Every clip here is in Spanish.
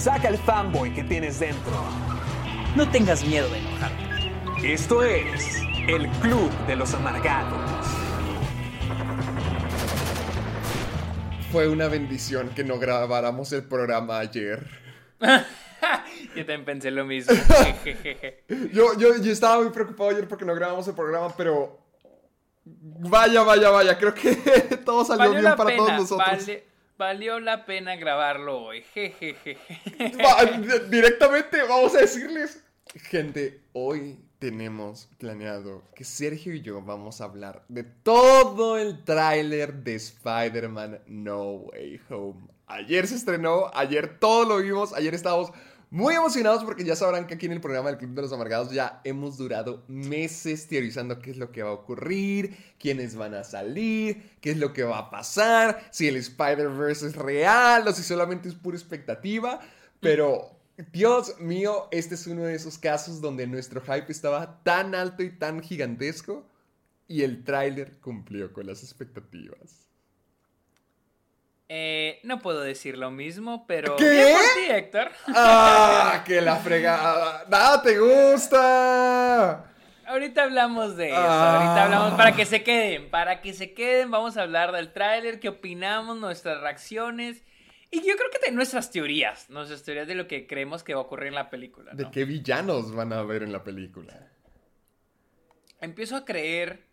Saca el fanboy que tienes dentro. No tengas miedo de enojarte. Esto es el Club de los Amargados. Fue una bendición que no grabáramos el programa ayer. Yo también pensé lo mismo. Jejeje. Yo, yo, yo estaba muy preocupado ayer porque no grabamos el programa, pero vaya, vaya, vaya, creo que todo salió Valió bien para pena, todos nosotros. vale- valió la pena grabarlo hoy. Jejeje. Directamente vamos a decirles, gente, hoy tenemos planeado que Sergio y yo vamos a hablar de todo el tráiler de Spider-Man No Way Home. Ayer se estrenó, ayer todo lo vimos, ayer estábamos muy emocionados porque ya sabrán que aquí en el programa del Club de los Amargados ya hemos durado meses teorizando qué es lo que va a ocurrir, quiénes van a salir, qué es lo que va a pasar, si el Spider-Verse es real o si solamente es pura expectativa. Pero, Dios mío, este es uno de esos casos donde nuestro hype estaba tan alto y tan gigantesco y el tráiler cumplió con las expectativas. Eh, no puedo decir lo mismo, pero. ¿Qué? Bien por ti, Héctor. ¡Ah! ¡Que la fregada! ¡Nada te gusta! Ahorita hablamos de eso. Ah. Ahorita hablamos para que se queden. Para que se queden, vamos a hablar del tráiler, qué opinamos, nuestras reacciones. Y yo creo que de nuestras teorías. Nuestras teorías de lo que creemos que va a ocurrir en la película. ¿De qué villanos van a ver en la película? Empiezo a creer.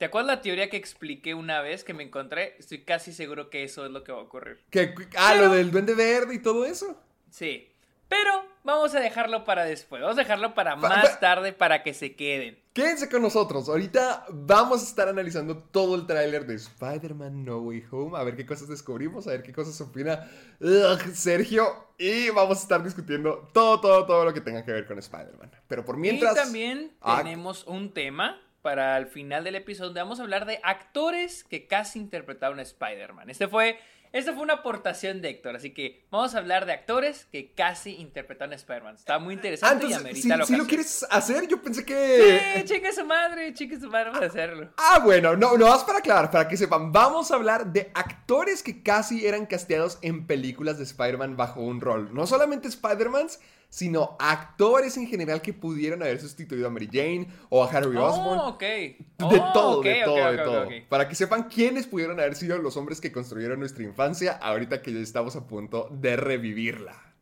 ¿Te acuerdas la teoría que expliqué una vez que me encontré? Estoy casi seguro que eso es lo que va a ocurrir. ¿Qué, ah, Pero- lo del Duende Verde y todo eso. Sí. Pero vamos a dejarlo para después. Vamos a dejarlo para Pa- más tarde para que se queden. Quédense con nosotros. Ahorita vamos a estar analizando todo el tráiler de Spider-Man No Way Home. A ver qué cosas descubrimos, a ver qué cosas opina ugh, Sergio. Y vamos a estar discutiendo todo, todo, todo lo que tenga que ver con Spider-Man. Pero por mientras... Y también Ah, tenemos un tema para el final del episodio donde vamos a hablar de actores que casi interpretaron a Spider-Man. Este fue, esta fue una aportación de Héctor, así que vamos a hablar de actores que casi interpretaron a Spider-Man. Está muy Ah, interesante y amerita si, la si lo quieres hacer, yo pensé que... Sí, chingue su madre, chingue su madre, vamos a hacerlo. Ah, bueno, no, no, más para aclarar, para que sepan, vamos a hablar de actores que casi eran casteados en películas de Spider-Man bajo un rol. No solamente Spider-Mans, sino actores en general que pudieron haber sustituido a Mary Jane o a Harry Osborn. Oh. De Oh, todo, de todo, de todo. Para que sepan quiénes pudieron haber sido los hombres que construyeron nuestra infancia, ahorita que ya estamos a punto de revivirla.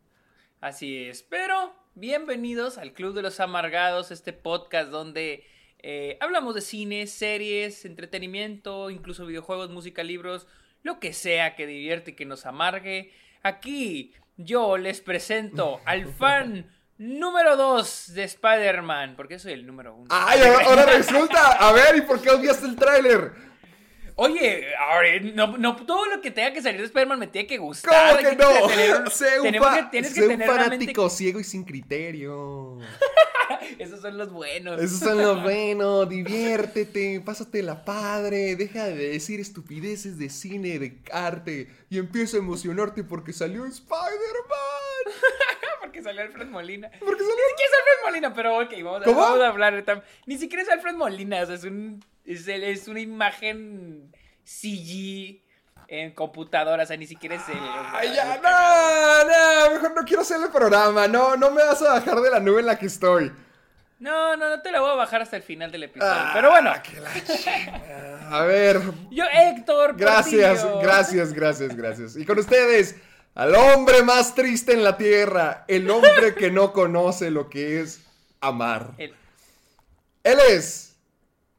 Así es, pero bienvenidos al Club de los Amargados, este podcast donde eh, hablamos de cine, series, entretenimiento, incluso videojuegos, música, libros, lo que sea que divierte y que nos amargue. Aquí yo les presento al fan número 2 de Spider-Man, porque soy el número 1. ¡Ay, ahora, resulta! A ver, ¿y por qué odiaste el tráiler? Oye, ahora, no, no todo lo que tenga que salir de Spider-Man me tiene que gustar. ¿Cómo que no? tener- sé un, fa- que- tienes que sé un fanático ciego y sin criterio. Esos son los buenos. Eso es lo bueno, diviértete, pásatela padre, deja de decir estupideces de cine, de arte y empieza a emocionarte porque salió Spider-Man. Porque salió Alfred Molina. Porque salió- Ni siquiera es Alfred Molina, pero ok, vamos, a- ¿Cómo? vamos a hablar. Ni siquiera es Alfred Molina, o sea, es, un, es, es una imagen CG en computadora, o sea, ni siquiera es sea, Ay, ya, no, no, mejor no quiero hacer el programa, no, no me vas a bajar de la nube en la que estoy. No, no, no te la voy a bajar hasta el final del episodio. Ah, pero bueno, la. A ver, yo, Héctor. gracias, Portillo. gracias, gracias, gracias. Y con ustedes, al hombre más triste en la tierra, el hombre que no conoce lo que es amar. El- Él es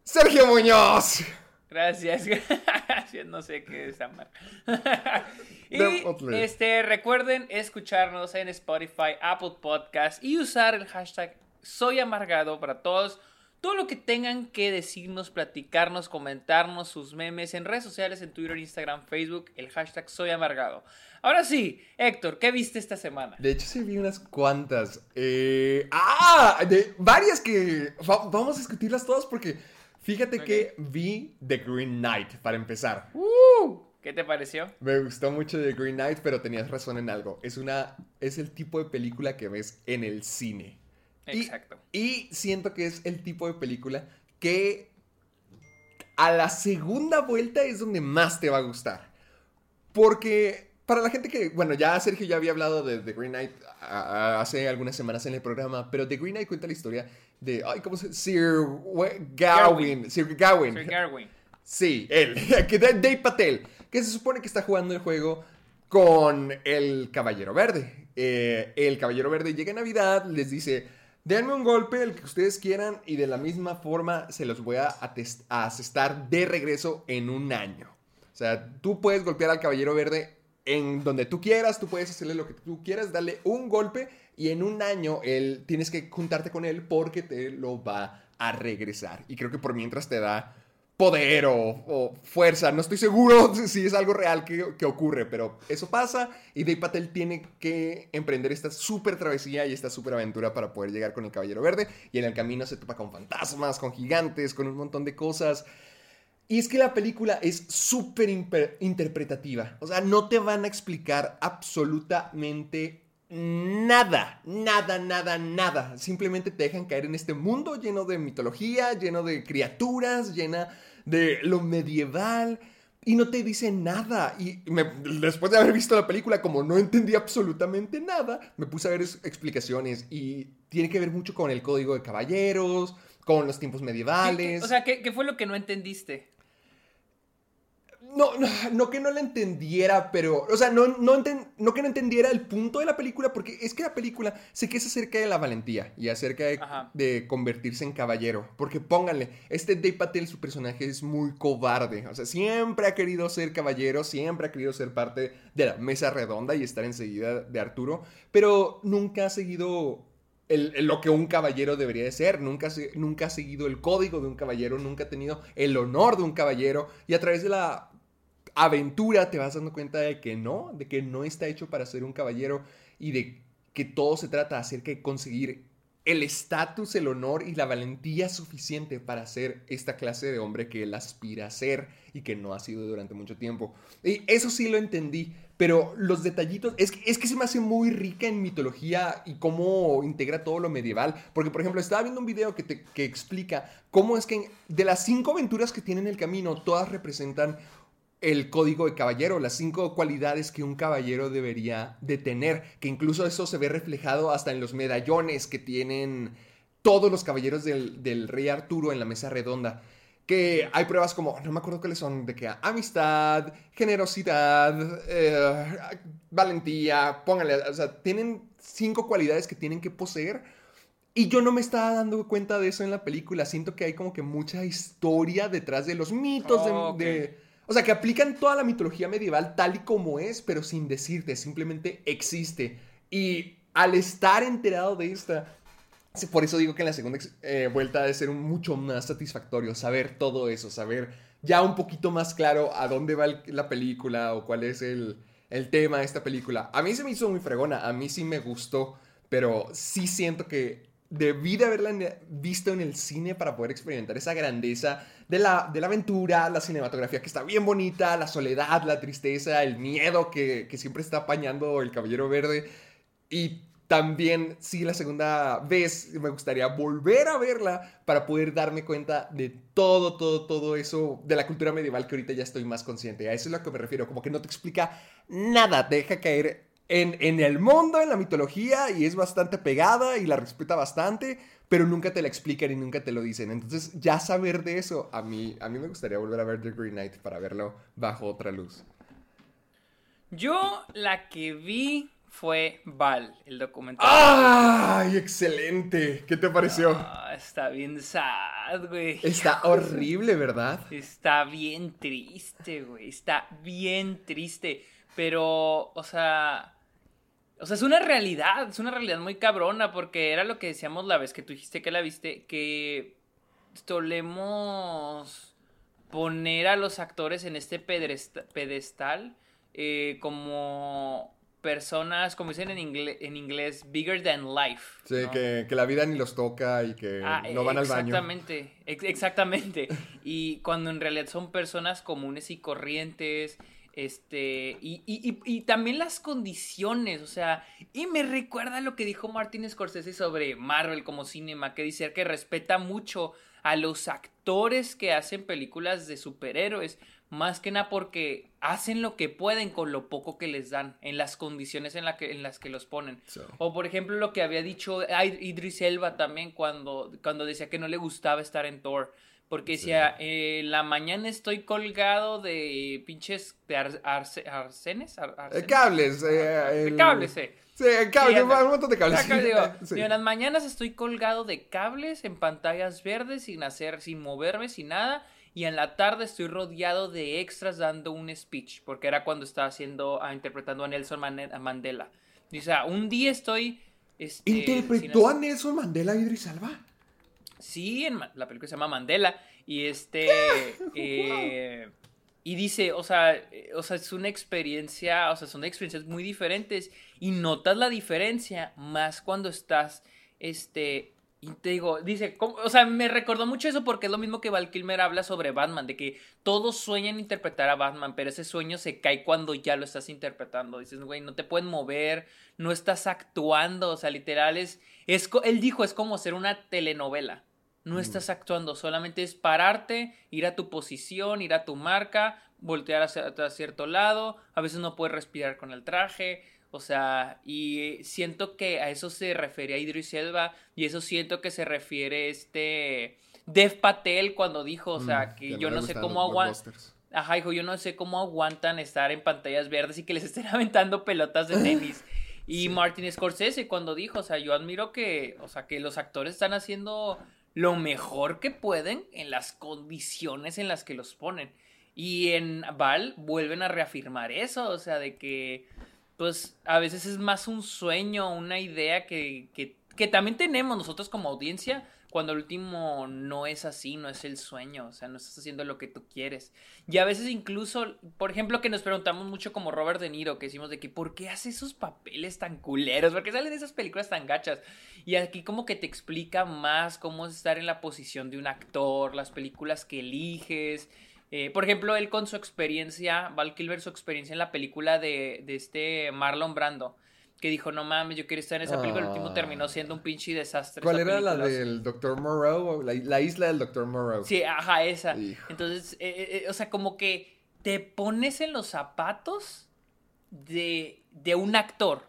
Sergio Muñoz. Gracias, gracias, no sé qué es amar. y este, recuerden escucharnos en Spotify, Apple Podcast y usar el hashtag Soy Amargado para todos todo lo que tengan que decirnos, platicarnos, comentarnos sus memes en redes sociales, en Twitter, Instagram, Facebook, el hashtag Soy Amargado. Ahora sí, Héctor, ¿qué viste esta semana? De hecho, sí vi unas cuantas. Eh, ¡Ah! De varias que... vamos a discutirlas todas porque fíjate que vi The Green Knight para empezar. ¡Uh! ¿Qué te pareció? Me gustó mucho The Green Knight, pero tenías razón en algo. Es una... Es el tipo de película que ves en el cine. Exacto. Y, siento que es el tipo de película que a la segunda vuelta es donde más te va a gustar. Porque para la gente que, bueno, ya Sergio ya había hablado de The Green Knight hace algunas semanas en el programa, pero The Green Knight cuenta la historia de, ay, ¿cómo se Sir Gawain. Sir Gawain. Sir Gawain. Sí, él, Dave Patel, que se supone que está jugando el juego con el Caballero Verde. Eh, el Caballero Verde llega en Navidad, les dice, Denme un golpe, el que ustedes quieran, y de la misma forma se los voy a, asestar de regreso en un año. O sea, tú puedes golpear al Caballero Verde en donde tú quieras, tú puedes hacerle lo que tú quieras, darle un golpe y en un año él tienes que juntarte con él porque te lo va a regresar. Y creo que por mientras te da poder o, fuerza. No estoy seguro si es algo real que, ocurre, pero eso pasa y Dave Patel tiene que emprender esta súper travesía y esta súper aventura para poder llegar con el Caballero Verde y en el camino se topa con fantasmas, con gigantes, con un montón de cosas. Y es que la película es súper interpretativa. O sea, no te van a explicar absolutamente nada, nada, nada, nada. Simplemente te dejan caer en este mundo lleno de mitología, lleno de criaturas, llena de lo medieval y no te dice nada. Y después de haber visto la película, como no entendí absolutamente nada, me puse a ver explicaciones y tiene que ver mucho con el código de caballeros, con los tiempos medievales. o sea, ¿qué, fue lo que no entendiste? No, no, que no la entendiera, pero. O sea, no, no, que no entendiera el punto de la película, porque es que la película sé que es acerca de la valentía y acerca de, convertirse en caballero. Porque pónganle, este Dave Patel, su personaje es muy cobarde. O sea, siempre ha querido ser caballero, siempre ha querido ser parte de la mesa redonda y estar enseguida de Arturo, pero nunca ha seguido lo que un caballero debería de ser. Nunca, nunca ha seguido el código de un caballero, nunca ha tenido el honor de un caballero. Y a través de la aventura te vas dando cuenta de que no, de que no está hecho para ser un caballero y de que todo se trata acerca de conseguir el estatus, el honor y la valentía suficiente para ser esta clase de hombre que él aspira a ser y que no ha sido durante mucho tiempo. Y eso sí lo entendí, pero los detallitos, es que, es que se me hace muy rica en mitología y cómo integra todo lo medieval. Porque, por ejemplo, estaba viendo un video que, te, que explica cómo es que de las cinco aventuras que tiene en el camino, todas representan el código de caballero, las cinco cualidades que un caballero debería de tener, que incluso eso se ve reflejado hasta en los medallones que tienen todos los caballeros del, rey Arturo en la mesa redonda. Que hay pruebas como, no me acuerdo cuáles son, de que amistad, generosidad, eh, valentía, póngale, o sea, tienen cinco cualidades que tienen que poseer. Y yo no me estaba dando cuenta de eso en la película. Siento que hay como que mucha historia detrás de los mitos de o sea, que aplican toda la mitología medieval tal y como es, pero sin decirte, simplemente existe. Y al estar enterado de esta, por eso digo que en la segunda eh, vuelta debe ser mucho más satisfactorio saber todo eso, saber ya un poquito más claro a dónde va la película o cuál es el, el tema de esta película. A mí se me hizo muy fregona, a mí sí me gustó, pero sí siento que debí de haberla visto en el cine para poder experimentar esa grandeza de la, de la aventura, la cinematografía que está bien bonita, la soledad, la tristeza, el miedo que, siempre está apañando el Caballero Verde. Y también, sí, la segunda vez me gustaría volver a verla para poder darme cuenta de todo, todo, todo eso de la cultura medieval que ahorita ya estoy más consciente. A eso es a lo que me refiero, como que no te explica nada, te deja caer en, el mundo, en la mitología, y es bastante pegada y la respeta bastante, pero nunca te la explican y nunca te lo dicen. Entonces, ya saber de eso, a mí, a mí me gustaría volver a ver The Green Knight para verlo bajo otra luz. Yo la que vi fue Val, el documental. ¡Ay, excelente! ¿Qué te pareció? Ah, está bien sad, güey. Está horrible, ¿verdad? Está bien triste, güey. Está bien triste. Pero, o sea, o sea, es una realidad, es una realidad muy cabrona, porque era lo que decíamos la vez que tú dijiste que la viste, que solemos poner a los actores en este pedesta- pedestal eh, como personas, como dicen en, ingle- en inglés, bigger than life. Sí, ¿no? que, que la vida ni los toca y que Ah, no van al baño. Exactamente, ex- exactamente. Y cuando en realidad son personas comunes y corrientes, este, y, y- y- y también las condiciones, o sea, y me recuerda lo que dijo Martin Scorsese sobre Marvel como cinema, que dice que respeta mucho a los actores que hacen películas de superhéroes, más que nada porque hacen lo que pueden con lo poco que les dan, en las condiciones en, la que, en las que los ponen. So. O por ejemplo lo que había dicho Id- Idris Elba también cuando, cuando decía que no le gustaba estar en Thor. Porque decía, eh, en la mañana estoy colgado de pinches de ar- arce- arcenes. ar- Eh, arcenes. cables. eh, De el- cables, eh. Sí, cables, Sí, un montón de cables. Acá digo, Sí. digo, en las mañanas estoy colgado de cables en pantallas verdes sin hacer, sin moverme, sin nada. Y en la tarde estoy rodeado de extras dando un speech. Porque era cuando estaba haciendo, ah, interpretando a Nelson Mandela. Dice, ah, un día estoy... este, ¿Interpretó a Nelson Mandela Idris Elba? Sí, en la película se llama Mandela. Y este. eh, y dice, o sea, eh, o sea, es una experiencia, o sea, son experiencias muy diferentes. Y notas la diferencia más cuando estás, este. Y te digo, dice, ¿cómo? o sea, me recordó mucho eso porque es lo mismo que Val Kilmer habla sobre Batman, de que todos sueñan interpretar a Batman, pero ese sueño se cae cuando ya lo estás interpretando. Dices, güey, no te pueden mover, no estás actuando, o sea, literal es, es él dijo, es como ser una telenovela. No estás actuando, solamente es pararte, ir a tu posición, ir a tu marca, voltear hacia, hacia cierto lado, a veces no puedes respirar con el traje, o sea, y siento que a eso se refería Idris Elba y eso siento que se refiere este Dev Patel cuando dijo, o sea, Mm, que que yo no sé cómo aguantan. Ajá, hijo, yo no sé cómo aguantan estar en pantallas verdes y que les estén aventando pelotas de tenis. Y Martin Scorsese cuando dijo, o sea, yo admiro que, o sea, que los actores están haciendo lo mejor que pueden en las condiciones en las que los ponen. Y en Val vuelven a reafirmar eso, o sea, de que, pues, a veces es más un sueño, una idea que, que, que también tenemos nosotros como audiencia, cuando el último no es así, no es el sueño, o sea, no estás haciendo lo que tú quieres. Y a veces incluso, por ejemplo, que nos preguntamos mucho como Robert De Niro, que decimos de que, ¿por qué hace esos papeles tan culeros? ¿Por qué salen esas películas tan gachas? Y aquí como que te explica más cómo es estar en la posición de un actor, las películas que eliges. Eh, por ejemplo, él con su experiencia, Val Kilmer, su experiencia en la película de, de este Marlon Brando, que dijo, no mames, yo quiero estar en esa película, el último Ah. terminó siendo un pinche desastre. ¿Cuál era la película, del Dr. Moreau? La, la isla del Dr. Moreau. Sí, ajá, esa. Hijo. Entonces, eh, eh, eh, o sea, como que te pones en los zapatos de, de un actor.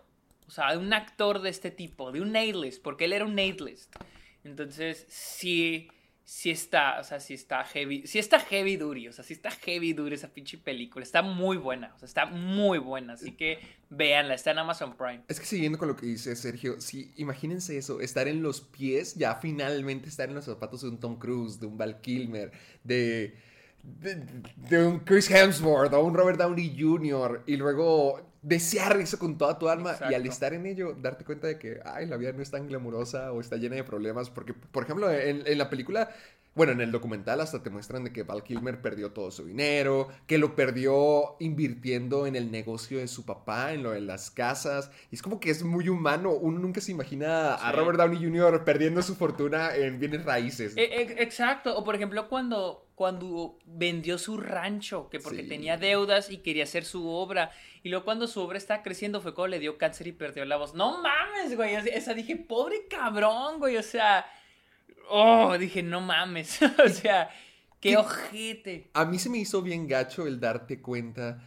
O sea, de un actor de este tipo, de un A-list, porque él era un A-list. Entonces, sí, sí está, o sea, sí está heavy, sí está heavy duty, o sea, sí está heavy duty esa pinche película. Está muy buena, o sea, está muy buena. Así que véanla, está en Amazon Prime. Es que siguiendo con lo que dice Sergio, sí, imagínense eso, estar en los pies, ya finalmente estar en los zapatos de un Tom Cruise, de un Val Kilmer, de, de, de un Chris Hemsworth o un Robert Downey Jr. y luego desear eso con toda tu alma y al estar en ello darte cuenta de que, ay, la vida no es tan glamurosa o está llena de problemas, porque, por ejemplo, en, en la película... Bueno, en el documental hasta te muestran de que Val Kilmer perdió todo su dinero, que lo perdió invirtiendo en el negocio de su papá, en lo de las casas. Y es como que es muy humano. Uno nunca se imagina a. Robert Downey Jr. perdiendo su fortuna en bienes raíces. Eh, eh, exacto, o por ejemplo cuando, cuando vendió su rancho, que porque Sí. tenía deudas y quería hacer su obra, y luego cuando su obra estaba creciendo fue cuando le dio cáncer y perdió la voz. No mames, güey, o sea, esa dije, pobre cabrón, güey, o sea, oh, dije, no mames, o sea, qué ¿Qué? ojete. A mí se me hizo bien gacho el darte cuenta.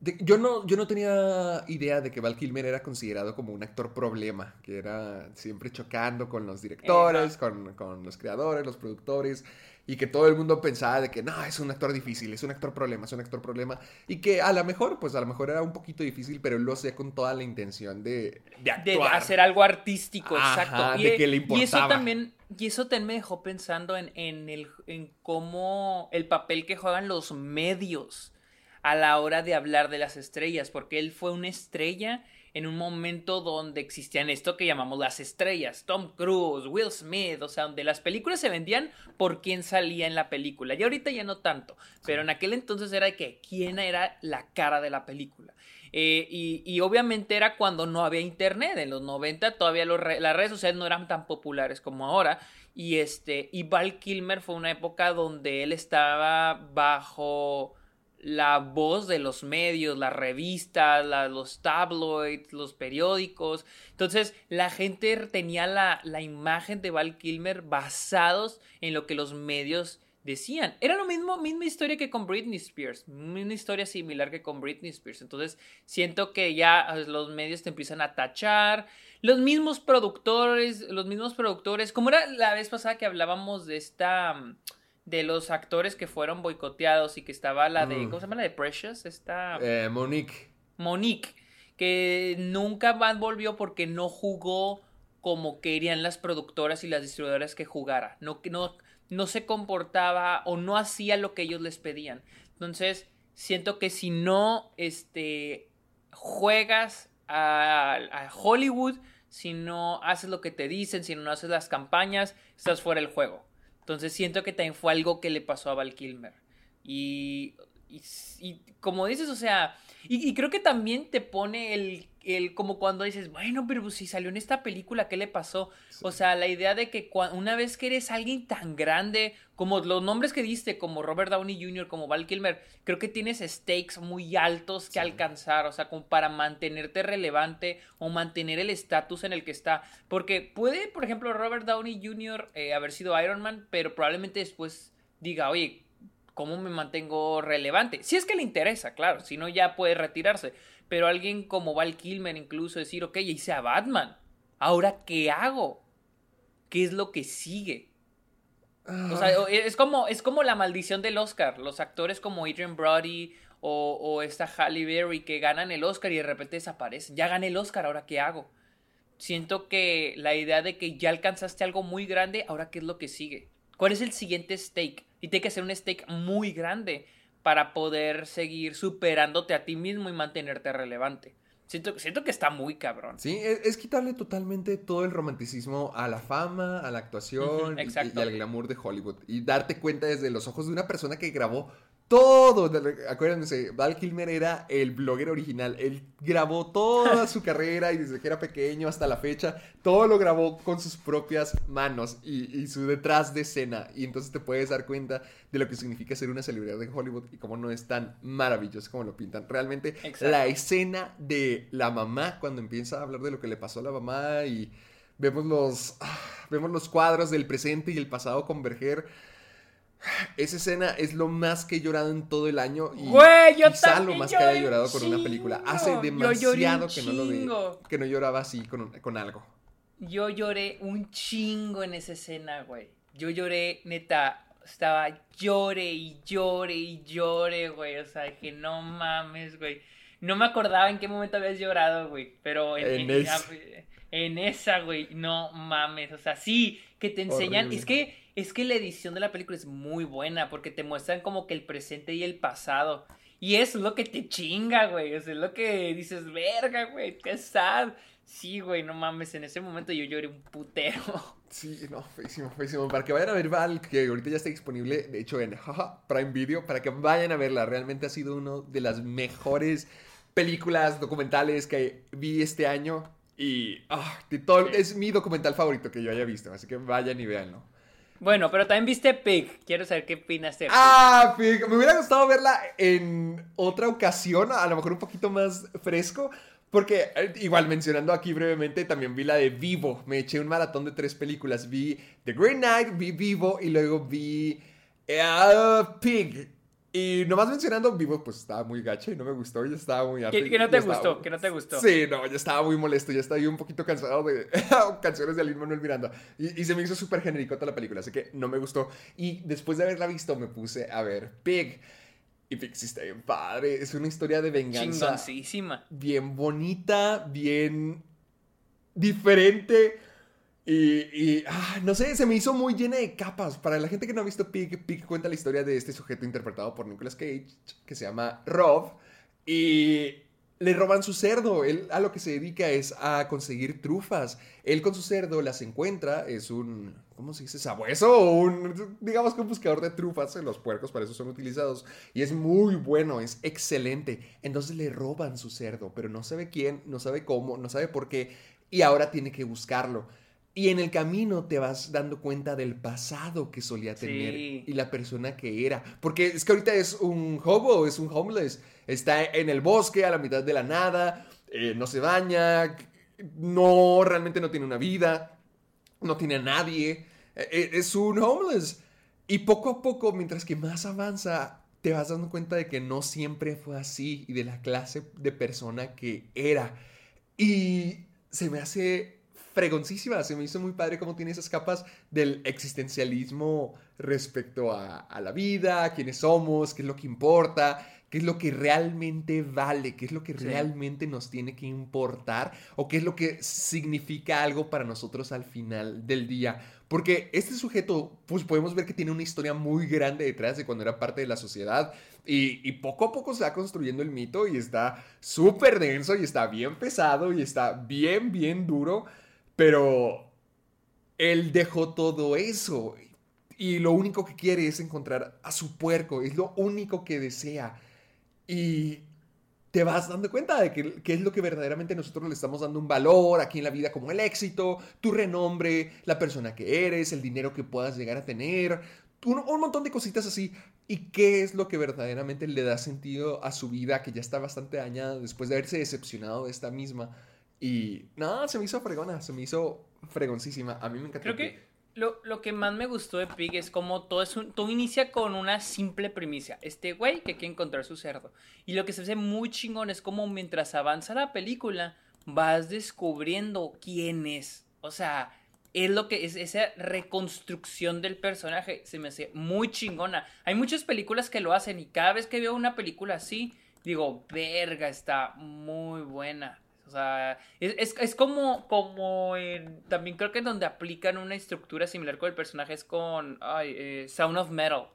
de- yo, no, yo no tenía idea de que Val Kilmer era considerado como un actor problema, que era siempre chocando con los directores, con, con los creadores, los productores, y que todo el mundo pensaba de que no, es un actor difícil, es un actor problema, es un actor problema, y que a lo mejor, pues a lo mejor era un poquito difícil, pero él lo hacía con toda la intención de, de De actuar. hacer algo artístico, Ajá, exacto. de e- que le Y eso importaba. también, y eso también me dejó pensando en, en, el, en cómo el papel que juegan los medios a la hora de hablar de las estrellas, porque él fue una estrella en un momento donde existían esto que llamamos las estrellas, Tom Cruise, Will Smith, o sea, donde las películas se vendían por quién salía en la película. Y ahorita ya no tanto, pero en aquel entonces era de que quién era la cara de la película. Eh, y, obviamente era cuando no había internet. En los 90 todavía las redes sociales no eran tan populares como ahora. Y, este, y Val Kilmer fue una época donde él estaba bajo la voz de los medios, las revistas, los tabloids, los periódicos. Entonces la gente tenía la, la imagen de Val Kilmer basados en lo que los medios decían. Era lo mismo, misma historia que con Britney Spears, una historia similar que con Britney Spears. Entonces siento que ya los medios te empiezan a tachar, los mismos productores, los mismos productores, como era la vez pasada que hablábamos de esta, de los actores que fueron boicoteados y que estaba la de, mm. ¿cómo se llama la de Precious? Esta... Eh, Monique. Monique, que nunca más volvió porque no jugó como querían las productoras y las distribuidoras que jugara. No, no, no se comportaba o no hacía lo que ellos les pedían. Entonces, siento que si no este, juegas a, Hollywood, si no haces lo que te dicen, si no haces las campañas, estás fuera del juego. Entonces siento que también fue algo que le pasó a Val Kilmer. Y, y, como dices, o sea, y, y, creo que también te pone el el, como cuando dices, bueno, pero pues, si salió en esta película, ¿qué le pasó? O sea, la idea de que una vez que eres alguien tan grande, como los nombres que diste, como Robert Downey Jr., como Val Kilmer, creo que tienes stakes muy altos que alcanzar, o sea, como para mantenerte relevante o mantener el estatus en el que está. Porque puede, por ejemplo, Robert Downey Jr. Eh, haber sido Iron Man, pero probablemente después diga, oye, ¿cómo me mantengo relevante? Si es que le interesa, claro, si no ya puede retirarse. Pero alguien como Val Kilmer incluso decir, ok, hice a Batman. Ahora, ¿qué hago? ¿Qué es lo que sigue? O sea, ah. es como, es como la maldición del Oscar. Los actores como Adrian Brody o, o esta Halle Berry que ganan el Oscar y de repente desaparecen. Ya gané el Oscar, ¿ahora qué hago? Siento que la idea de que ya alcanzaste algo muy grande, ¿ahora qué es lo que sigue? ¿Cuál es el siguiente stake? Y tiene que ser un stake muy grande para poder seguir superándote a ti mismo y mantenerte relevante. Siento, siento que está muy cabrón. Sí, es, quitarle totalmente todo el romanticismo a la fama, a la actuación y, y, al glamour de Hollywood. Y darte cuenta desde los ojos de una persona que grabó todo, acuérdense, Val Kilmer era el blogger original. Él grabó toda su carrera y desde que era pequeño hasta la fecha, todo lo grabó con sus propias manos y, su detrás de escena. Y entonces te puedes dar cuenta de lo que significa ser una celebridad en Hollywood y cómo no es tan maravilloso como lo pintan. Realmente, la escena de la mamá, cuando empieza a hablar de lo que le pasó a la mamá y vemos los, ah, vemos los cuadros del presente y el pasado converger esa escena es lo más que he llorado en todo el año. Y Güey, yo quizá lo más que haya llorado con una película. Hace demasiado que no lo que no lloraba así con, con algo. Yo lloré un chingo en esa escena, güey. Yo lloré, neta, estaba llore y llore y llore, güey. O sea, que no mames, güey. No me acordaba en qué momento habías llorado, güey. Pero en, en, esa, güey, no mames. O sea, sí, que te enseñan. Es que es que la edición de la película es muy buena porque te muestran como que el presente y el pasado. Y es lo que te chinga, güey. es lo que dices, verga, güey, qué sad. Sí, güey, no mames, en ese momento yo lloré un putero. Sí, no, feísimo, feísimo. Para que vayan a ver Val, que ahorita ya está disponible, de hecho, en Prime Video, para que vayan a verla. Realmente ha sido una de las mejores películas documentales que vi este año. Y ah, todo, es mi documental favorito que yo haya visto. Así que vayan y véanlo. Bueno, pero también viste Pig. Quiero saber qué opinas de Pig. Ah, Pig. Me hubiera gustado verla en otra ocasión, a lo mejor un poquito más fresco. Porque, eh, igual mencionando aquí brevemente, también vi la de Vivo. Me eché un maratón de tres películas. Vi The Green Knight, vi Vivo y luego vi uh, Pig. Y nomás mencionando vivo, pues estaba muy gacha y no me gustó, ya estaba muy harto. ¿Qué, no te gustó? ¿Qué no te gustó? Sí, no, ya estaba muy molesto, ya estaba un poquito cansado de canciones de Lin Manuel Miranda. Y, y, se me hizo súper genérico toda la película, así que no me gustó. Y después de haberla visto, me puse a ver Pig. Y Pig sí está bien padre, es una historia de venganza. Bien bonita, bien diferente y, ah, no sé, se me hizo muy llena de capas. Para la gente que no ha visto Pig, Pig cuenta la historia de este sujeto interpretado por Nicolas Cage, que se llama Rob. Y le roban su cerdo. Él a lo que se dedica es a conseguir trufas. Él con su cerdo las encuentra, es un, ¿cómo se dice? Sabueso un, digamos que un buscador de trufas. Los puercos para eso son utilizados. Y es muy bueno, es excelente. Entonces le roban su cerdo, pero no sabe quién, no sabe cómo, no sabe por qué. Y ahora tiene que buscarlo. Y en el camino te vas dando cuenta del pasado que solía tener Sí. y la persona que era. Porque es que ahorita es un hobo, es un homeless. Está en el bosque, a la mitad de la nada, eh, no se baña, no, realmente no tiene una vida, no tiene a nadie. eh, eh, es un homeless. Y poco a poco, mientras que más avanza, te vas dando cuenta de que no siempre fue así y de la clase de persona que era. Y se me hace fregoncísima, se me hizo muy padre cómo tiene esas capas del existencialismo respecto a, a la vida, a quiénes somos, qué es lo que importa, qué es lo que realmente vale, qué es lo que Sí. realmente nos tiene que importar o qué es lo que significa algo para nosotros al final del día. Porque este sujeto, pues podemos ver que tiene una historia muy grande detrás de cuando era parte de la sociedad y, y poco a poco se va construyendo el mito y está súper denso y está bien pesado y está bien, bien duro, pero él dejó todo eso y lo único que quiere es encontrar a su puerco, es lo único que desea. Y te vas dando cuenta de que, es lo que verdaderamente nosotros le estamos dando un valor aquí en la vida, como el éxito, tu renombre, la persona que eres, el dinero que puedas llegar a tener, un, un montón de cositas así. ¿Y qué es lo que verdaderamente le da sentido a su vida, que ya está bastante dañada después de haberse decepcionado de esta misma? Y nada, se me hizo fregona, se me hizo fregoncísima. A mí me encantó. Creo que lo, lo que más me gustó de Pig es como todo es un, todo inicia con una simple primicia. Este güey que quiere encontrar su cerdo. Y lo que se hace muy chingón es como mientras avanza la película vas descubriendo quién es. O sea, es lo que es esa reconstrucción del personaje. Se me hace muy chingona. Hay muchas películas que lo hacen y cada vez que veo una película así, digo, verga, está muy buena. O sea, es, es, es como, como en, también creo que en donde aplican una estructura similar con el personaje es con ay, eh, Sound of Metal.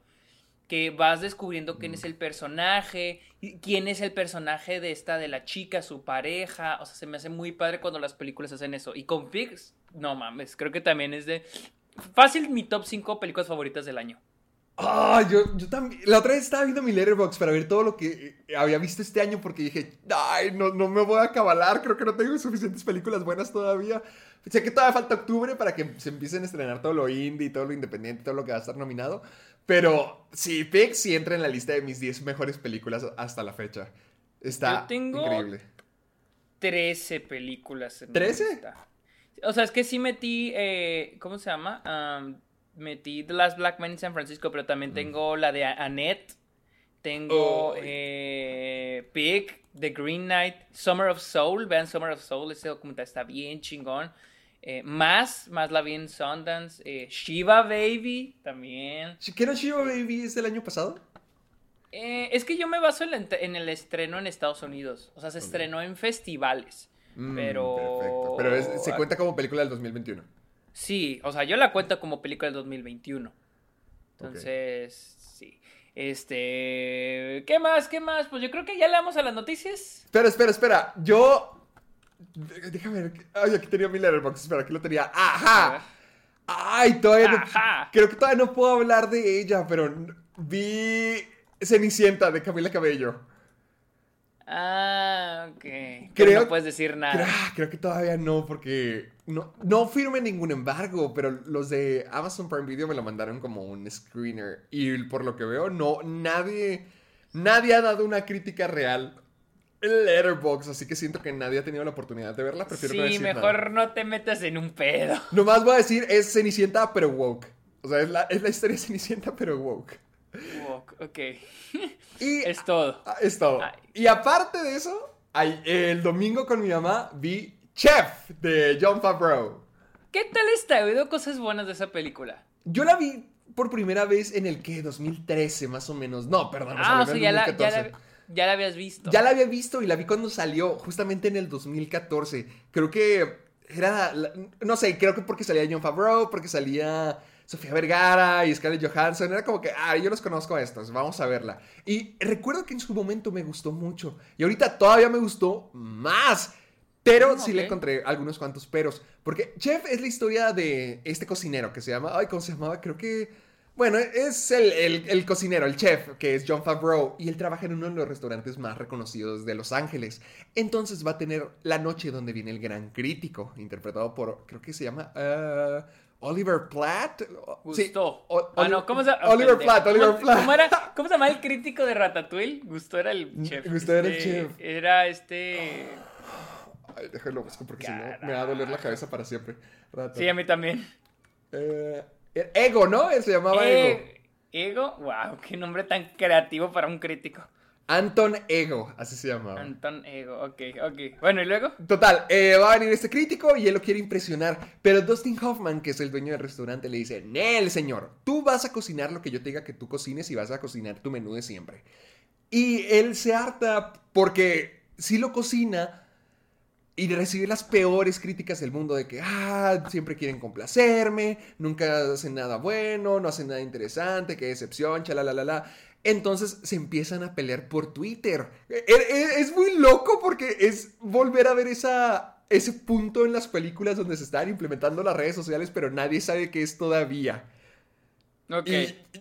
Que vas descubriendo quién es el personaje, quién es el personaje de esta, de la chica, su pareja. O sea, se me hace muy padre cuando las películas hacen eso. Y con Pigs, no mames, creo que también es de. Fácil mi top 5 películas favoritas del año. Ah, yo, yo también. La otra vez estaba viendo mi letterbox para ver todo lo que eh, había visto este año porque dije, ay, no, no me voy a acabalar. Creo que no tengo suficientes películas buenas todavía. Sé que todavía falta octubre para que se empiecen a estrenar todo lo indie, todo lo independiente, todo lo que va a estar nominado. Pero sí, Pix sí entra en la lista de mis 10 mejores películas hasta la fecha. Está Yo tengo increíble. 13 películas. En mi ¿13? lista. O sea, es que sí metí, eh, ¿cómo se llama? Am, metí The Last Black Man en San Francisco, pero también tengo la de Annette. Tengo Oh. eh, Pig, The Green Knight, Summer of Soul. Vean Summer of Soul, ese documental está bien chingón. Eh, más, más la vi en Sundance. Eh, Shiva Baby, también. ¿Qué no Shiva Baby es del año pasado? Eh, es que yo me baso en, el estreno en Estados Unidos. O sea, se estrenó en festivales. Mm, Pero- Perfecto. Pero es- se cuenta como película del 2021. Sí, o sea, yo la cuento como película del 2021. Entonces, sí. Este. ¿Qué más? ¿Qué más? Pues yo creo que ya le damos a las noticias. Espera, espera, espera. Yo. Déjame ver. Ay, aquí tenía mi letterbox. Espera, aquí lo tenía. ¡Ajá! Ay, todavía no. Ajá. Creo que todavía no puedo hablar de ella, pero vi Cenicienta de Camila Cabello. Ah, ok. Pero Creo- no puedes decir Creo, nada. ah, creo que todavía no, porque no, no firme ningún embargo, pero los de Amazon Prime Video me lo mandaron como un screener. Y por lo que veo, no, nadie, nadie ha dado una crítica real en Letterboxd, así que siento que nadie ha tenido la oportunidad de verla. Prefiero no Sí, decir mejor nada. no te metas en un pedo. Nomás voy a decir, es Cenicienta, pero woke. O sea, es la, es la historia de Cenicienta, pero woke. Ok. Y Es todo. Ah, Es todo. Ay. Y aparte de eso, el domingo con mi mamá vi Chef de John Favreau. ¿Qué tal está? He oído cosas buenas de esa película. Yo la vi por primera vez en el que 2013 más o menos. No, perdón, Ah, o sea, ya la, 2014. ya, la, ya la habías visto. Ya la había visto y la vi cuando salió, justamente en el 2014. Creo que era, no sé, creo que porque salía John Favreau, porque salía Sofía Vergara y Scarlett Johansson. Era como que, ah, yo los conozco a estos, vamos a verla. Y recuerdo que en su momento me gustó mucho. Y ahorita todavía me gustó más. Pero sí le encontré algunos cuantos peros. Porque Chef es la historia de este cocinero que se llama. Ay, ¿cómo se llamaba? Creo que. Bueno, es el, cocinero, el chef, que es John Favreau, y él trabaja en uno de los restaurantes más reconocidos de Los Ángeles. Entonces va a tener La Noche donde viene el gran crítico, interpretado por, creo que se llama uh, Oliver Platt. Gustó. ah, no, ¿cómo se llama? Oliver Platt, Oliver Platt. ¿cómo, era, ¿Cómo se llama el crítico de Ratatouille? Gustó era el chef. Gustó era el este, chef. Era este... Ay, déjalo busco porque si no me va a doler la cabeza para siempre. Sí, a mí también. Eh... Ego, ¿no? Se llamaba Ego. Ego, wow, qué nombre tan creativo para un crítico. Anton Ego, así se llamaba. Anton Ego, ok, ok. Bueno, ¿y luego? Total, eh, va a venir este crítico y él lo quiere impresionar. Pero Dustin Hoffman, que es el dueño del restaurante, le dice: Nel, señor, tú vas a cocinar lo que yo te diga que tú cocines y vas a cocinar tu menú de siempre. Y él se harta porque si lo cocina, y de recibir las peores críticas del mundo de que, ah, siempre quieren complacerme, nunca hacen nada bueno, no hacen nada interesante, qué decepción, la Entonces se empiezan a pelear por Twitter. E, e, es, muy loco porque es volver a ver ese punto en las películas donde se están implementando las redes sociales, pero nadie sabe qué es todavía. Ok.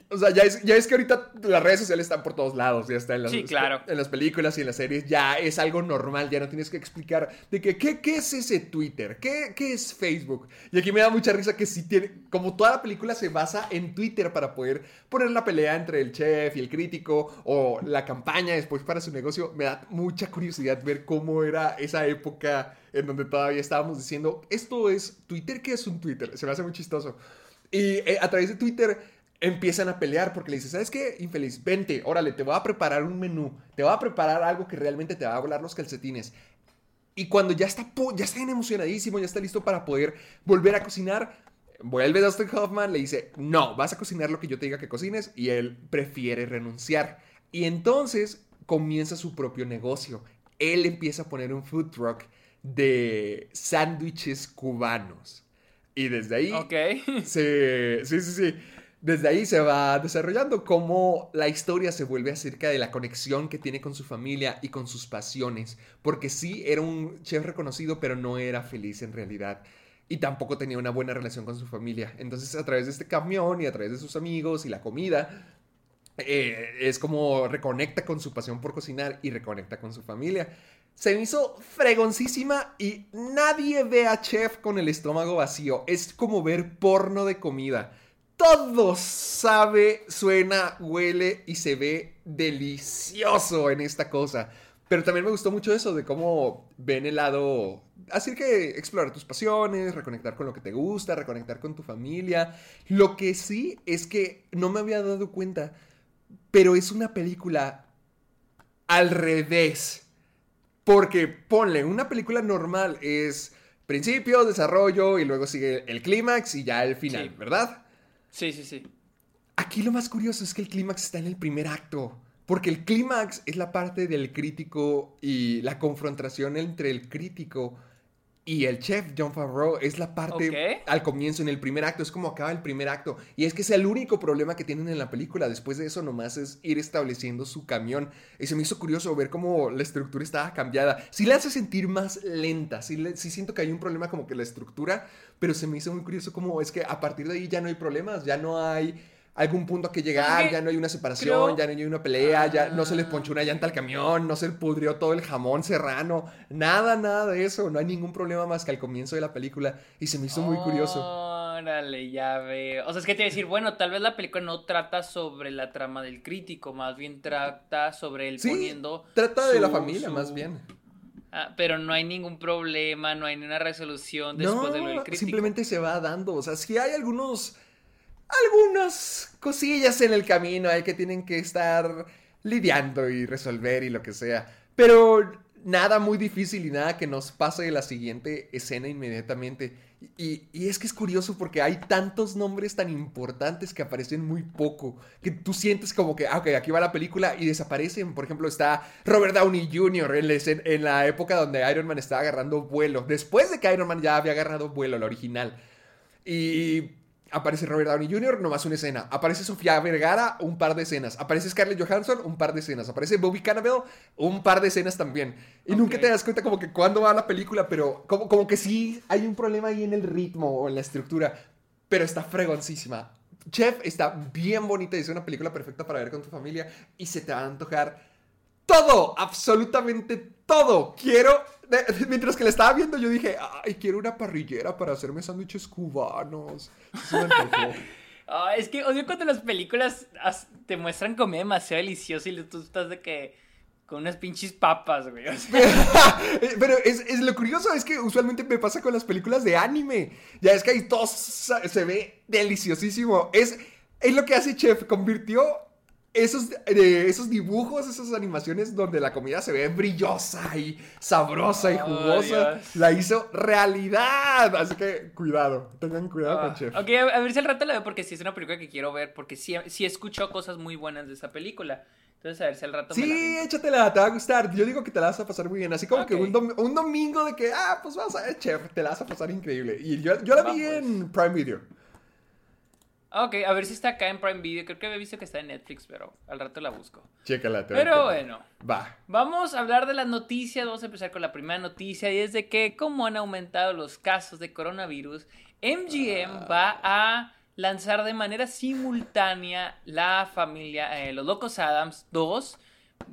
o sea, ya es, ya es que ahorita las redes sociales están por todos lados, ya está en las, sí, claro. en las películas y en las series, ya es algo normal, ya no tienes que explicar de que, ¿qué, qué es ese Twitter? ¿Qué, ¿Qué es Facebook? Y aquí me da mucha risa que sí tiene, como toda la película se basa en Twitter para poder poner la pelea entre el chef y el crítico o la campaña después para su negocio, me da mucha curiosidad ver cómo era esa época en donde todavía estábamos diciendo, esto es Twitter, ¿qué es un Twitter? Se me hace muy chistoso. Y eh, a través de Twitter empiezan a pelear porque le dices, ¿sabes qué? Infeliz, vente, órale, te voy a preparar un menú, te voy a preparar algo que realmente te va a volar los calcetines. Y cuando ya está, ya está bien emocionadísimo, ya está listo para poder volver a cocinar, vuelve Dustin Hoffman, le dice, no, vas a cocinar lo que yo te diga que cocines, y él prefiere renunciar. Y entonces comienza su propio negocio. Él empieza a poner un food truck de sándwiches cubanos. Y desde ahí... Ok. sí, sí, sí desde ahí se va desarrollando cómo la historia se vuelve acerca de la conexión que tiene con su familia y con sus pasiones, porque sí era un chef reconocido, pero no era feliz en realidad. Y tampoco tenía una buena relación con su familia. Entonces a través de este camión y a través de sus amigos y la comida, eh, es como reconecta con su pasión por cocinar y reconecta con su familia. Se me hizo fregoncísima y nadie ve a Chef con el estómago vacío. Es como ver porno de comida todo sabe, suena, huele y se ve delicioso en esta cosa. Pero también me gustó mucho eso de cómo ven el lado. Así que explorar tus pasiones, reconectar con lo que te gusta, reconectar con tu familia. Lo que sí es que no me había dado cuenta, pero es una película al revés. Porque ponle, una película normal es principio, desarrollo y luego sigue el clímax y ya el final, ¿verdad? Sí, sí, sí. Aquí lo más curioso es que el clímax está en el primer acto. Porque el clímax es la parte del crítico y la confrontación entre el crítico y el chef John Favreau es la parte al comienzo, en el primer acto. Es como acaba el primer acto. Y es que es el único problema que tienen en la película. Después de eso, nomás es ir estableciendo su camión. Y se me hizo curioso ver cómo la estructura estaba cambiada. Sí la hace sentir más lenta. Sí, sí siento que hay un problema como que la estructura. Pero se me hizo muy curioso cómo es que a partir de ahí ya no hay problemas. Ya no hay algún punto a que llegar, ya no hay una separación, ya no hay una pelea, ya no se les ponchó una llanta al camión, no se pudrió todo el jamón serrano, nada, nada de eso, no hay ningún problema más que al comienzo de la película y se me hizo muy curioso. Órale, ya veo. O sea, es que te decir, bueno, tal vez la película no trata sobre la trama del crítico, más bien trata sobre el sí, poniendo. Trata de la familia, más bien. Ah, pero no hay ningún problema, no hay ninguna resolución después de lo del crítico. Simplemente se va dando. O sea, si hay algunos algunas cosillas en el camino hay que tienen que estar lidiando y resolver y lo que sea. Pero nada muy difícil y nada que nos pase de la siguiente escena inmediatamente. Y, es que es curioso porque hay tantos nombres tan importantes que aparecen muy poco, que tú sientes como que, ah, ok, aquí va la película y desaparecen. Por ejemplo, está Robert Downey Jr. En, en la época donde Iron Man estaba agarrando vuelo, después de que Iron Man ya había agarrado vuelo, la original. Y Aparece Robert Downey Jr., nomás una escena. Aparece Sofía Vergara, un par de escenas. Aparece Scarlett Johansson, un par de escenas. Aparece Bobby Cannavale, un par de escenas también. Y nunca te das cuenta como que cuándo va la película, pero como, como que sí hay un problema ahí en el ritmo o en la estructura. Pero está fregoncísima. Chef está bien bonita y es una película perfecta para ver con tu familia y se te va a antojar todo, absolutamente todo. Quiero, mientras que la estaba viendo yo dije, ay, quiero una parrillera para hacerme sándwiches cubanos. Me. Ah, es que odio cuando las películas as- te muestran comida demasiado deliciosa y tú estás de que con unas pinches papas, güey. o sea, Pero es, es lo curioso es que usualmente me pasa con las películas de anime. Ya es que ahí todo se ve deliciosísimo. Es, es lo que hace Chef, convirtió esos, eh, esos dibujos, esas animaciones donde la comida se ve brillosa y sabrosa y Oh, jugosa. La hizo realidad. Así que cuidado, tengan cuidado ah, con Chef. ok, a, ver si al rato la veo porque sí es una película que quiero ver porque sí, sí escucho cosas muy buenas de esa película. Entonces a ver si al rato me la Sí, échatela, te va a gustar. Yo digo que te la vas a pasar muy bien. Así como que un, dom- un domingo de que, ah, pues vamos a ver, chef, te la vas a pasar increíble. Y yo, yo la vi en Prime Video. Ah, Ok, a ver si está acá en Prime Video. Creo que había visto que está en Netflix, pero al rato la busco. Chécala. te Pero bueno. Va. Vamos a hablar de las noticias. Vamos a empezar con la primera noticia. Y es de que, como han aumentado los casos de coronavirus, MGM va a lanzar de manera simultánea la familia, eh, Los Locos Adams 2.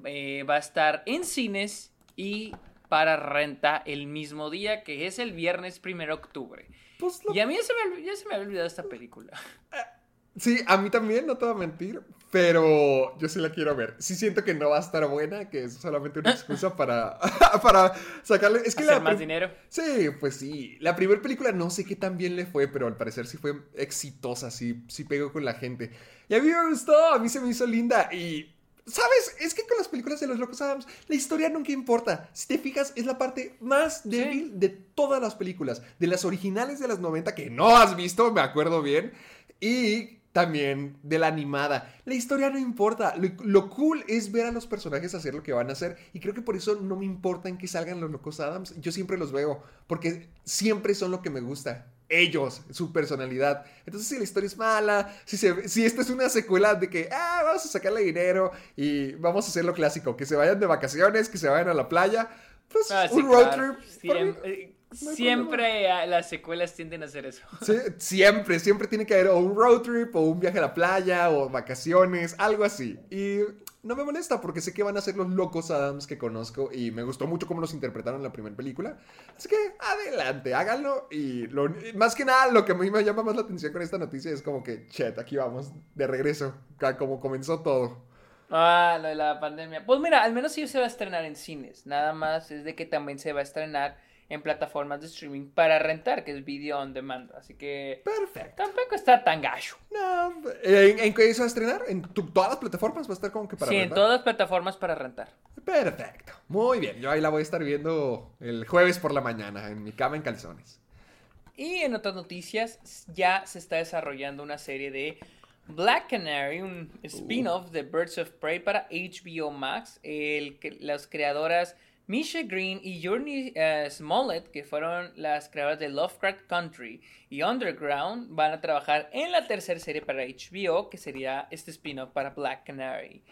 eh, va a estar en cines y para renta el mismo día, que es el viernes 1 de octubre. Pues lo- Y a mí ya se, me, ya se me había olvidado esta película. Sí, a mí también, no te voy a mentir. Pero yo sí la quiero ver. Sí siento que no va a estar buena, que es solamente una excusa para, para sacarle... Es que Hacer la más dinero. Sí, pues sí. La primera película no sé qué tan bien le fue, pero al parecer sí fue exitosa, sí, sí pegó con la gente. Y a mí me gustó, a mí se me hizo linda. Y, ¿sabes? Es que con las películas de los Locos Adams, la historia nunca importa. Si te fijas, es la parte más débil de todas las películas. De las originales de las 90, que no has visto, me acuerdo bien. Y también de la animada. La historia no importa. Lo, lo cool es ver a los personajes hacer lo que van a hacer. Y creo que por eso no me importa en que salgan los locos Adams. Yo siempre los veo. Porque siempre son lo que me gusta. Ellos, su personalidad. Entonces, si la historia es mala, si, se, si esta es una secuela de que, ah, vamos a sacarle dinero y vamos a hacer lo clásico, que se vayan de vacaciones, que se vayan a la playa, pues Ah, sí, un road claro. trip. eh, no siempre ah, las secuelas tienden a hacer eso. Sí, siempre, siempre tiene que haber o un road trip o un viaje a la playa o vacaciones, algo así. Y no me molesta porque sé que van a ser los locos Adams que conozco y me gustó mucho cómo los interpretaron en la primera película. Así que adelante, háganlo. Y más que nada, lo que a mí me llama más la atención con esta noticia es como que, chet, aquí vamos, de regreso, como comenzó todo. Ah, lo de la pandemia. Pues mira, al menos sí se va a estrenar en cines. Nada más es de que también se va a estrenar en plataformas de streaming para rentar, que es video on demand. Así que Perfecto. tampoco está tan gacho. No, ¿En, en qué se va a estrenar? ¿En tu- todas las plataformas? ¿Va a estar como que para Sí, en rentar? todas las plataformas para rentar. Perfecto. Muy bien. Yo ahí la voy a estar viendo el jueves por la mañana en mi cama en calzones. Y en otras noticias, ya se está desarrollando una serie de Black Canary, un spin-off de Birds of Prey para HBO Max. El, las creadoras Misha Green y Journey eh, Smollett, que fueron las creadoras de Lovecraft Country y Underground, van a trabajar en la tercera serie para HBO, que sería este spin-off para Black Canary.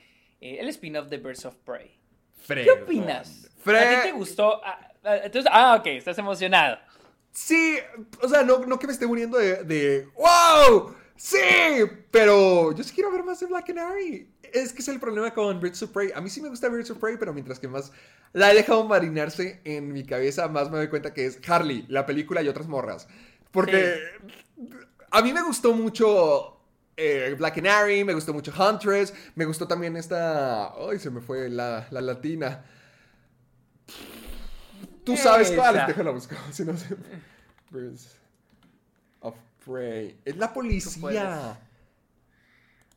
eh, el spin-off de Birds of Prey. ¿Qué opinas? ¿A ti te gustó? Ah, ah, entonces, ah, ok, estás emocionado. Sí, o sea, no, no que me esté muriendo de, de ¡Wow! ¡Sí! Pero yo sí quiero ver más de Black Canary. Es que es el problema con Birds of Prey. A mí sí me gusta Birds of Prey, pero mientras que más la he dejado marinarse en mi cabeza, más me doy cuenta que es Harley, la película y otras morras. Porque a mí me gustó mucho eh, Black Canary, me gustó mucho Huntress, me gustó también esta... ¡Ay, se me fue la, la latina! Tú sabes cuál, déjala buscar, si no sé. Birds Prey. Es la policía.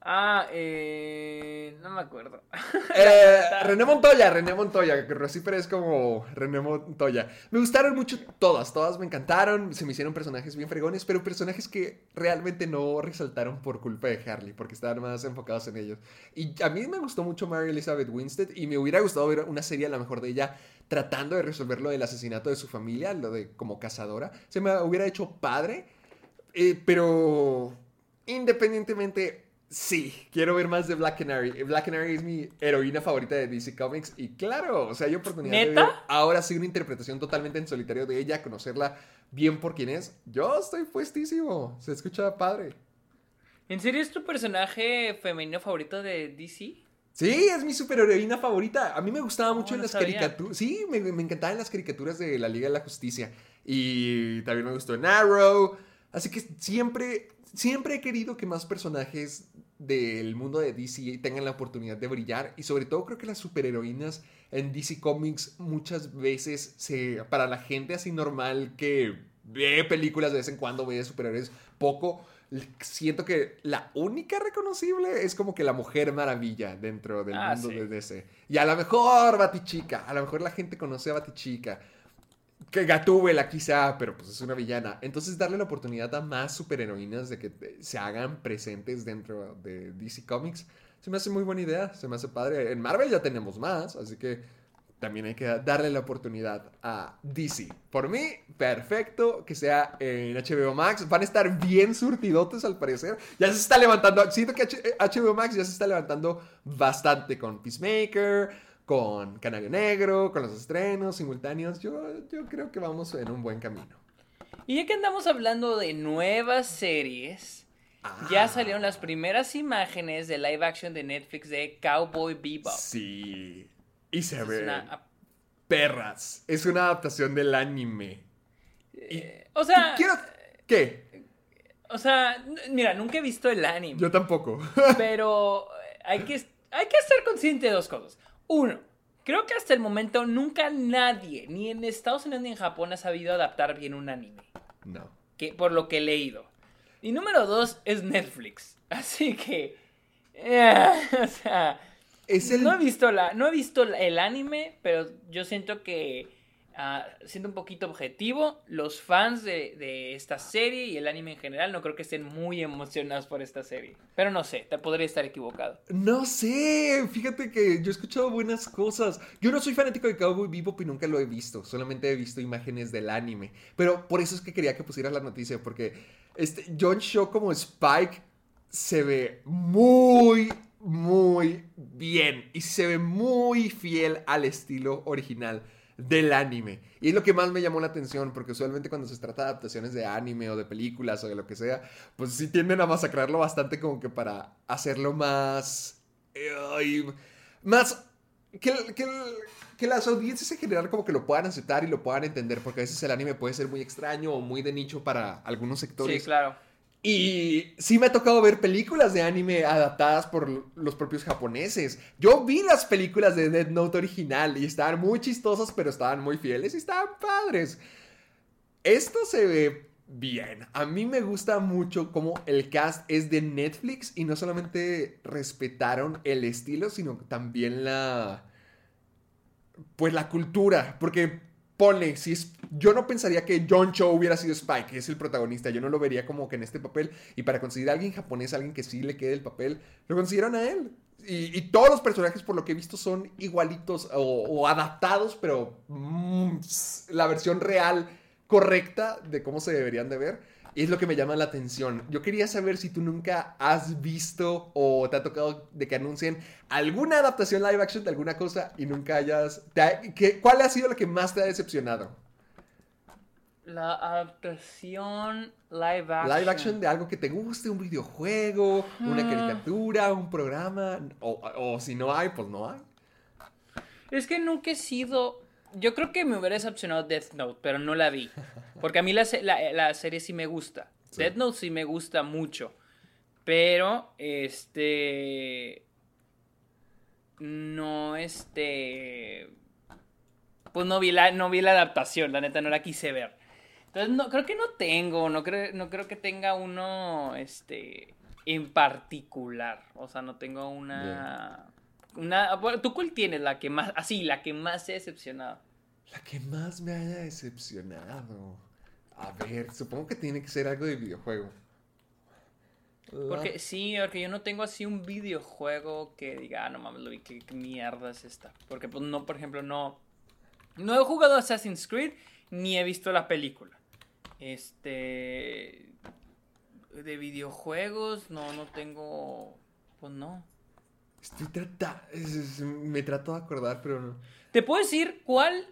Ah, eh, no me acuerdo. Eh, René Montoya, René Montoya, que Rosy Pérez como René Montoya. Me gustaron mucho todas, todas me encantaron, se me hicieron personajes bien fregones, pero personajes que realmente no resaltaron por culpa de Harley, porque estaban más enfocados en ellos. Y a mí me gustó mucho Mary Elizabeth Winstead y me hubiera gustado ver una serie a lo mejor de ella tratando de resolver lo del asesinato de su familia, lo de como cazadora. Se me hubiera hecho padre. Eh, pero independientemente, sí, quiero ver más de Black Canary. Black Canary es mi heroína favorita de DC Comics y claro, o sea, hay oportunidad de ¿Neta? ver ahora sí una interpretación totalmente en solitario de ella, conocerla bien por quién es. Yo estoy puestísimo, se escucha padre. ¿En serio es tu personaje femenino favorito de DC? Sí, es mi superheroína favorita. A mí me gustaba mucho No, en las caricaturas. Sí, me, me encantaban las caricaturas de la Liga de la Justicia. Y también me gustó en Arrow. Así que siempre, siempre he querido que más personajes del mundo de DC tengan la oportunidad de brillar. Y sobre todo creo que las superheroínas en DC Comics muchas veces se, para la gente así normal que ve películas de vez en cuando, ve superhéroes poco. Siento que la única reconocible es como que la Mujer Maravilla dentro del Ah, mundo sí. de DC. Y a lo mejor Batichica, a lo mejor la gente conoce a Batichica. Que Gatúbela quizá, pero pues es una villana. Entonces darle la oportunidad a más superheroínas de que eh, se hagan presentes dentro de DC Comics se me hace muy buena idea, se me hace padre. En Marvel ya tenemos más, así que también hay que darle la oportunidad a DC. Por mí, perfecto que sea en HBO Max. Van a estar bien surtidotes al parecer. Ya se está levantando. Siento que HBO Max ya se está levantando bastante con Peacemaker, con Canario Negro, con los estrenos simultáneos. Yo, yo creo que vamos en un buen camino. Y ya que andamos hablando de nuevas series, Ah. ya salieron las primeras imágenes de live action de Netflix de Cowboy Bebop. Sí. Y se Es ve. una- Perras. Es una adaptación del anime. eh, o sea, Quiero. ¿Qué? o sea, mira, nunca he visto el anime, Yo tampoco. pero hay que, hay que estar consciente de dos cosas. Uno, creo que hasta el momento nunca nadie, ni en Estados Unidos ni en Japón, ha sabido adaptar bien un anime. no. que, por lo que he leído. Y número dos es Netflix. Así que. eh, o sea. Es el. No he visto la. No he visto el anime, pero yo siento que. Ah, siendo un poquito objetivo, los fans de, de esta serie y el anime en general no creo que estén muy emocionados por esta serie. Pero no sé, te podría estar equivocado. No sé, fíjate que yo he escuchado buenas cosas. Yo no soy fanático de Cowboy Bebop y nunca lo he visto, solamente he visto imágenes del anime. Pero por eso es que quería que pusieras la noticia, porque este John Shaw como Spike se ve muy, muy bien y se ve muy fiel al estilo original del anime. Y es lo que más me llamó la atención, porque usualmente cuando se trata de adaptaciones de anime o de películas o de lo que sea, pues sí tienden a masacrarlo bastante como que para hacerlo más... más... Que, que, que las audiencias en general como que lo puedan aceptar y lo puedan entender, porque a veces el anime puede ser muy extraño o muy de nicho para algunos sectores. Sí, claro. Y sí me ha tocado ver películas de anime adaptadas por los propios japoneses. Yo vi las películas de Dead Note original y estaban muy chistosas, pero estaban muy fieles y estaban padres. Esto se ve bien. A mí me gusta mucho cómo el cast es de Netflix y no solamente respetaron el estilo, sino también la... Pues la cultura, porque ponle, si es, yo no pensaría que John Cho hubiera sido Spike, que es el protagonista, yo no lo vería como que en este papel, y para conseguir a alguien japonés, alguien que sí le quede el papel, lo consiguieron a él. Y, todos los personajes, por lo que he visto, son igualitos o, adaptados, pero mm, la versión real, correcta de cómo se deberían de ver. Y es lo que me llama la atención. Yo quería saber si tú nunca has visto o te ha tocado de que anuncien alguna adaptación live action de alguna cosa y nunca hayas... ha- ¿qué- ¿Cuál ha sido lo que más te ha decepcionado? La adaptación live action. Live action de algo que te guste, un videojuego, una caricatura, un programa, o, o si no hay, pues no hay. Es que nunca he sido. Yo creo que me hubiera decepcionado Death Note, pero no la vi. Porque a mí la, la- la serie sí me gusta. Sí. Death Note sí me gusta mucho. Pero, este. No, este. Pues no vi la, no vi la adaptación, la neta no la quise ver. Entonces, no, creo que no tengo, no creo, no creo que tenga uno, este, en particular. O sea, no tengo una... Una, bueno, ¿Tú cuál tienes? La que más, así, la que más ha decepcionado. La que más me haya decepcionado. A ver, supongo que tiene que ser algo de videojuego. La- Porque sí, porque yo no tengo así un videojuego que diga, ah, no mames, lo vi, qué, qué mierda es esta. Porque, pues, no, por ejemplo, no. No he jugado Assassin's Creed ni he visto la película. Este. de videojuegos, no, no tengo. Pues no. Estoy tratando. Me trato de acordar, pero no. Te puedo decir cuál.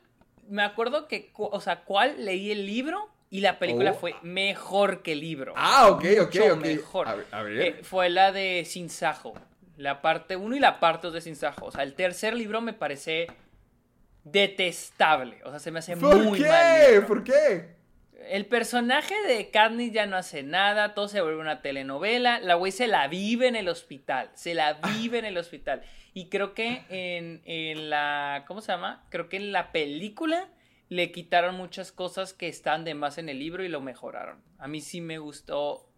Me acuerdo que. O sea, cuál leí el libro y la película Oh. fue mejor que el libro. Ah, ok, ok, Mucho ok. mejor. A ver, a ver. Eh, fue la de Sin Sajo. La parte 1 y la parte 2 de Sin Sajo. O sea, el tercer libro me parece detestable. O sea, se me hace ¿Por muy qué? mal. libro. ¿Por qué? El personaje de Katniss ya no hace nada, todo se vuelve una telenovela. La güey se la vive en el hospital, se la vive en el hospital. Y creo que en, en la, ¿cómo se llama? Creo que en la película le quitaron muchas cosas que están de más en el libro y lo mejoraron. A mí sí me gustó.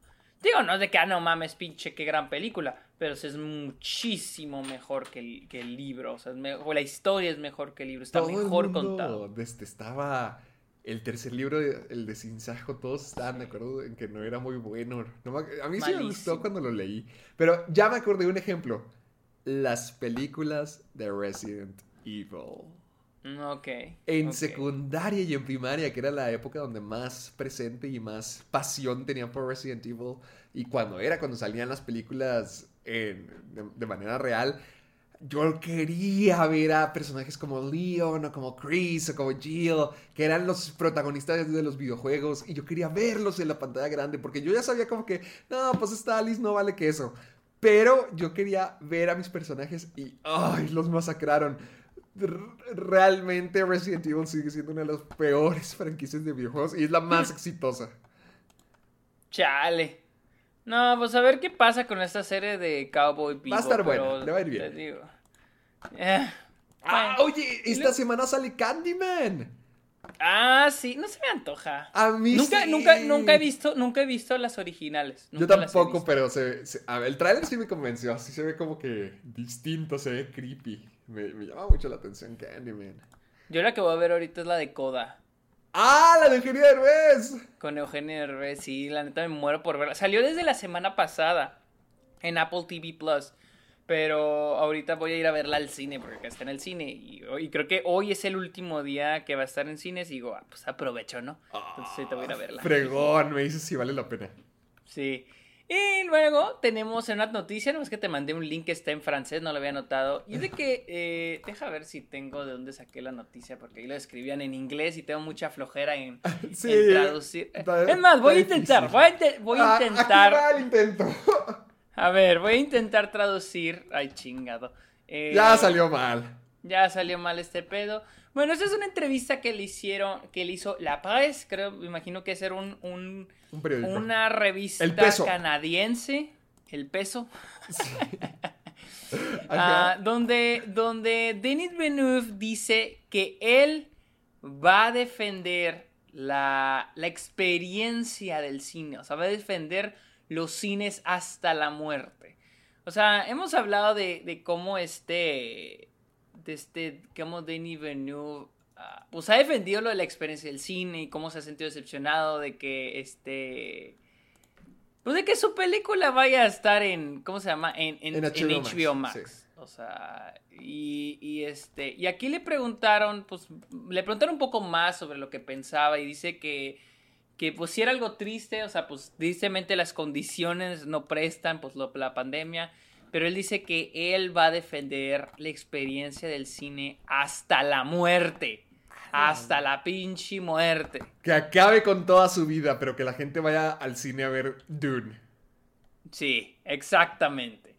Digo, no es de que, ah, no mames, pinche, qué gran película. Pero es muchísimo mejor que el, que el libro. O sea, es mejor, la historia es mejor que el libro. Está Todo el mejor mundo contado. Detestaba el tercer libro, el de Sin Sajo. Todos estaban de acuerdo en que no era muy bueno. No me- a mí sí me gustó cuando lo leí. Pero ya me acordé de un ejemplo. Las películas de Resident Evil. Ok. En secundaria y en primaria, que era la época donde más presente y más pasión tenía por Resident Evil, y cuando era, cuando salían las películas en- de, de manera real, yo quería ver a personajes como Leon o como Chris o como Jill, que eran los protagonistas de los videojuegos, y yo quería verlos en la pantalla grande, porque yo ya sabía como que, no, pues esta Alice no vale queso. Pero yo quería ver a mis personajes y ¡ay! los masacraron. Realmente Resident Evil sigue siendo una de las peores franquicias de videojuegos y es la más exitosa. Chale. No, pues a ver qué pasa con esta serie de Cowboy Bebop. Va a estar buena, le va a ir bien. te digo. Eh, Ah, bueno. oye, esta semana sale Candyman. Ah, sí, no se me antoja. A mí Nunca, sí. nunca, nunca he visto, nunca he visto las originales. Yo nunca tampoco, pero se, se- a ver, el tráiler sí me convenció. Así se ve como que distinto, se ve creepy. Me, me llama mucho la atención Candyman. Yo la que voy a ver ahorita es la de Coda. ¡Ah, la de Eugenio Derbez! Con Eugenio Derbez, sí, la neta me muero por verla. Salió desde la semana pasada en Apple TV Plus. Pero ahorita voy a ir a verla al cine porque está en el cine. Y, y creo que hoy es el último día que va a estar en cines. Y digo, ah, pues aprovecho, ¿no? Entonces ahorita voy a ir a verla. Fregón, me dices si vale la pena. Sí. Y luego tenemos en una noticia, no es que te mandé un link que está en francés, no lo había notado. Y de que, eh, deja ver si tengo de dónde saqué la noticia, porque ahí lo escribían en inglés y tengo mucha flojera en, Sí, en traducir. está- es más, voy a intentar, voy a, voy a Ah, aquí intentar. va el intento. A ver, voy a intentar traducir. Ay, chingado. Eh, ya salió mal. Ya salió mal este pedo. Bueno, esta es una entrevista que le hicieron, que le hizo La Presse, creo, me imagino que es ser un, un- Un periódico. una revista El Peso. canadiense. El peso. Ah, donde, donde Denis Villeneuve dice que él va a defender la, la experiencia del cine, o sea, va a defender los cines hasta la muerte. O sea, hemos hablado de, de cómo este, de este, cómo Denis Villeneuve, pues ha defendido lo de la experiencia del cine y cómo se ha sentido decepcionado de que este... Pues de que su película vaya a estar en, ¿cómo se llama? En, en, En en HBO Max, HBO Max. sí. O sea, y, y este, y aquí le preguntaron, pues, le preguntaron un poco más sobre lo que pensaba y dice que, que pues si era algo triste, o sea, pues tristemente las condiciones no prestan, pues lo- la pandemia, pero él dice que él va a defender la experiencia del cine hasta la muerte, hasta la pinche muerte. Que acabe con toda su vida, pero que la gente vaya al cine a ver Dune. Sí, exactamente.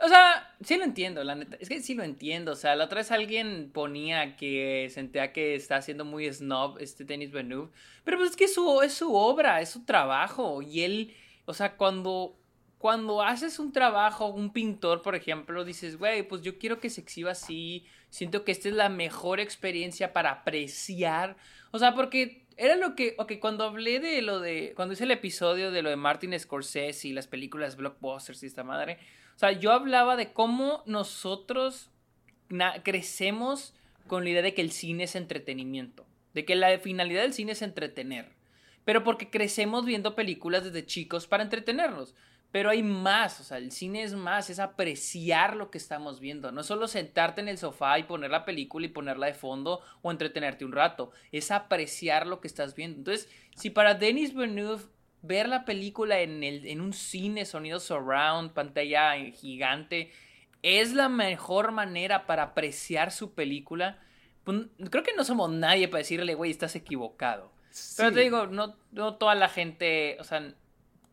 O sea, sí lo entiendo, la neta. Es que sí lo entiendo. O sea, la otra vez alguien ponía que sentía que está haciendo muy snob este Denis Villeneuve. Pero pues es que su, es su obra, es su trabajo. Y él, o sea, cuando, cuando haces un trabajo, un pintor, por ejemplo, dices, güey, pues yo quiero que se exhiba así. Siento que esta es la mejor experiencia para apreciar. O sea, porque era lo que, ok, cuando hablé de lo de, cuando hice el episodio de lo de Martin Scorsese y las películas blockbusters y esta madre, o sea, yo hablaba de cómo nosotros crecemos con la idea de que el cine es entretenimiento, de que la finalidad del cine es entretener, pero porque crecemos viendo películas desde chicos para entretenernos. Pero hay más, o sea, el cine es más, es apreciar lo que estamos viendo. No es solo sentarte en el sofá y poner la película y ponerla de fondo o entretenerte un rato. Es apreciar lo que estás viendo. Entonces, si para Denis Villeneuve ver la película en, el, en un cine, sonido surround, pantalla gigante, es la mejor manera para apreciar su película. Pues, creo que no somos nadie para decirle, güey, estás equivocado. Pero te digo, no, no toda la gente, o sea,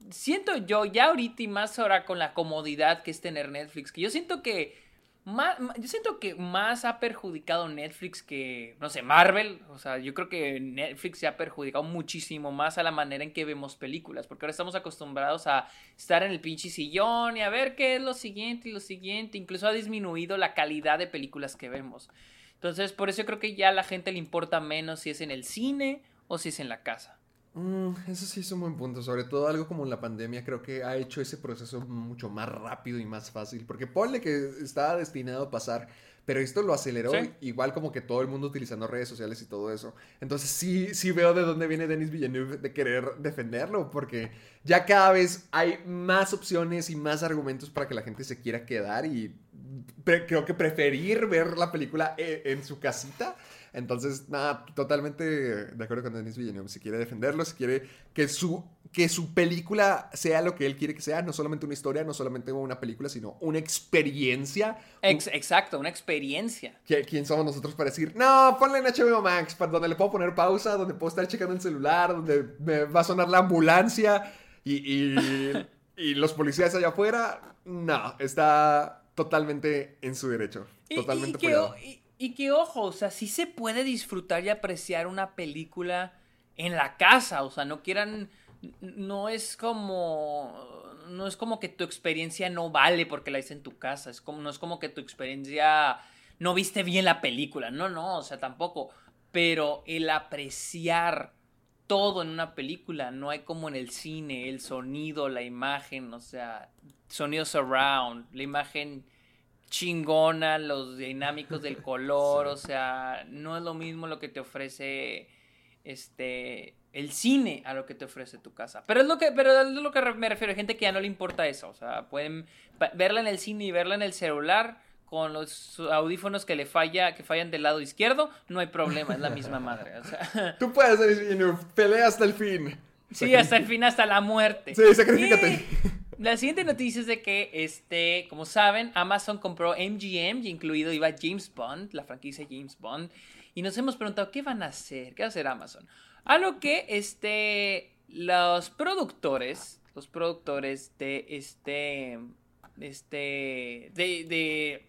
siento yo ya ahorita y más ahora con la comodidad que es tener Netflix, que yo siento que más, yo siento que más ha perjudicado Netflix que, no sé, Marvel. O sea, yo creo que Netflix se ha perjudicado muchísimo más a la manera en que vemos películas. Porque ahora estamos acostumbrados a estar en el pinche sillón y a ver qué es lo siguiente y lo siguiente. Incluso ha disminuido la calidad de películas que vemos. Entonces, por eso yo creo que ya a la gente le importa menos si es en el cine o si es en la casa. Mm, eso sí es un buen punto, sobre todo algo como la pandemia creo que ha hecho ese proceso mucho más rápido y más fácil, porque ponle que estaba destinado a pasar, pero esto lo aceleró igual como que todo el mundo utilizando redes sociales y todo eso. Entonces sí, sí veo de dónde viene Denis Villeneuve de querer defenderlo, porque ya cada vez hay más opciones y más argumentos para que la gente se quiera quedar y creo que preferir ver la película eh, en su casita entonces, nada, totalmente de acuerdo con Denis Villeneuve. Si quiere defenderlo, si quiere que su, que su película sea lo que él quiere que sea, no solamente una historia, no solamente una película, sino una experiencia. exacto, una experiencia. ¿Quién somos nosotros para decir, no, ponle en HBO Max, para donde le puedo poner pausa, donde puedo estar checando el celular, donde me va a sonar la ambulancia y, y, los policías allá afuera? No, está totalmente en su derecho. Totalmente y, y que ojo, o sea, sí se puede disfrutar y apreciar una película en la casa, o sea, no quieran, no es como, no es como que tu experiencia no vale porque la hice en tu casa, es como, no es como que tu experiencia no viste bien la película, no, no, o sea, tampoco, pero el apreciar todo en una película, no hay como en el cine, el sonido, la imagen, o sea, sonido surround, la imagen chingona, los dinámicos del color, o sea, no es lo mismo lo que te ofrece este el cine a lo que te ofrece tu casa. Pero es lo que pero es lo que me refiero, hay gente que ya no le importa eso, o sea, pueden verla en el cine y verla en el celular con los audífonos que le falla, que fallan del lado izquierdo, no hay problema, es la misma madre, o sea. Tú puedes, pelea hasta el fin. Sí, hasta el fin, hasta la muerte. Sí, sacrifícate. La siguiente noticia es de que, este, como saben, Amazon compró MGM y incluido iba James Bond, la franquicia James Bond. Y nos hemos preguntado, ¿qué van a hacer? ¿Qué va a hacer Amazon? A lo que, este, los productores, los productores de este, este, de, de,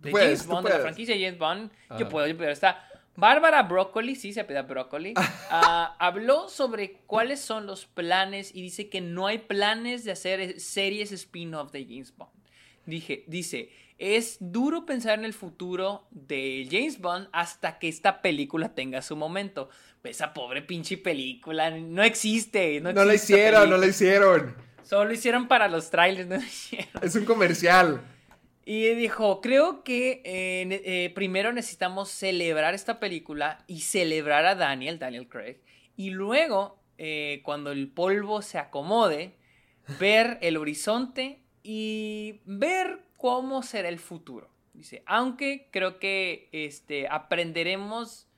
de James Bond, de la franquicia James Bond, yo puedo, yo puedo, está Bárbara Broccoli, sí se pida Broccoli, ah, habló sobre cuáles son los planes y dice que no hay planes de hacer series spin-off de James Bond. Dije, dice, es duro pensar en el futuro de James Bond hasta que esta película tenga su momento. Esa pobre pinche película no existe. No, no la hicieron, no la hicieron. Solo hicieron para los trailers, no hicieron. Es un comercial. Y dijo, creo que eh, eh, primero necesitamos celebrar esta película y celebrar a Daniel, Daniel Craig. Y luego, eh, cuando el polvo se acomode, ver el horizonte y ver cómo será el futuro. Dice, aunque creo que este, aprenderemos,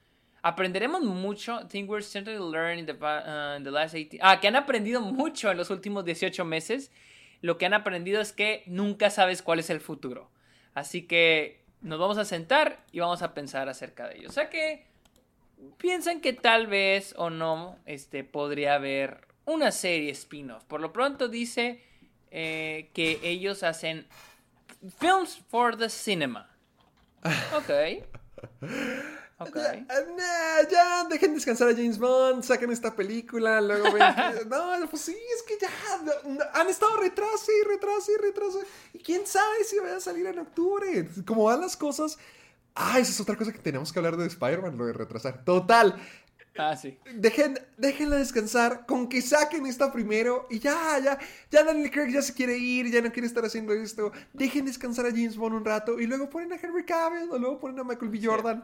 aprenderemos mucho. Think we're starting to learn in the, uh, the last 18... Ah, que han aprendido mucho en los últimos 18 meses lo que han aprendido es que nunca sabes cuál es el futuro. Así que nos vamos a sentar y vamos a pensar acerca de ello. O sea que piensan que tal vez o no este, podría haber una serie spin-off. Por lo pronto dice eh, que ellos hacen films for the cinema. Ok. Ya, ya, dejen descansar a James Bond, saquen esta película, luego ven. no, pues sí, es que ya han estado retraso y retraso y retraso. Y quién sabe si va a salir en octubre. Como van las cosas. Ah, esa es otra cosa que tenemos que hablar de Spider-Man, lo de retrasar. Total. Ah, sí. Dejen, déjenla descansar, con que saquen esta primero y ya, ya, ya Daniel Craig ya se quiere ir, ya no quiere estar haciendo esto. Dejen descansar a James Bond un rato y luego ponen a Henry Cavill o luego ponen a Michael B. Jordan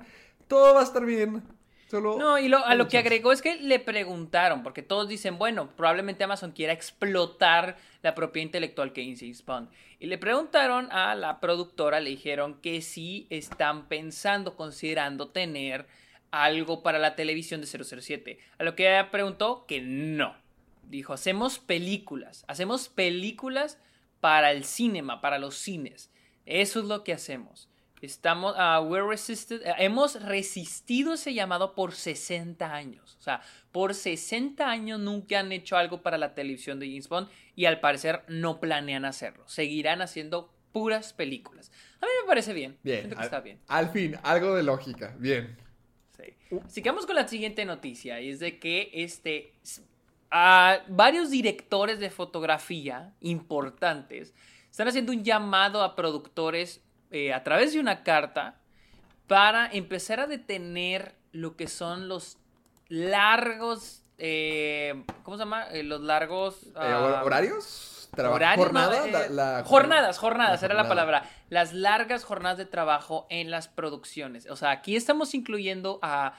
todo va a estar bien. Solo no, y a lo que agregó es que le preguntaron, porque todos dicen, bueno, probablemente Amazon quiera explotar la propiedad intelectual que James Bond. Y le preguntaron a la productora, le dijeron que sí están pensando, considerando tener algo para la televisión de 007. A lo que ella preguntó que no. dijo, hacemos películas, hacemos películas para el cinema, para los cines. Eso es lo que hacemos. Estamos, uh, we're resisted, uh, hemos resistido ese llamado por 60 años. O sea, por 60 años nunca han hecho algo para la televisión de James Bond y al parecer no planean hacerlo. Seguirán haciendo puras películas. A mí me parece bien. Bien. Siento que al, está bien. al fin, algo de lógica. Bien. Sí. Así que vamos con la siguiente noticia. Y es de que este, a varios directores de fotografía importantes están haciendo un llamado a productores eh, a través de una carta para empezar a detener lo que son los largos, eh, ¿cómo se llama? Eh, los largos... Eh, ah, ¿Horarios? No, eh, La- la- jornadas, jornadas, la era la palabra. Las largas jornadas de trabajo en las producciones. O sea, aquí estamos incluyendo a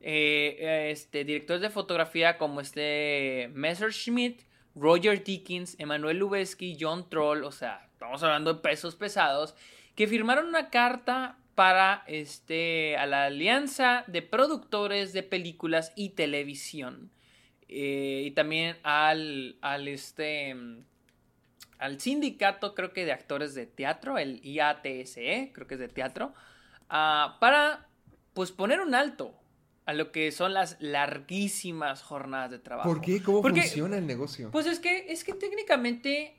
eh, este, directores de fotografía como este Messerschmitt, Roger Dickens, Emanuel Lubezki, John Troll, o sea, estamos hablando de pesos pesados, que firmaron una carta para este, a la Alianza de Productores de Películas y Televisión. eh, y también al, al este al sindicato, creo que de actores de teatro, el IATSE, creo que es de teatro, ah, para pues poner un alto a lo que son las larguísimas jornadas de trabajo. ¿Por qué? ¿Cómo Porque, funciona el negocio? Pues es que, es que técnicamente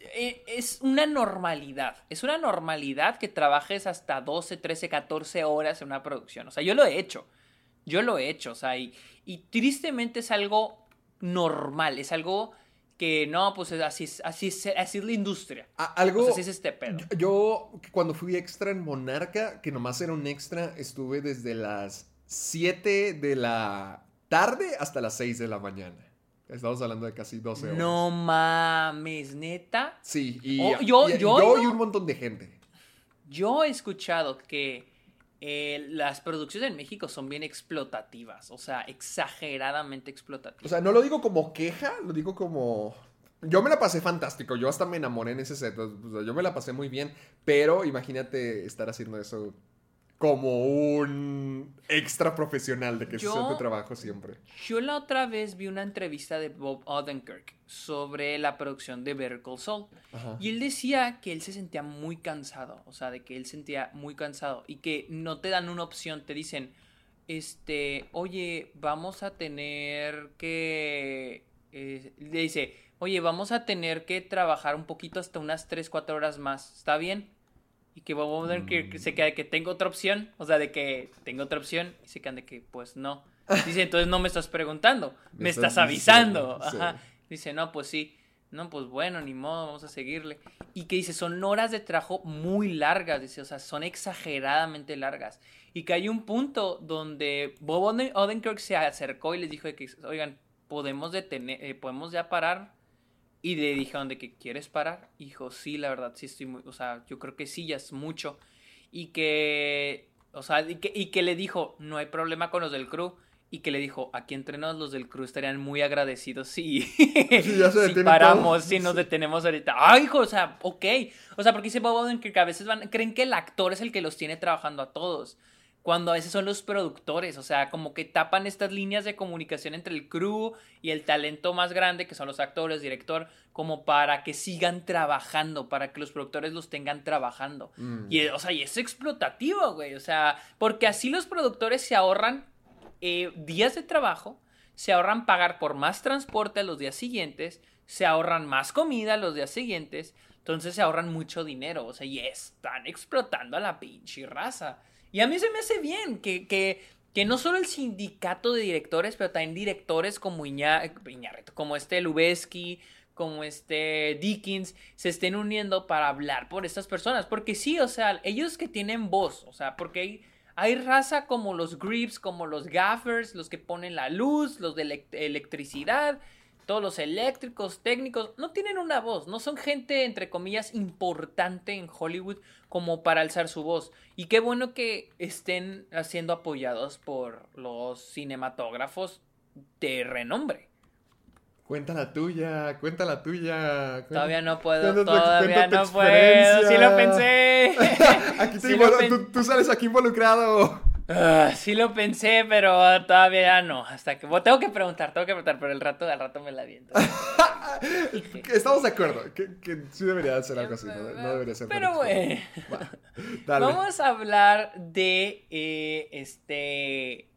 eh, es una normalidad. Es una normalidad que trabajes hasta 12, 13, 14 horas en una producción. O sea, yo lo he hecho. Yo lo he hecho. O sea, y, y tristemente es algo normal. Es algo que no, pues es así, es- así, así es la industria. Algo... Sea, así es este pedo. Yo, yo, cuando fui extra en Monarca, que nomás era un extra, estuve desde las 7 de la tarde hasta las 6 de la mañana. Estamos hablando de casi 12 horas. No mames, neta. Sí, y, Oh, yo- y- yo y no- un montón de gente. Yo he escuchado que eh, las producciones en México son bien explotativas. O sea, exageradamente explotativas. O sea, no lo digo como queja, lo digo como... Yo me la pasé fantástico, yo hasta me enamoré en ese set, o sea, yo me la pasé muy bien, pero imagínate estar haciendo eso como un extra profesional de que Yo- tu trabajo siempre. Yo la otra vez vi una entrevista de Bob Odenkirk sobre la producción de Better Call Saul. Ajá. Y él decía que él se sentía muy cansado. O sea, de que él sentía muy cansado. Y que no te dan una opción. Te dicen, este, oye, vamos a tener que... eh, le dice, oye, vamos a tener que trabajar un poquito hasta unas 3, 4 horas más. ¿Está bien? Y que Bob Odenkirk se queda de que tengo otra opción. O sea, de que tengo otra opción. Y se quedan de que, pues no. Dice, entonces no me estás preguntando. Me Me, estás estás, avisando. sí. Ajá. Dice, no, pues sí. No, pues bueno, ni modo, vamos a seguirle. Y que dice, son horas de trabajo muy largas, dice, o sea, son exageradamente largas. Y que hay un punto donde Bob Oden- Odenkirk se acercó y les dijo de que, oigan, podemos detener, eh, podemos ya parar. Y le dijeron de que quieres parar. Hijo, sí, la verdad, sí estoy muy, o sea, yo creo que sí, ya es mucho. Y que, o sea, y que, y que le dijo, no hay problema con los del crew. Y que le dijo, aquí entre nos los del crew estarían muy agradecidos si, ya se si paramos, todo. si nos detenemos ahorita. Ay, hijo, o sea, ok. O sea, porque dice Bob que a veces van, creen que el actor es el que los tiene trabajando a todos. Cuando a veces son los productores, o sea, como que tapan estas líneas de comunicación entre el crew y el talento más grande, que son los actores, director, como para que sigan trabajando, para que los productores los tengan trabajando. Mm. Y, o sea, y es explotativo, güey. O sea, porque así los productores se ahorran eh, días de trabajo, se ahorran pagar por más transporte a los días siguientes, se ahorran más comida a los días siguientes, entonces se ahorran mucho dinero. O sea, y están explotando a la pinche raza. Y a mí se me hace bien que, que, que no solo el sindicato de directores, pero también directores como Iña, Iñárritu, como este Lubeski, como este Dickens, se estén uniendo para hablar por estas personas. Porque sí, o sea, ellos que tienen voz, o sea, porque hay, hay raza como los grips, como los gaffers, los que ponen la luz, los de elec- electricidad, todos los eléctricos, técnicos, no tienen una voz, no son gente, entre comillas, importante en Hollywood como para alzar su voz. Y qué bueno que estén siendo apoyados por los cinematógrafos de renombre. Cuenta la tuya, cuenta la tuya. Todavía no puedo, cuenta todavía cuenta no puedo, sí lo pensé. Aquí te Sí pen- tú sales aquí involucrado. Ah, sí lo pensé, pero todavía no. Hasta que. Bueno, tengo que preguntar, tengo que preguntar, pero el rato, al rato me la viento. Estamos de acuerdo, que, que sí debería ser algo así, no, no debería ser. Pero bueno. Va. Vamos a hablar de eh, este.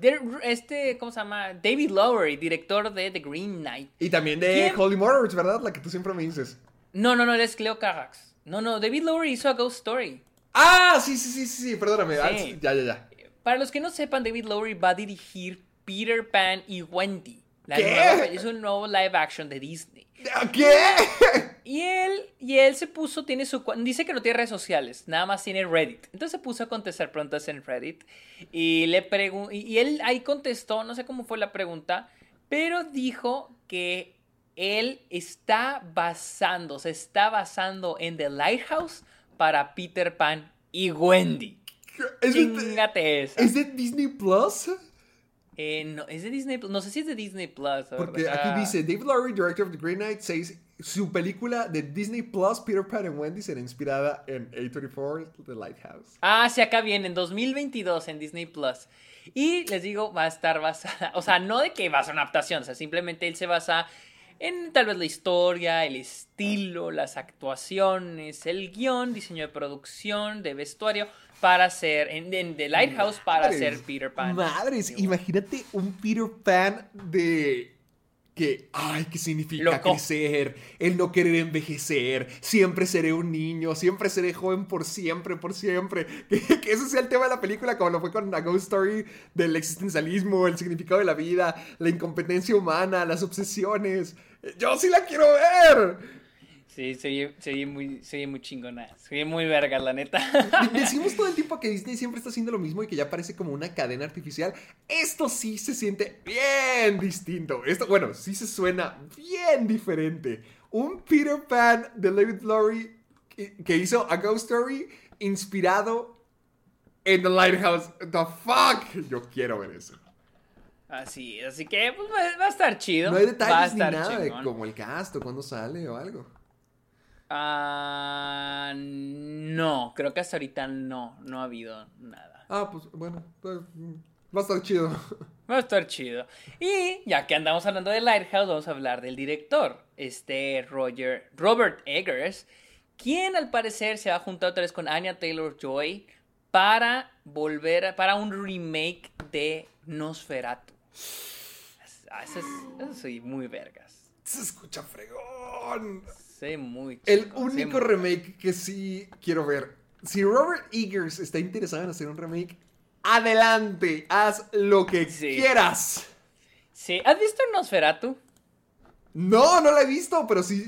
de este, ¿cómo se llama? David Lowery, director de The Green Knight. Y también de ¿Quién? Holy Murders, ¿verdad? La que tú siempre me dices. No, no, no, él es Cleo Carax. No, no, David Lowery hizo a Ghost Story. Ah, sí, sí, sí, sí, sí, perdóname. Ah, Sí. sí, ya, ya, ya. Para los que no sepan, David Lowery va a dirigir Peter Pan y Wendy. La ¿Qué? nueva- es un nuevo live action de Disney. ¿Qué? Y él, y él se puso, tiene su dice que no tiene redes sociales, nada más tiene Reddit. Entonces se puso a contestar preguntas en Reddit y le pregun- y, y él ahí contestó, no sé cómo fue la pregunta, pero dijo que él está basando, se está basando en The Lighthouse para Peter Pan y Wendy. ¿Es de, esa. ¿Es de Disney Plus? Eh, no, es de Disney Plus. No sé si es de Disney Plus. Porque verdad. aquí dice, David Lowery, director of The Green Knight, says su película de Disney Plus, Peter Pan and Wendy, será inspirada en A24, The Lighthouse. Ah, sí, acá viene, en 2022 en Disney Plus. Y les digo, va a estar basada. O sea, no de que va a ser una adaptación, o sea, simplemente él se basa en tal vez la historia, el estilo, las actuaciones, el guion, diseño de producción, de vestuario, para hacer. En, en The Lighthouse, para Madres, ser Peter Pan. Madres, imagínate un Peter Pan de... Que, ay, ¿qué significa Loco. crecer? El no querer envejecer. Siempre seré un niño. Siempre seré joven por siempre, por siempre. Que, que ese sea el tema de la película, como lo fue con la Ghost Story del existencialismo, el significado de la vida, la incompetencia humana, las obsesiones. Yo sí la quiero ver. Sí, se oye, se oye muy, se oye muy chingona. Se oye muy verga, la neta. De- Decimos todo el tiempo que Disney siempre está haciendo lo mismo y que ya parece como una cadena artificial. Esto sí se siente bien distinto. Esto, bueno, sí se suena bien diferente. Un Peter Pan de David Lowery que, que hizo A Ghost Story inspirado en The Lighthouse. The fuck. Yo quiero ver eso. Así, así que pues, va, a estar chido. No hay va a detalles ni nada de como el cast o cuándo sale o algo. Ah, no, creo que hasta ahorita no, no ha habido nada. Ah, pues bueno, pues, va a estar chido. Va a estar chido. Y ya que andamos hablando de Lighthouse, vamos a hablar del director, este Roger, Robert Eggers, quien al parecer se va a juntar otra vez con Anya Taylor Joy para volver, a- para un remake de Nosferatu. Ah, Eso es, eso soy muy vergas. Se escucha fregón. Sé muy El único muy- remake que sí quiero ver. Si Robert Eggers está interesado en hacer un remake, adelante, haz lo que Sí. quieras. Sí, ¿has visto Nosferatu? No, no la he visto, pero sí,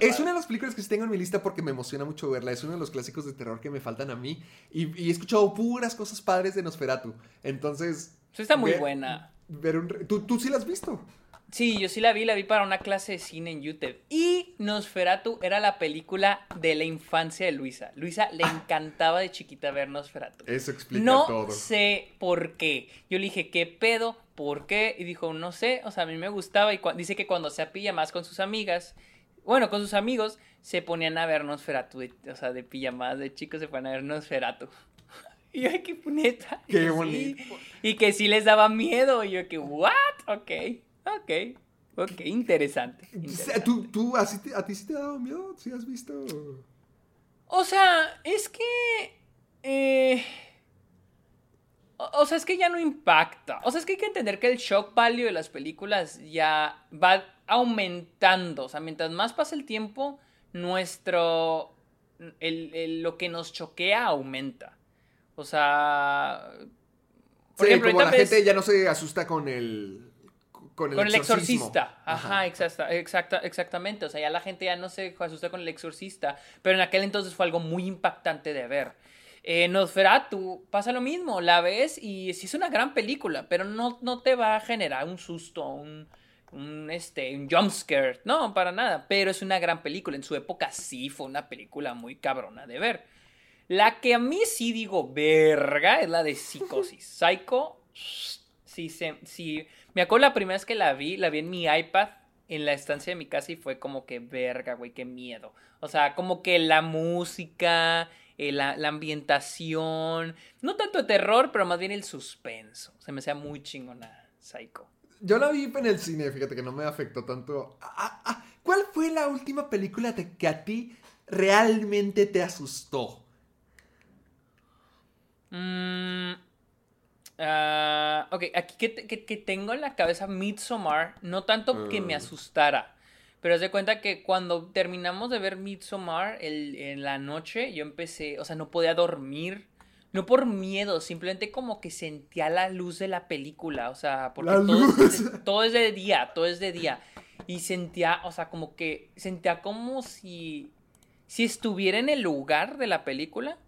Es una de las películas que sí tengo en mi lista porque me emociona mucho verla. Es uno de los clásicos de terror que me faltan a mí. Y, y he escuchado puras cosas padres de Nosferatu. Entonces. Sí, está muy buena. Ver un ¿Tú, tú sí la has visto. Sí, yo sí la vi, la vi para una clase de cine en YouTube. Y Nosferatu era la película de la infancia de Luisa. Luisa le encantaba de chiquita ver Nosferatu. Eso explica no todo. sé por qué. Yo le dije, ¿qué pedo? ¿Por qué? Y dijo, no sé, o sea, a mí me gustaba. Y dice que cuando se pijamadas con sus amigas, bueno, con sus amigos, se ponían a ver Nosferatu. o sea, de pijamadas de chicos se ponían a ver Nosferatu. Y yo, qué neta. Y Qué que sí, bonito. y que sí les daba miedo. Y yo, que, ¿what? Ok, ok, ok, interesante. ¿Tú, tú, así te- ¿A ti sí te ha dado miedo? ¿Sí has visto? O sea, es que. eh, o, o sea, es que ya no impacta. O sea, es que hay que entender que el shock value de las películas ya va aumentando. O sea, mientras más pasa el tiempo, nuestro. el- el- lo que nos choquea aumenta. O sea. Por sí, ejemplo, como la ves- gente ya no se asusta con el. Con el, Con el exorcismo. exorcista. Ajá, exacta- exacta- exactamente. O sea, ya la gente ya no se asusta con el exorcista. Pero en aquel entonces fue algo muy impactante de ver. Eh, Nosferatu pasa lo mismo. La ves y sí es una gran película, pero no, no te va a generar un susto, un, un, este, un jumpscare. No, para nada. Pero es una gran película. En su época sí fue una película muy cabrona de ver. La que a mí sí digo verga es la de Psicosis. Psycho, sí, se, sí. Me acuerdo la primera vez que la vi, la vi en mi iPad en la estancia de mi casa y fue como que verga, güey, qué miedo. O sea, como que la música, eh, la, la, ambientación, no tanto terror, pero más bien el suspenso. Se me hacía muy chingona Psycho. Yo la vi en el cine, fíjate que no me afectó tanto. Ah, ah, ¿Cuál fue la última película que a ti realmente te asustó? Mmm... ok, aquí que, tengo en la cabeza Midsommar, no tanto que me mm. asustara, pero haz de cuenta que cuando terminamos de ver Midsommar en la noche, yo empecé, o sea, no podía dormir. No por miedo, simplemente como que sentía la luz de la película, o sea, porque todo es, todo es de día, todo es de día. Y sentía, o sea, como que sentía como si, si estuviera en el lugar de la película,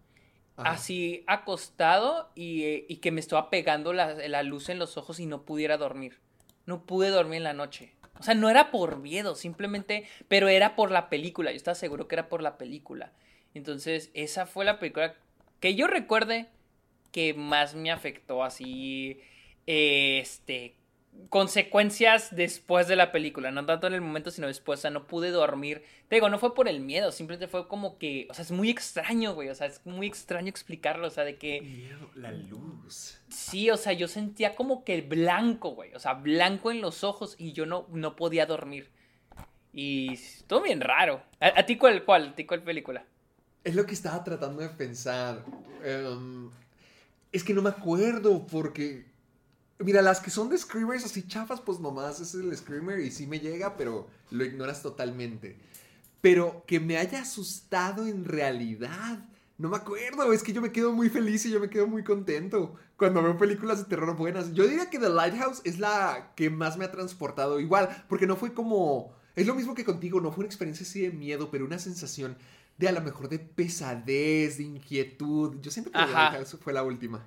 así acostado y, y, que me estaba pegando la, la luz en los ojos y no pudiera dormir. No pude dormir en la noche. O sea, no era por miedo, simplemente, pero era por la película. Yo estaba seguro que era por la película. Entonces, esa fue la película que yo recuerde que más me afectó así, este, consecuencias después de la película, no tanto en el momento, sino después, o sea, no pude dormir. Te digo, no fue por el miedo, simplemente fue como que, o sea, es muy extraño, güey, o sea, es muy extraño explicarlo, o sea, de que... Miedo, la luz. Sí, o sea, yo sentía como que blanco, güey, o sea, blanco en los ojos y yo no, no podía dormir. Y todo bien raro. ¿A, ti cuál, cuál? ¿A ti cuál película? Es lo que estaba tratando de pensar. Em, es que no me acuerdo porque Mira, las que son de screamers así chafas, pues nomás es el screamer y sí me llega, pero lo ignoras totalmente. Pero que me haya asustado en realidad. No me acuerdo, es que yo me quedo muy feliz y yo me quedo muy contento cuando veo películas de terror buenas. Yo diría que The Lighthouse es la que más me ha transportado. Igual, porque no fue como... Es lo mismo que contigo, no fue una experiencia así de miedo, pero una sensación de a lo mejor de pesadez, de inquietud. Yo siento que The Lighthouse fue la última.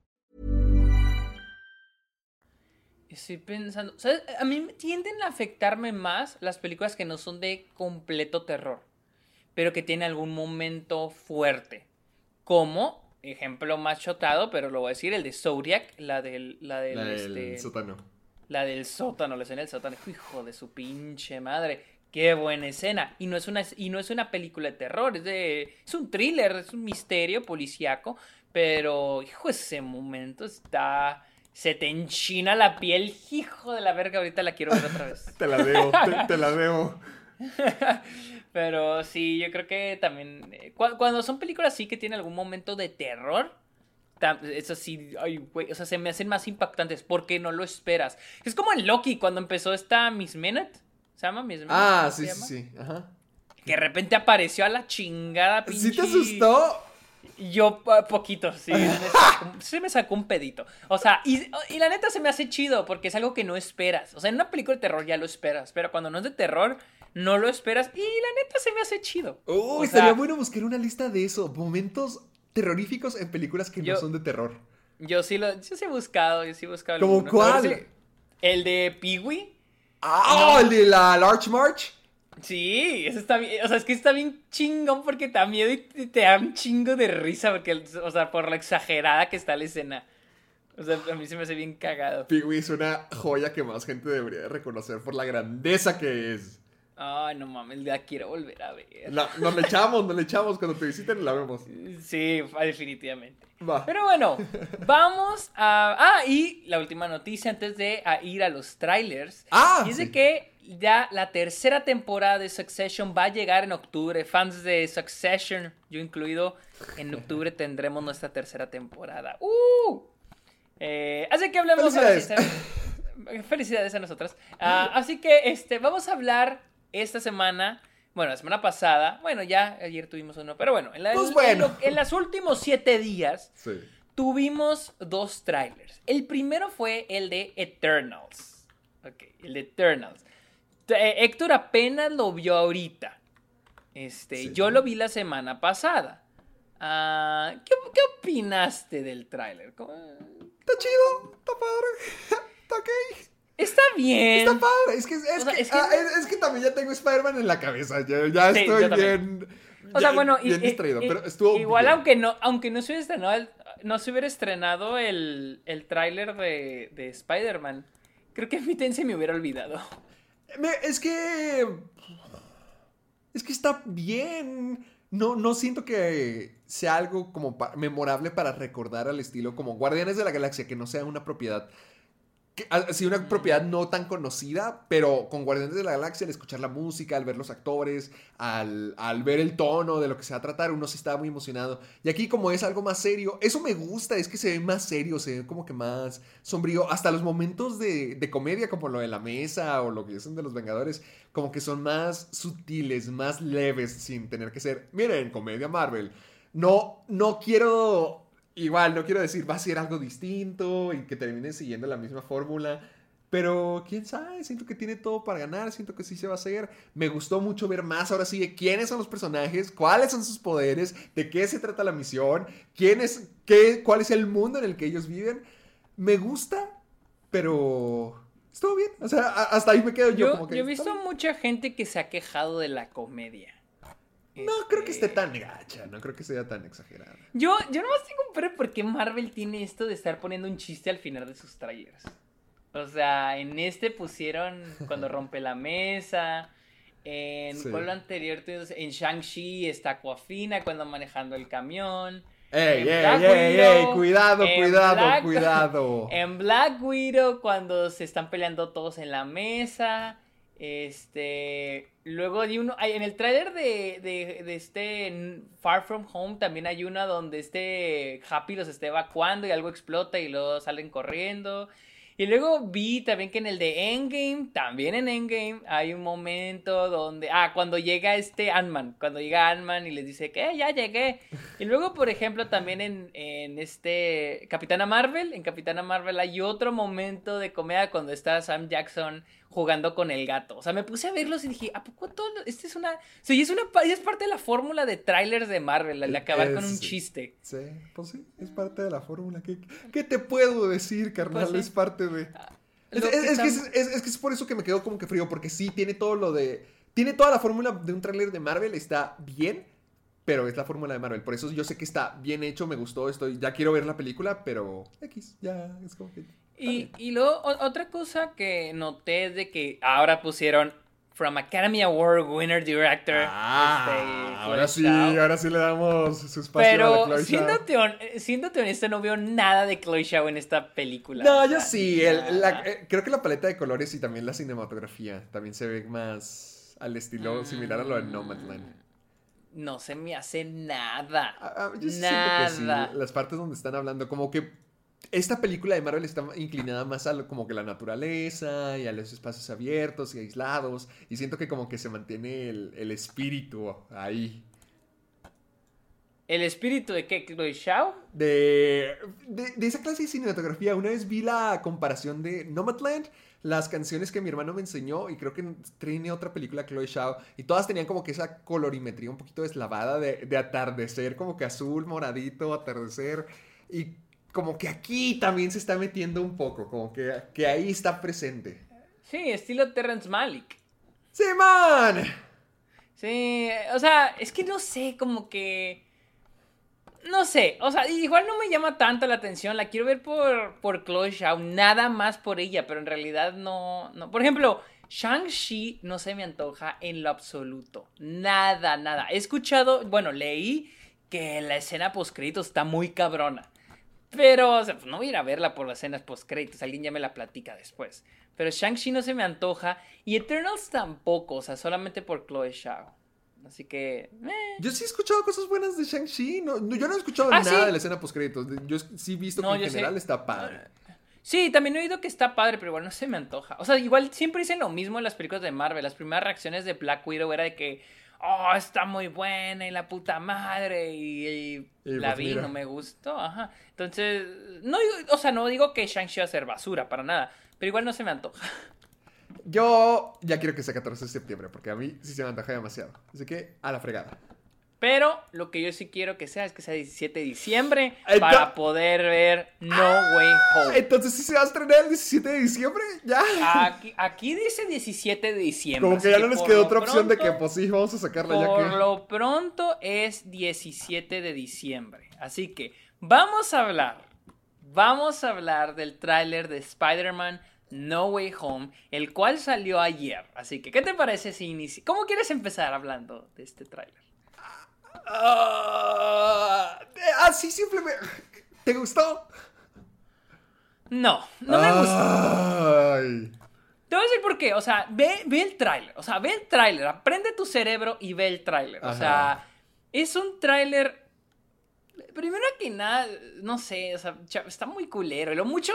Estoy pensando, ¿sabes? A mí tienden a afectarme más las películas que no son de completo terror, pero que tienen algún momento fuerte. Como, ejemplo más chotado, pero lo voy a decir, el de Zodiac, la del... La del, este, sótano. La del sótano, la escena del sótano. Hijo de su pinche madre. Qué buena escena. Y no es una, y no es una película de terror, es, de, es un thriller, es un misterio policíaco. Pero, hijo, ese momento está se te enchina la piel, hijo de la verga, ahorita la quiero ver otra vez. te la debo, te, la debo. Pero sí, yo creo que también, eh, cuando son películas así que tienen algún momento de terror, eso sí, ay, güey, o sea, se me hacen más impactantes porque no lo esperas. Es como en Loki, cuando empezó esta Miss Minute, ¿se llama Miss Minute? Ah, sí, sí, sí, ajá. Que de repente apareció a la chingada pinche... ¿Sí te asustó? Yo poquito, sí. Se me sacó un pedito. O sea, y, la neta se me hace chido porque es algo que no esperas. O sea, en una película de terror ya lo esperas, pero cuando no es de terror, no lo esperas y la neta se me hace chido. Uy, estaría bueno buscar una lista de eso. Momentos terroríficos en películas que no son de terror. Yo sí lo yo sí he buscado, yo sí he buscado. ¿Cómo cuál? el de Peewee. Ah, el de la Large March. Sí, eso está bien. O sea, es que está bien chingón porque te da miedo y te da un chingo de risa. Porque, o sea, por la exagerada que está la escena. O sea, a mí se me hace bien cagado. Pee-wee es una joya que más gente debería reconocer por la grandeza que es. Ay, no mames, ya quiero volver a ver. No, nos le echamos, nos le echamos. Cuando te visiten la vemos. Sí, definitivamente. Va. Pero bueno, vamos a... Ah, y la última noticia antes de ir a los trailers. Ah. Dice que ya la tercera temporada de Succession va a llegar en octubre. Fans de Succession, yo incluido, en octubre tendremos nuestra tercera temporada. ¡Uh! Eh, así que hablemos. Felicidades. Felicidades a nosotras. Ah, así que este, vamos a hablar esta semana. Bueno, la semana pasada. Bueno, ya ayer tuvimos uno. Pero bueno, en, pues en, los últimos siete días tuvimos dos trailers. El primero fue el de Eternals. Ok, el de Eternals. Eh, Héctor apenas lo vio ahorita. Este, Sí. yo lo vi la semana pasada. Ah, ¿qué, qué opinaste del tráiler? ¿Cómo- Está chido, está padre, está ok. Está bien. Está padre, es que, es, O sea, que, es que- ah, es- es que también ya tengo Spider-Man en la cabeza, ya, ya Sí, estoy bien, O sea, ya- bueno, bien y- distraído, y- pero estuvo igual bien. aunque no, aunque no se hubiera estrenado el, no se hubiera estrenado el, el tráiler de, de Spider-Man, creo que a mí se me hubiera olvidado. Es que. Es que está bien. No, no siento que sea algo como pa- memorable para recordar al estilo como Guardianes de la Galaxia, que no sea una propiedad. Así una propiedad no tan conocida, pero con Guardianes de la Galaxia, al escuchar la música, al ver los actores, al, al ver el tono de lo que se va a tratar, uno sí estaba muy emocionado. Y aquí, como es algo más serio, eso me gusta, es que se ve más serio, se ve como que más sombrío. Hasta los momentos de, de comedia, como lo de la mesa o lo que dicen de los Vengadores, como que son más sutiles, más leves, sin tener que ser, miren, comedia Marvel. No, no quiero, igual, no quiero decir va a ser algo distinto y que termine siguiendo la misma fórmula. Pero quién sabe, siento que tiene todo para ganar, siento que sí se va a hacer. Me gustó mucho ver más ahora sí de quiénes son los personajes, cuáles son sus poderes, de qué se trata la misión, quién es, qué, cuál es el mundo en el que ellos viven. Me gusta, pero estuvo bien. O sea, a- hasta ahí me quedo yo. Yo, como que yo he visto mucha gente que se ha quejado de la comedia. No creo que esté Este, tan gacha, no creo que sea tan exagerada. Yo, yo nomás tengo un pero por qué Marvel tiene esto de estar poniendo un chiste al final de sus trailers. O sea, en este pusieron cuando rompe la mesa. En Sí. ¿cuál lo anterior, en Shang-Chi está Coafina cuando manejando el camión. ¡Ey, ey, ey, ey! Cuidado, en cuidado, Black- cuidado. En Black Widow, cuando se están peleando todos en la mesa. Este. Luego hay uno. en el tráiler de, de, de este Far From Home también hay una donde este Happy los está evacuando y algo explota y luego salen corriendo. Y luego vi también que en el de Endgame, también en Endgame, hay un momento donde. Ah, cuando llega este Ant-Man. Cuando llega Ant-Man y les dice que "Eh, ya llegué. Y luego, por ejemplo, también en, en este Capitana Marvel. En Capitana Marvel hay otro momento de comedia cuando está Sam Jackson jugando con el gato. O sea, me puse a verlos y dije, ¿a poco todo? Este es una. Sí, es una es parte de la fórmula de trailers de Marvel, el de acabar con un chiste. Sí, pues sí, es parte de la fórmula. ¿Qué, qué te puedo decir, carnal? Pues sí. Es parte de... Es, Lo es- que es que es, que es por eso que me quedo como que frío, porque sí, tiene todo lo de... Tiene toda la fórmula de un tráiler de Marvel, está bien, pero es la fórmula de Marvel. Por eso yo sé que está bien hecho, me gustó, estoy... Ya quiero ver la película, pero... X, ya, es como que... Y, y luego o- otra cosa que noté es de que ahora pusieron From Academy Award Winner Director. Ah, este, ahora Chloe sí, Zhao. ahora sí le damos su espacio a la Pero Chloe Zhao. siéndote, siéndote honesto, no veo nada de Chloe Zhao en esta película. No, O yo sí. el- la- eh, creo que la paleta de colores y también la cinematografía también se ve más al estilo similar a lo de Nomadland. No se me hace nada. Ah, ah, yo nada. siento que sí. Las partes donde están hablando, como que esta película de Marvel está inclinada más a lo- como que la naturaleza y a los espacios abiertos y aislados. Y siento que como que se mantiene el, el espíritu ahí. ¿El espíritu de qué? ¿Chloe Zhao? De, de, de esa clase de cinematografía, una vez vi la comparación de Nomadland, las canciones que mi hermano me enseñó, y creo que tiene otra película, Chloe Zhao, y todas tenían como que esa colorimetría un poquito deslavada de, de atardecer, como que azul, moradito, atardecer, y como que aquí también se está metiendo un poco, como que, que ahí está presente. Sí, estilo Terrence Malick. ¡Sí, man! Sí, o sea, es que no sé, como que... No sé, o sea, igual no me llama tanto la atención, la quiero ver por, por Chloe Zhao, nada más por ella, pero en realidad no, no. Por ejemplo, Shang-Chi no se me antoja en lo absoluto, nada, nada. He escuchado, bueno, leí que la escena post-créditos está muy cabrona, pero, o sea, pues no voy a ir a verla por las escenas post-créditos, alguien ya me la platica después. Pero Shang-Chi no se me antoja y Eternals tampoco, o sea, solamente por Chloe Zhao. Así que, eh. Yo sí he escuchado cosas buenas de Shang-Chi. No, no, yo no he escuchado Ah, nada ¿sí? de la escena post-créditos. Yo sí he visto No, que en sé. general está padre. Sí, también he oído que está padre, pero igual no se me antoja. O sea, igual siempre dicen lo mismo en las películas de Marvel. Las primeras reacciones de Black Widow era de que, oh, está muy buena y la puta madre. Y, la pues vi, mira. no me gustó. Ajá. Entonces, no o sea, no digo que Shang-Chi va a ser basura, para nada. Pero igual no se me antoja. Yo ya quiero que sea 14 de septiembre, porque a mí sí se me antoja demasiado. Así que a la fregada. Pero lo que yo sí quiero que sea es que sea 17 de diciembre para poder ver No Way Home. Entonces sí se va a estrenar el 17 de diciembre, ya. Aquí, aquí dice 17 de diciembre. Como que ya no les por quedó otra opción de que pues sí, vamos a sacarla ya Por que... lo pronto es 17 de diciembre. Así que vamos a hablar. Vamos a hablar del tráiler de Spider-Man No Way Home, el cual salió ayer. Así que, ¿qué te parece si inici... ¿Cómo quieres empezar hablando de este tráiler? Ah, así simplemente... ¿Te gustó? No, no me gusta. Ay. Te voy a decir por qué. O sea, ve, ve el tráiler. O sea, ve el tráiler. Aprende tu cerebro y ve el tráiler. O sea, es un tráiler. Primero que nada, no sé, o sea, está muy culero. Lo mucho.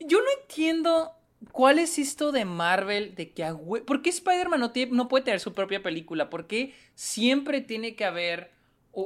Yo no entiendo cuál es esto de Marvel de que a ¿Por qué Spider-Man no, no puede tener su propia película? ¿Por qué siempre tiene que haber.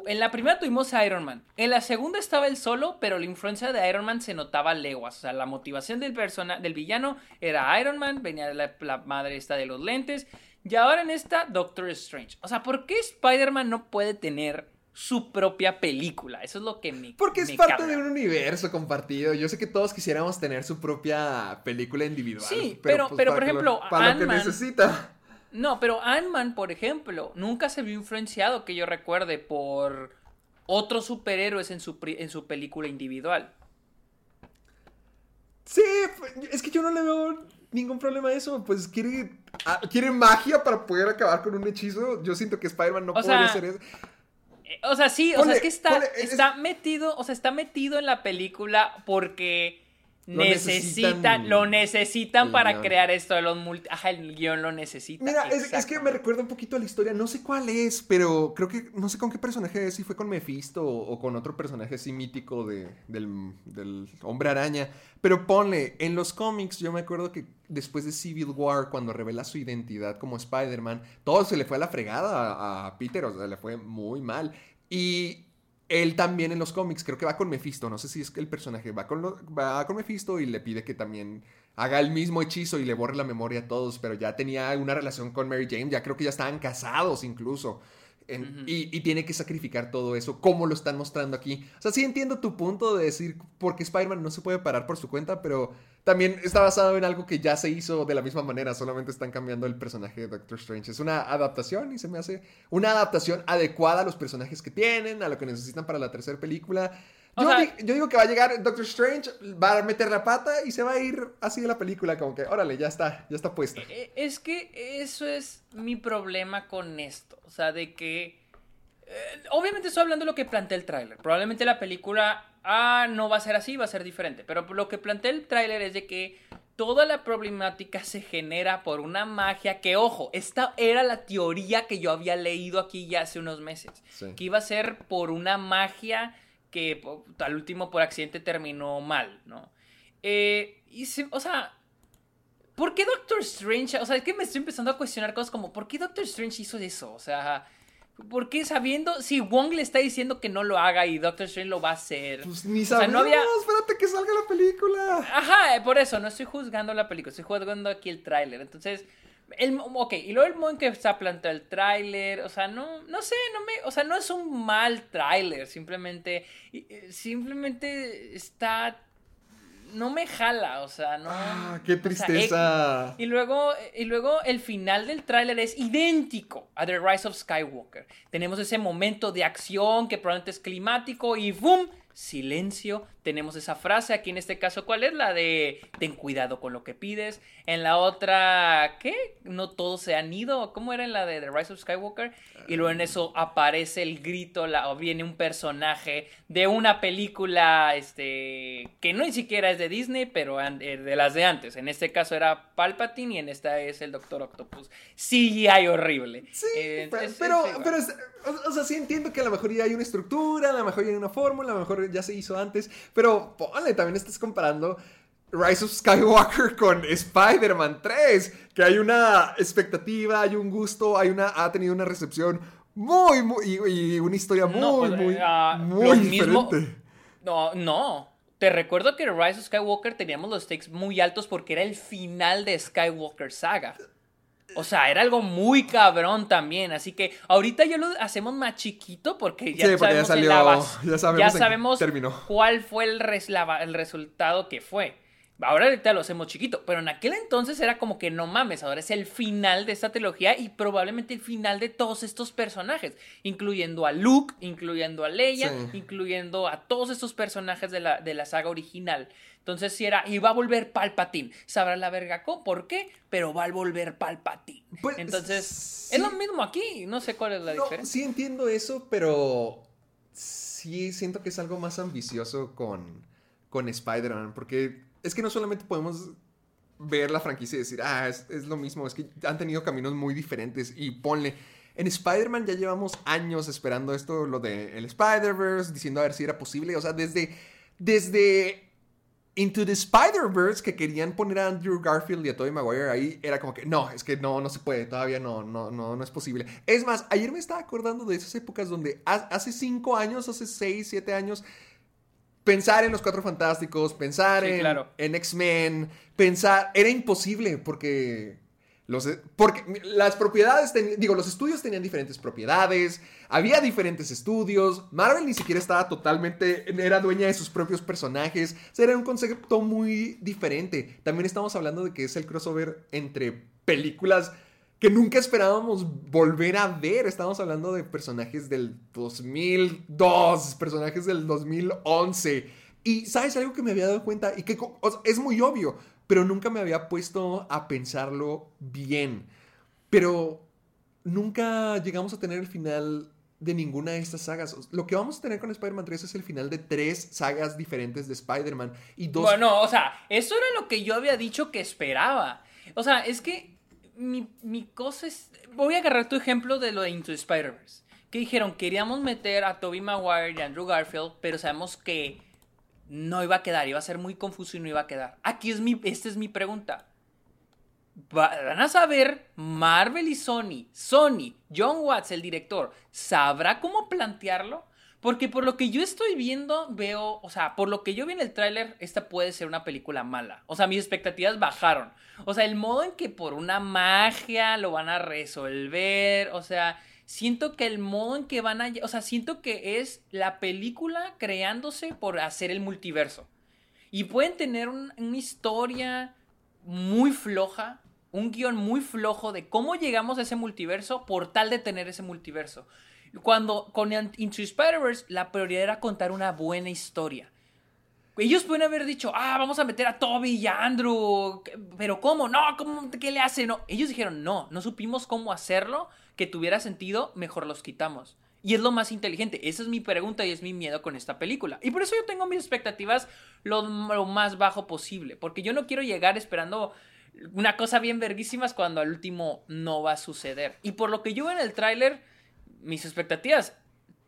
En la primera tuvimos a Iron Man. En la segunda estaba él solo, pero la influencia de Iron Man se notaba leguas. O sea, la motivación del, persona, del villano era Iron Man, venía la, la madre esta de los lentes. Y ahora en esta, Doctor Strange. O sea, ¿por qué Spider-Man no puede tener su propia película? Eso es lo que me Porque es me parte de un universo compartido. Yo sé que todos quisiéramos tener su propia película individual. Sí, pero- pero, para por lo- ejemplo, para lo que necesita. No, pero Ant-Man, por ejemplo, nunca se vio influenciado, que yo recuerde, por otros superhéroes en su, en su película individual. Sí, es que yo no le veo ningún problema a eso. Pues quiere, ah, quiere magia para poder acabar con un hechizo. Yo siento que Spider-Man no O podría sea, hacer eso. Eh, O sea, sí, o sea, es que está, ponle- es- está metido, o sea, está metido en la película porque Lo necesitan, necesitan lo necesitan para guion. crear esto de los multi... Ajá, el guion lo necesita. Mira, es, es que me recuerda un poquito a la historia. No sé cuál es, pero creo que no sé con qué personaje es. Si fue con Mephisto o, o con otro personaje así mítico de, del, del Hombre Araña. Pero ponle, en los cómics, yo me acuerdo que después de Civil War, cuando revela su identidad como Spider-Man, todo se le fue a la fregada a, a Peter. O sea, le fue muy mal. Y él también en los cómics, creo que va con Mephisto. No sé si es que el personaje va con, lo- va con Mephisto y le pide que también haga el mismo hechizo y le borre la memoria a todos. Pero ya tenía una relación con Mary Jane. Ya creo que ya estaban casados incluso. En- y, y tiene que sacrificar todo eso, como lo están mostrando aquí. O sea, sí entiendo tu punto de decir por qué Spider-Man no se puede parar por su cuenta, pero también está basado en algo que ya se hizo de la misma manera, solamente están cambiando el personaje de Doctor Strange. Es una adaptación y se me hace una adaptación adecuada a los personajes que tienen, a lo que necesitan para la tercera película. Yo, sea- di- yo digo que va a llegar Doctor Strange, va a meter la pata y se va a ir así de la película, como que, órale, ya está, ya está puesta. Eh, Es que eso es mi problema con esto. O sea, de que. eh, obviamente estoy hablando de lo que plantea el tráiler. Probablemente la película. Ah, no va a ser así, va a ser diferente. Pero lo que plantea el tráiler es de que toda la problemática se genera por una magia que, ojo, esta era la teoría que yo había leído aquí ya hace unos meses. Sí. Que iba a ser por una magia que al último por accidente terminó mal, ¿no? Eh, y se- o sea, ¿Por qué Doctor Strange? O sea, es que me estoy empezando a cuestionar cosas como, ¿por qué Doctor Strange hizo eso? O sea, ¿por qué sabiendo, si Wong le está diciendo que no lo haga y Doctor Strange lo va a hacer? Pues ni O sea, sabemos, no había- espérate que salga la película. Ajá, por eso, no estoy juzgando la película, estoy juzgando aquí el tráiler. Entonces, el, ok, y luego el modo en que está planteado el tráiler, o sea, no, no sé, no me, o sea, no es un mal tráiler, simplemente, eh, simplemente está, no me jala, o sea, no. Ah, qué o sea, tristeza. y luego, y luego el final del tráiler es idéntico a The Rise of Skywalker. Tenemos ese momento de acción que probablemente es climático y ¡boom! Silencio. Tenemos esa frase aquí en este caso, ¿cuál es? La de ten cuidado con lo que pides. En la otra, ¿qué? No todos se han ido. ¿Cómo era en la de The Rise of Skywalker? Y luego en eso aparece el grito, la, o viene un personaje de una película, este, que no ni siquiera es de Disney, pero eh, de las de antes. En este caso era Palpatine y en esta es el Doctor Octopus. CGI horrible. Sí, Eh, es- pero, es pero, es- o, o sea, sí entiendo que a lo mejor ya hay una estructura, a lo mejor ya hay una fórmula, a lo mejor ya se hizo antes, pero ponle, también estás comparando Rise of Skywalker con Spider-Man 3, que hay una expectativa, hay un gusto, hay una, ha tenido una recepción muy, muy, y, y una historia muy, No, muy, ah, muy mismo- diferente. No, no. te recuerdo que Rise of Skywalker teníamos los stakes muy altos porque era el final de Skywalker Saga. O sea, era algo muy cabrón también. Así que ahorita ya lo hacemos más chiquito porque ya Sí, porque ya sabemos, salió- en la base- ya sabemos ya cuál fue el, res- la- el resultado que fue. Ahora ahorita lo hacemos chiquito, pero en aquel entonces era como que no mames, ahora es el final de esta trilogía y probablemente el final de todos estos personajes, incluyendo a Luke, incluyendo a Leia, Sí. incluyendo a todos estos personajes de la, de la saga original. Entonces, si era, y va a volver Palpatine. Sabrá la verga cómo, por qué, pero va a volver Palpatine. Pues, Entonces, sí. es lo mismo aquí, no sé cuál es la No, diferencia. sí entiendo eso, pero sí siento que es algo más ambicioso con, con Spider-Man, porque es que no solamente podemos ver la franquicia y decir, ah, es, es lo mismo, es que han tenido caminos muy diferentes y ponle... En Spider-Man ya llevamos años esperando esto, lo de el Spider-Verse, diciendo a ver si era posible, o sea, desde... Desde Into the Spider-Verse que querían poner a Andrew Garfield y a Tobey Maguire ahí, era como que no, es que no, no se puede, todavía no, no, no, no es posible. Es más, ayer me estaba acordando de esas épocas donde ha- hace cinco años, hace seis, siete años, pensar en los Cuatro Fantásticos, pensar Sí, en, claro. en X-Men, pensar, era imposible porque... Los, porque las propiedades, digo, los estudios tenían diferentes propiedades, había diferentes estudios, Marvel ni siquiera estaba totalmente, era dueña de sus propios personajes, o sea, era un concepto muy diferente. También estamos hablando de que es el crossover entre películas que nunca esperábamos volver a ver. Estamos hablando de personajes del 2002, personajes del 2011. Y sabes algo que me había dado cuenta y que es muy obvio, pero nunca me había puesto a pensarlo bien. Pero nunca llegamos a tener el final de ninguna de estas sagas. Lo que vamos a tener con Spider-Man 3 es el final de tres sagas diferentes de Spider-Man y dos Bueno, o sea, eso era lo que yo había dicho que esperaba. O sea, es que mi, mi cosa es... Voy a agarrar tu ejemplo de lo de Into Spider-Verse. Que dijeron, queríamos meter a Tobey Maguire y Andrew Garfield, pero sabemos que no iba a quedar, iba a ser muy confuso y no iba a quedar. Aquí es mi, esta es mi pregunta. Va- Van a saber Marvel y Sony, Sony, John Watts, el director, ¿sabrá cómo plantearlo? Porque por lo que yo estoy viendo, veo, o sea, por lo que yo vi en el tráiler, esta puede ser una película mala. O sea, mis expectativas bajaron. O sea, el modo en que por una magia lo van a resolver, o sea, siento que el modo en que van a, o sea, siento que es la película creándose por hacer el multiverso. Y pueden tener un- una historia muy floja, un guion muy flojo de cómo llegamos a ese multiverso por tal de tener ese multiverso. Cuando con Into Spider-Verse la prioridad era contar una buena historia. Ellos pueden haber dicho, ah, vamos a meter a Toby y a Andrew, pero ¿cómo? No, ¿cómo? ¿qué le hace? No, ellos dijeron, no, no supimos cómo hacerlo, que tuviera sentido, mejor los quitamos. Y es lo más inteligente. Esa es mi pregunta y es mi miedo con esta película. Y por eso yo tengo mis expectativas lo, lo más bajo posible. Porque yo no quiero llegar esperando una cosa bien verguísimas cuando al último no va a suceder. Y por lo que yo veo en el tráiler, mis expectativas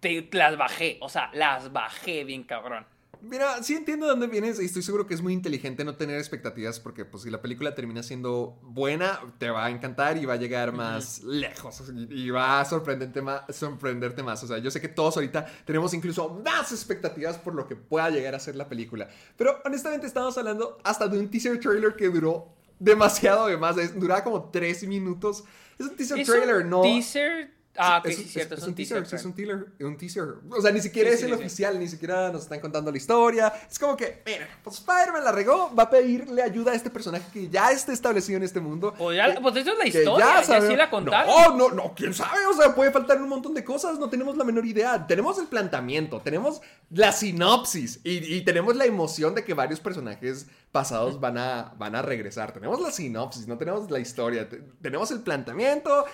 te, las bajé. O sea, las bajé bien cabrón. Mira, sí entiendo de dónde vienes y estoy seguro que es muy inteligente no tener expectativas porque pues si la película termina siendo buena, te va a encantar y va a llegar más lejos y, va a sorprenderte más, sorprenderte más. O sea, yo sé que todos ahorita tenemos incluso más expectativas por lo que pueda llegar a ser la película. Pero honestamente estamos hablando hasta de un teaser trailer que duró demasiado de más. Duraba como tres minutos. Es un teaser Es trailer, un no... teaser. Ah, ok, es, sí, es- cierto, es es, un teaser, es un teaser, un teaser. O sea, ni siquiera Sí, es sí, el oficial, ni siquiera nos están contando la historia. Es como que, mira, pues Spider-Man la regó, va a pedirle ayuda a este personaje que ya está establecido en este mundo. Pues, ya- que- pues eso es la historia, ya sabemos- sí la contaron. No, no, no, quién sabe, o sea, puede faltar un montón de cosas, no tenemos la menor idea. Tenemos el planteamiento, tenemos la sinopsis y, y tenemos la emoción de que varios personajes pasados van a, van a regresar. Tenemos la sinopsis, no tenemos la historia. Te- tenemos el planteamiento.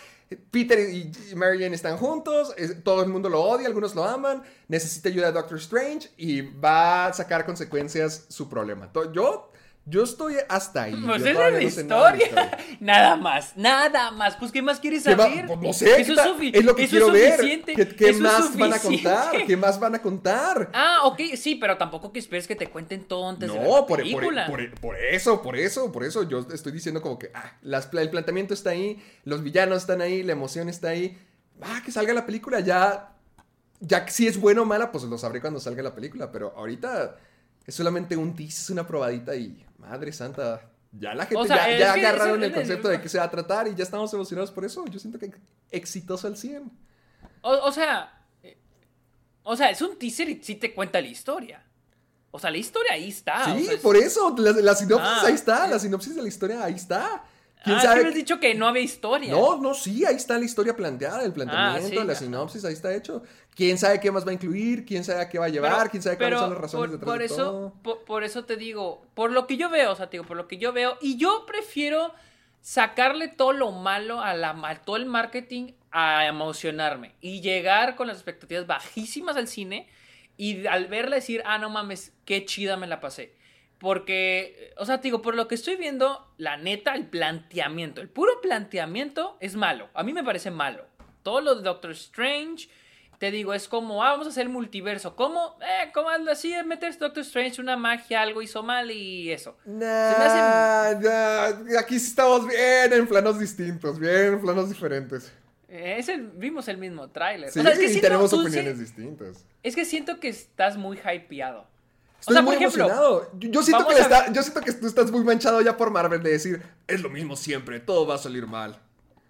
Peter y Mary Jane están juntos, todo el mundo lo odia, algunos lo aman, necesita ayuda de Doctor Strange y va a sacar consecuencias su problema. Yo, yo estoy hasta ahí. Pues esa es la no nada de historia. Nada más, nada más. Pues, ¿qué más quieres ¿Qué va- saber? pues, no sé, Eso sufi- es lo que eso quiero ver. suficiente, ¿Qué, qué eso es más van a contar? ¿Qué más van a contar? Ah, ok, sí, pero tampoco que esperes que te cuenten todo antes de ver No, la por, película. por- por eso, por eso, por eso. Yo estoy diciendo como que ah, las- el planteamiento está ahí, los villanos están ahí, la emoción está ahí. Ah, que salga la película, ya. Ya si es buena o mala, pues lo sabré cuando salga la película. Pero ahorita Es solamente un tease, es una probadita y madre santa. Ya la gente O sea, ya, agarraron el concepto de qué se va a tratar y ya estamos emocionados por eso. Yo siento que exitoso al 100. O, o sea, eh, o sea, es un teaser y sí te cuenta la historia. O sea, la historia ahí está. sí, o sea, es- por eso. La, la sinopsis Ah. ahí está. La sinopsis de la historia ahí está. ¿Quién Ah, sabe? que dicho que no había historia. No, no, sí, ahí está la historia planteada, el planteamiento, Ah, sí, la sinopsis, ahí está hecho. ¿Quién sabe qué más va a incluir? ¿Quién sabe a qué va a llevar? Pero- ¿Quién sabe pero cuáles son las razones por, detrás por de eso, todo? Por, por eso te digo, por lo que yo veo, o sea, te digo, por lo que yo veo, y yo prefiero sacarle todo lo malo a, la, a todo el marketing a emocionarme y llegar con las expectativas bajísimas al cine y al verla decir, ah, no mames, qué chida me la pasé. Porque, o sea, te digo, por lo que estoy viendo, la neta, el planteamiento, el puro planteamiento es malo. A mí me parece malo. Todo lo de Doctor Strange, te digo, es como, ah, vamos a hacer el multiverso. ¿Cómo? Eh, ¿cómo así? de Meter Doctor Strange, una magia, algo hizo mal y eso. Se me hace- Nah, nah, aquí sí estamos bien en planos distintos, bien en planos diferentes. Eh, Es el, vimos el mismo tráiler. Sí, O sea, es que y tenemos opiniones sí- distintas. Es que siento que estás muy hypeado. Estoy o sea, muy por ejemplo, emocionado. Yo, yo siento vamos que le a- está- yo siento que tú estás muy manchado ya por Marvel de decir, es lo mismo siempre, todo va a salir mal.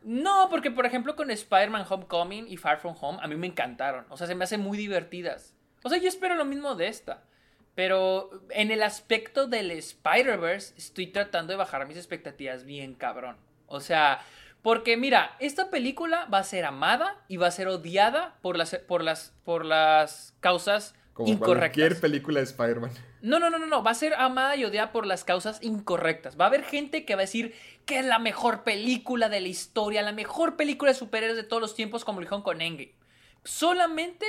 No, porque por ejemplo con Spider-Man Homecoming y Far From Home a mí me encantaron. O sea, se me hacen muy divertidas. O sea, yo espero lo mismo de esta. Pero en el aspecto del Spider-Verse estoy tratando de bajar mis expectativas bien cabrón. O sea, porque mira, esta película va a ser amada y va a ser odiada por las, por las, por las causas Como incorrectas. cualquier película de Spider-Man. No, no, no, no, no. Va a ser amada y odiada por las causas incorrectas. Va a haber gente que va a decir que es la mejor película de la historia, la mejor película de superhéroes de todos los tiempos, como lo dijeron con Endgame. Solamente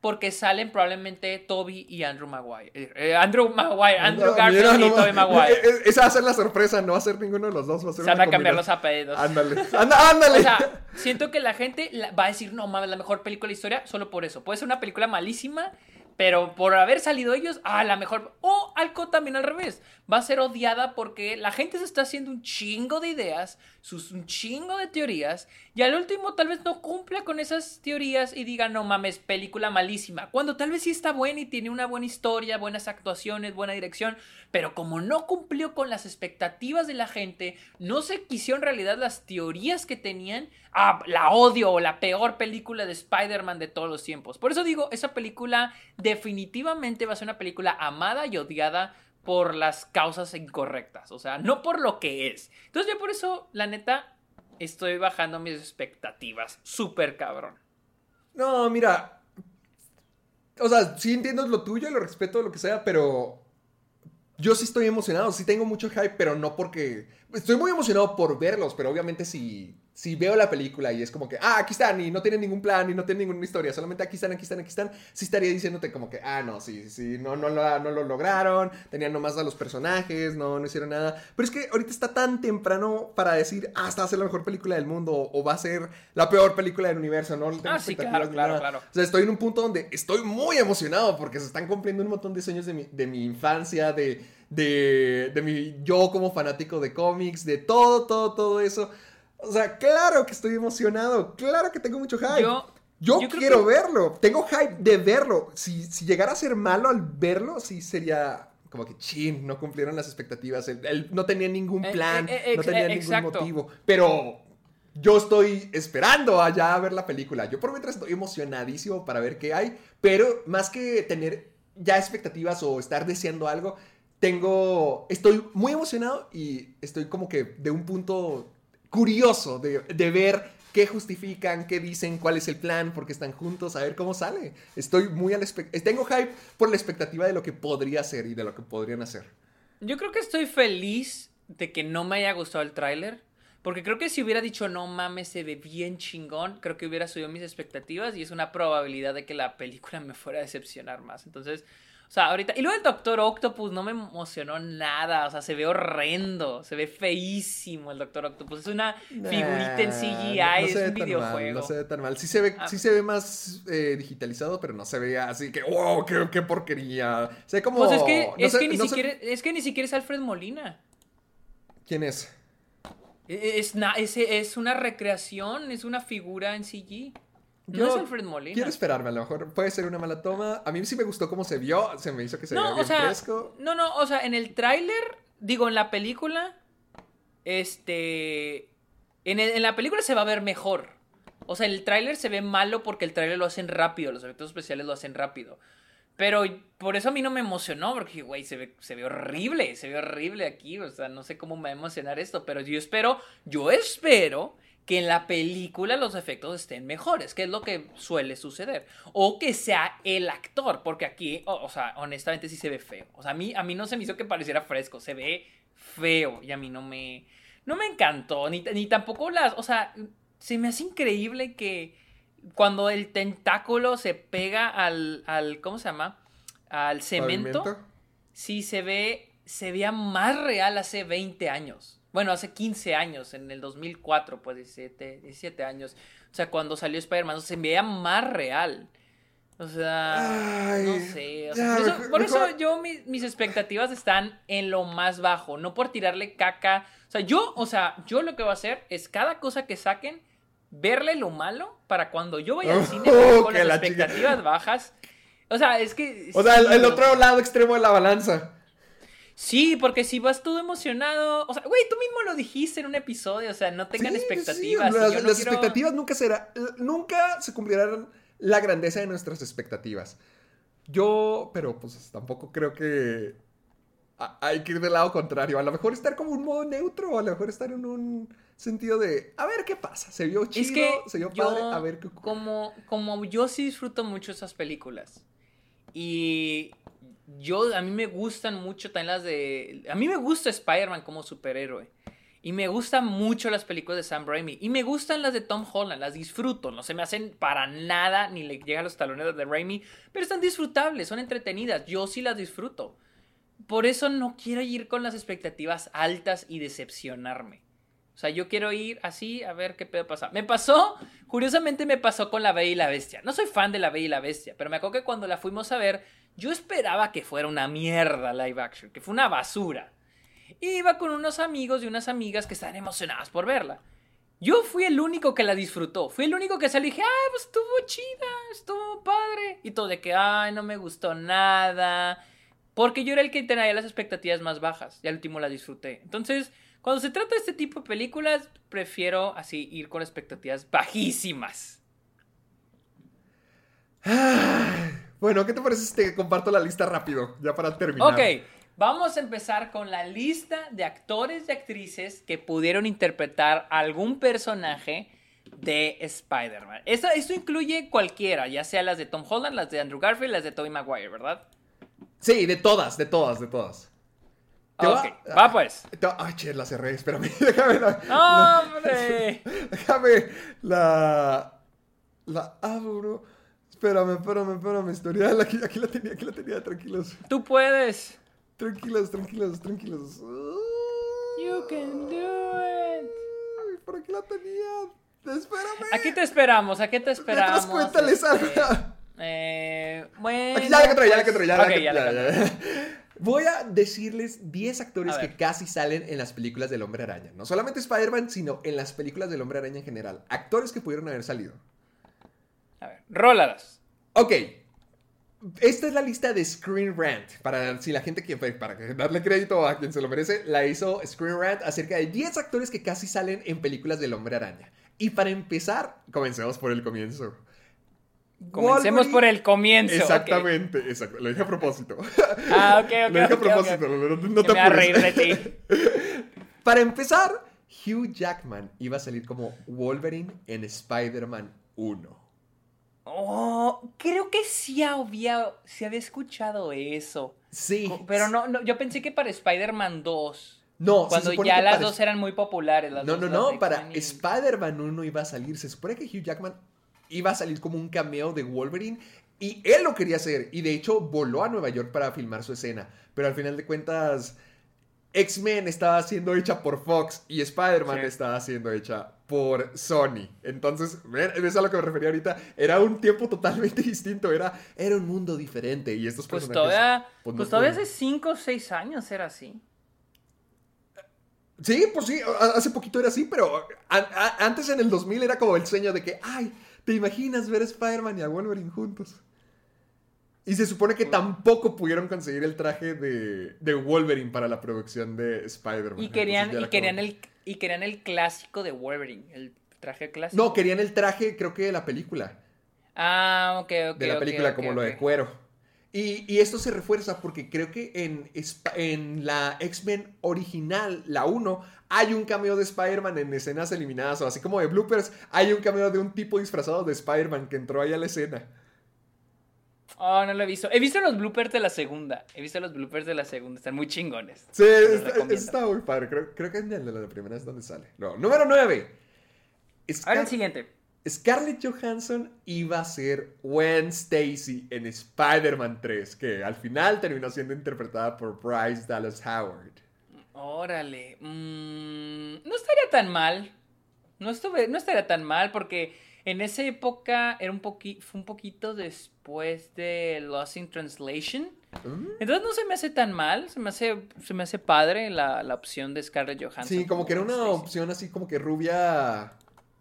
porque salen probablemente Toby y Andrew Maguire. Eh, eh, Andrew Maguire, Andrew No, Garfield mira, y no, Toby Maguire. eh, Esa va a ser la sorpresa, no va a ser ninguno de los dos, va a ser Se van a cambiar los apellidos. Ándale, ándale. O sea, siento que la gente va a decir, no mames, la mejor película de la historia, solo por eso. Puede ser una película malísima, pero por haber salido ellos, ah, la mejor. O algo también al revés. Va a ser odiada porque la gente se está haciendo un chingo de ideas, sus, un chingo de teorías, y al último tal vez no cumpla con esas teorías y diga, no mames, película malísima. Cuando tal vez sí está buena y tiene una buena historia, buenas actuaciones, buena dirección, pero como no cumplió con las expectativas de la gente, no se quisieron en realidad las teorías que tenían, ah, la odio o la peor película de Spider-Man de todos los tiempos. Por eso digo, esa película definitivamente va a ser una película amada y odiada por las causas incorrectas, o sea, no por lo que es. Entonces yo por eso, la neta, estoy bajando mis expectativas, súper cabrón. No, mira. O sea, sí entiendo lo tuyo, lo respeto, lo que sea, pero. Yo sí estoy emocionado, sí tengo mucho hype, pero no porque. Estoy muy emocionado por verlos, pero obviamente si, si veo la película y es como que, ah, aquí están, y no tienen ningún plan, y no tienen ninguna historia, solamente aquí están, aquí están, aquí están, sí estaría diciéndote como que, ah, no, sí, sí, no, no, lo, no lo lograron, tenían nomás a los personajes, no, no hicieron nada. Pero es que ahorita está tan temprano para decir, ah, esta va a ser la mejor película del mundo, o va a ser la peor película del universo, ¿no? Tengo Ah, sí, claro, claro, claro. O sea, estoy en un punto donde estoy muy emocionado porque se están cumpliendo un montón de sueños de mi, de mi infancia, de, de, de mi yo como fanático de cómics, de todo, todo, todo eso. O sea, claro que estoy emocionado, claro que tengo mucho hype. Yo- Yo, yo creo quiero que- verlo, tengo hype de verlo. Si, si llegara a ser malo al verlo, sí sería como que chin, no cumplieron las expectativas. Él, él no tenía ningún Eh, plan, eh, eh, no tenía eh, ningún exacto. motivo. Pero yo estoy esperando allá a ver la película. Yo por mientras estoy emocionadísimo para ver qué hay, pero más que tener ya expectativas o estar deseando algo, tengo, estoy muy emocionado y estoy como que de un punto curioso de, de ver qué justifican, qué dicen, cuál es el plan, por qué están juntos, a ver cómo sale. Estoy muy al espe- tengo hype por la expectativa de lo que podría ser y de lo que podrían hacer. Yo creo que estoy feliz de que no me haya gustado el tráiler. Porque creo que si hubiera dicho no mames, se ve bien chingón, creo que hubiera subido mis expectativas y es una probabilidad de que la película me fuera a decepcionar más. Entonces, o sea, ahorita. Y luego el Doctor Octopus no me emocionó nada. O sea, se ve horrendo, se ve feísimo el Doctor Octopus. Es una figurita en CGI, no- no es un videojuego. Mal, no se ve tan mal. Sí se ve, Ah. sí se ve más eh, digitalizado, pero no se ve así que, wow, qué, qué porquería. Se ve como. Pues es que, no es, sé- que ni siquiera, es que ni siquiera es Alfred Molina. ¿Quién es? Es, na- es, es una recreación, es una figura en CG. No es Alfred Molina. Quiero esperarme, a lo mejor puede ser una mala toma. A mí sí me gustó cómo se vio, se me hizo que se no, veía bien o sea, fresco. No, no, o sea, en el tráiler, digo, en la película, este... En, el- en la película se va a ver mejor. O sea, el tráiler se ve malo porque el tráiler lo hacen rápido, los efectos especiales lo hacen rápido. Pero por eso a mí no me emocionó, porque, güey, se ve, se ve horrible, se ve horrible aquí, o sea, no sé cómo me va a emocionar esto, pero yo espero, yo espero que en la película los efectos estén mejores, que es lo que suele suceder. O que sea el actor, porque aquí, o, o sea, honestamente sí se ve feo. O sea, a mí, a mí no se me hizo que pareciera fresco, se ve feo y a mí no me, no me encantó, ni, ni tampoco las, o sea, se me hace increíble que cuando el tentáculo se pega al, al ¿cómo se llama? Al cemento, ¿Pavimento? sí se ve, se veía más real hace 20 años. Bueno, hace 15 años, en el 2004, pues 17, 17 años. O sea, cuando salió Spider-Man, se veía más real. O sea, Ay, no sé. o sea, por eso, por eso yo, mi- mis expectativas están en lo más bajo, no por tirarle caca. O sea, yo, o sea, yo lo que voy a hacer es cada cosa que saquen, verle lo malo para cuando yo vaya al cine Oh, con las la chica. expectativas bajas. O sea, es que. O sea, el, otro lado extremo de la balanza. Sí, porque si vas todo emocionado. O sea, güey, tú mismo lo dijiste en un episodio. O sea, no tengan Sí, sí, expectativas. y las yo no las quiero- expectativas nunca será, nunca se cumplirán la grandeza de nuestras expectativas. Yo, pero pues tampoco creo que a- hay que ir del lado contrario. A lo mejor estar como un modo neutro, a lo mejor estar en un sentido de, a ver qué pasa. Se vio chido, Es que se vio yo, padre, a ver qué ocurre. como, como yo sí disfruto mucho esas películas. Y yo, a mí me gustan mucho también las de... A mí me gusta Spider-Man como superhéroe. Y me gustan mucho las películas de Sam Raimi. Y me gustan las de Tom Holland, las disfruto. No se me hacen para nada, ni le llegan los talones de Raimi. Pero están disfrutables, son entretenidas. Yo sí las disfruto. Por eso no quiero ir con las expectativas altas y decepcionarme. O sea, yo quiero ir así a ver qué pedo pasa. Me pasó, curiosamente me pasó con La Bella y la Bestia. No soy fan de La Bella y la Bestia, pero me acuerdo que cuando la fuimos a ver, yo esperaba que fuera una mierda live action, que fue una basura. Y iba con unos amigos y unas amigas que estaban emocionadas por verla. Yo fui el único que la disfrutó. Fui el único que salió y dije, ah, pues estuvo chida, estuvo padre. Y todo de que, ay, no me gustó nada. Porque yo era el que tenía las expectativas más bajas y al último la disfruté. Entonces, cuando se trata de este tipo de películas, prefiero así ir con expectativas bajísimas. Bueno, ¿qué te parece si te comparto la lista rápido? Ya para terminar. Ok, vamos a empezar con la lista de actores y actrices que pudieron interpretar algún personaje de Spider-Man. Esto, esto incluye cualquiera, ya sea las de Tom Holland, las de Andrew Garfield, las de Tobey Maguire, ¿verdad? Sí, de todas, de todas, de todas. Ok, va- va pues. Ay, che, la cerré, espérame. Déjame la... ¡Hombre! Déjame la. La abro. Espérame, espérame, espérame. Historial. Aquí, aquí la tenía, aquí la tenía. Tranquilos. Tú puedes. Tranquilos, tranquilos, tranquilos. You can do it. Ay, por aquí la tenía. Espérame. Aquí te esperamos, aquí te esperamos. Mientras cuéntales este, algo. Eh, bueno. Aquí ya la encontré, ya la encontré, ya la ok, encontré, ya la ya, ya. Voy a decirles 10 actores que casi salen en las películas del Hombre Araña. No solamente Spider-Man, sino en las películas del Hombre Araña en general. Actores que pudieron haber salido. A ver, rólalas. Ok. Esta es la lista de Screen Rant. Para si la gente que para que darle crédito a quien se lo merece, la hizo Screen Rant acerca de 10 actores que casi salen en películas del Hombre Araña. Y para empezar, comencemos por el comienzo. Comencemos Wolverine- por el comienzo. Exactamente, exacto. Lo dije a propósito. Ah, ok, ok. Lo dije a ok, propósito, ok. no, te me a reír de ti. Para empezar, Hugh Jackman iba a salir como Wolverine en Spider-Man 1. Oh, creo que sí había, sí había escuchado eso. Sí. Pero no, no, yo pensé que para Spider-Man 2. No, Cuando ya las para- dos eran muy populares. las No, dos, no, las no, para y- Spider-Man 1 iba a salir. Se supone que Hugh Jackman iba a salir como un cameo de Wolverine y él lo quería hacer. Y de hecho voló a Nueva York para filmar su escena. Pero al final de cuentas, X-Men estaba siendo hecha por Fox y Spider-Man Sí. estaba siendo hecha por Sony. Entonces, ven, es a lo que me refería ahorita. Era un tiempo totalmente distinto. Era, era un mundo diferente. Y estos Pues personajes, todavía, pues, pues no todavía hace 5 o 6 años era así. Sí, pues sí, hace poquito era así, pero a- a- antes en el 2000 era como el sueño de que, ay, ¿Te imaginas ver a Spider-Man y a Wolverine juntos? Y se supone que tampoco pudieron conseguir el traje de, de Wolverine para la producción de Spider-Man. Y querían, y, era querían como- el, y querían el clásico de Wolverine, el traje clásico. No, querían el traje, creo que de la película. Ah, ok, ok. de la película, como lo de cuero. Y, y esto se refuerza porque creo que en, en la X-Men original, la 1, hay un cameo de Spider-Man en escenas eliminadas, o así como de bloopers, hay un cameo de un tipo disfrazado de Spider-Man que entró ahí a la escena. Oh, no lo he visto. He visto los bloopers de la segunda. He visto los bloopers de la segunda. Están muy chingones. Sí, está, está muy padre. Creo, creo que en el de la primera es donde sale. No, número 9. Ahora el siguiente. Scarlett Johansson iba a ser Gwen Stacy en Spider-Man 3, que al final terminó siendo interpretada por Bryce Dallas Howard. Órale. mm, no estaría tan mal. No, estuve, no estaría tan mal porque en esa época era un poqui- fue un poquito después de Lost in Translation. Mm. Entonces no se me hace tan mal. Se me hace, se me hace padre la, la opción de Scarlett Johansson. Sí, como que era una opción así como que rubia.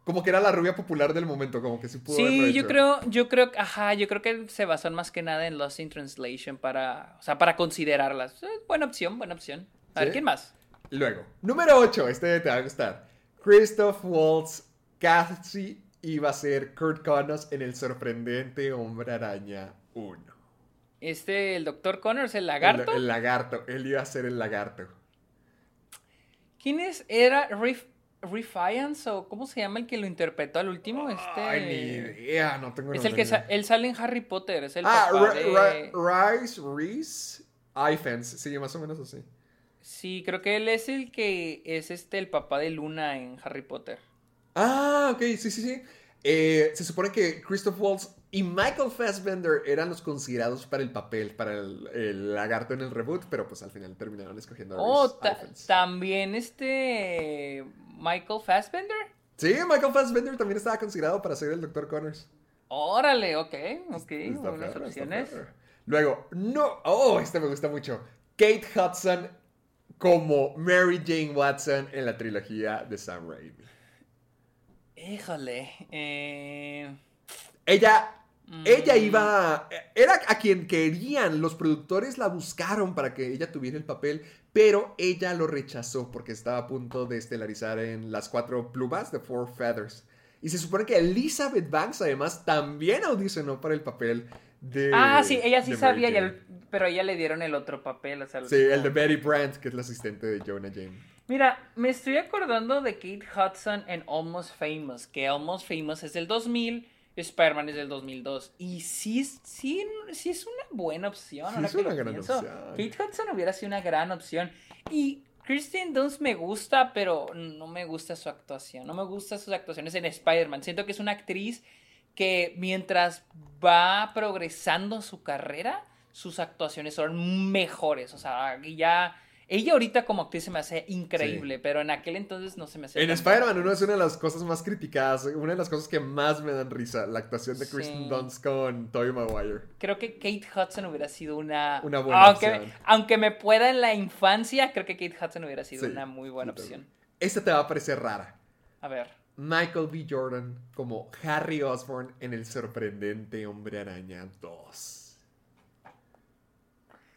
Como que era la rubia popular del momento, como que sí pudo Sí, yo creo, yo creo, ajá, yo creo que se basó más que nada en Lost in Translation para, o sea, para considerarlas. Eh, buena opción, buena opción. A ver. ¿quién más? Luego, número 8, este te va a gustar. Christoph Waltz casi iba a ser Kurt Connors en el sorprendente Hombre Araña 1. Este, el Dr. Connors, el lagarto. El, el lagarto, él iba a ser el lagarto. ¿Quién es? ¿Era Rif Rifiance o cómo se llama el que lo interpretó al último? Este... Ay, ni idea, no tengo Es el que sa- él sale en Harry Potter, es el Ah, papá de... Ri- Rice Reese Ifans, sí, más o menos así. Sí, creo que él es el que es este el papá de Luna en Harry Potter. Ah, ok, sí, sí, sí. Eh, se supone que Christoph Waltz y Michael Fassbender eran los considerados para el papel, para el, el lagarto en el reboot, pero pues al final terminaron escogiendo a Oh, ta- también este Michael Fassbender. Sí, Michael Fassbender también estaba considerado para ser el Dr. Connors. Órale, ok, ok, Está buenas opciones. Luego, no, oh, este me gusta mucho. Kate Hudson como Mary Jane Watson en la trilogía de Sam Raimi. Híjole, eh... Ella, ella Mm. iba, era a quien querían, los productores la buscaron para que ella tuviera el papel, pero ella lo rechazó porque estaba a punto de estelarizar en Las Cuatro Plumas de Four Feathers. Y se supone que Elizabeth Banks además también audicionó para el papel de... Ah, sí, ella sí sabía, pero a ella le dieron el otro papel, o sea, Sí, el de Betty Brandt, que es la asistente de Jonah James. Mira, me estoy acordando de Kate Hudson en Almost Famous, que Almost Famous es del 2000, Spider-Man es del 2002. Y sí, es- sí, sí es una buena opción. Sí, ahora es que una gran pienso. opción. Kate Hudson hubiera sido una gran opción. Y Kristen Dunst me gusta, pero no me gusta su actuación. No me gustan sus actuaciones en Spider-Man. Siento que es una actriz que mientras va progresando su carrera, sus actuaciones son mejores. O sea, ya... Ella ahorita como actriz se me hace increíble, pero en aquel entonces no se me hace En Spider-Man buena. 1 es una de las cosas más criticadas, una de las cosas que más me dan risa, la actuación de Sí. Kristen Dunst con Tobey Maguire. Creo que Kate Hudson hubiera sido una... Una buena aunque, opción. Aunque me pueda en la infancia, creo que Kate Hudson hubiera sido Sí, una muy buena opción. Esta te va a parecer rara. A ver. Michael B. Jordan como Harry Osborn en el sorprendente Hombre Araña 2.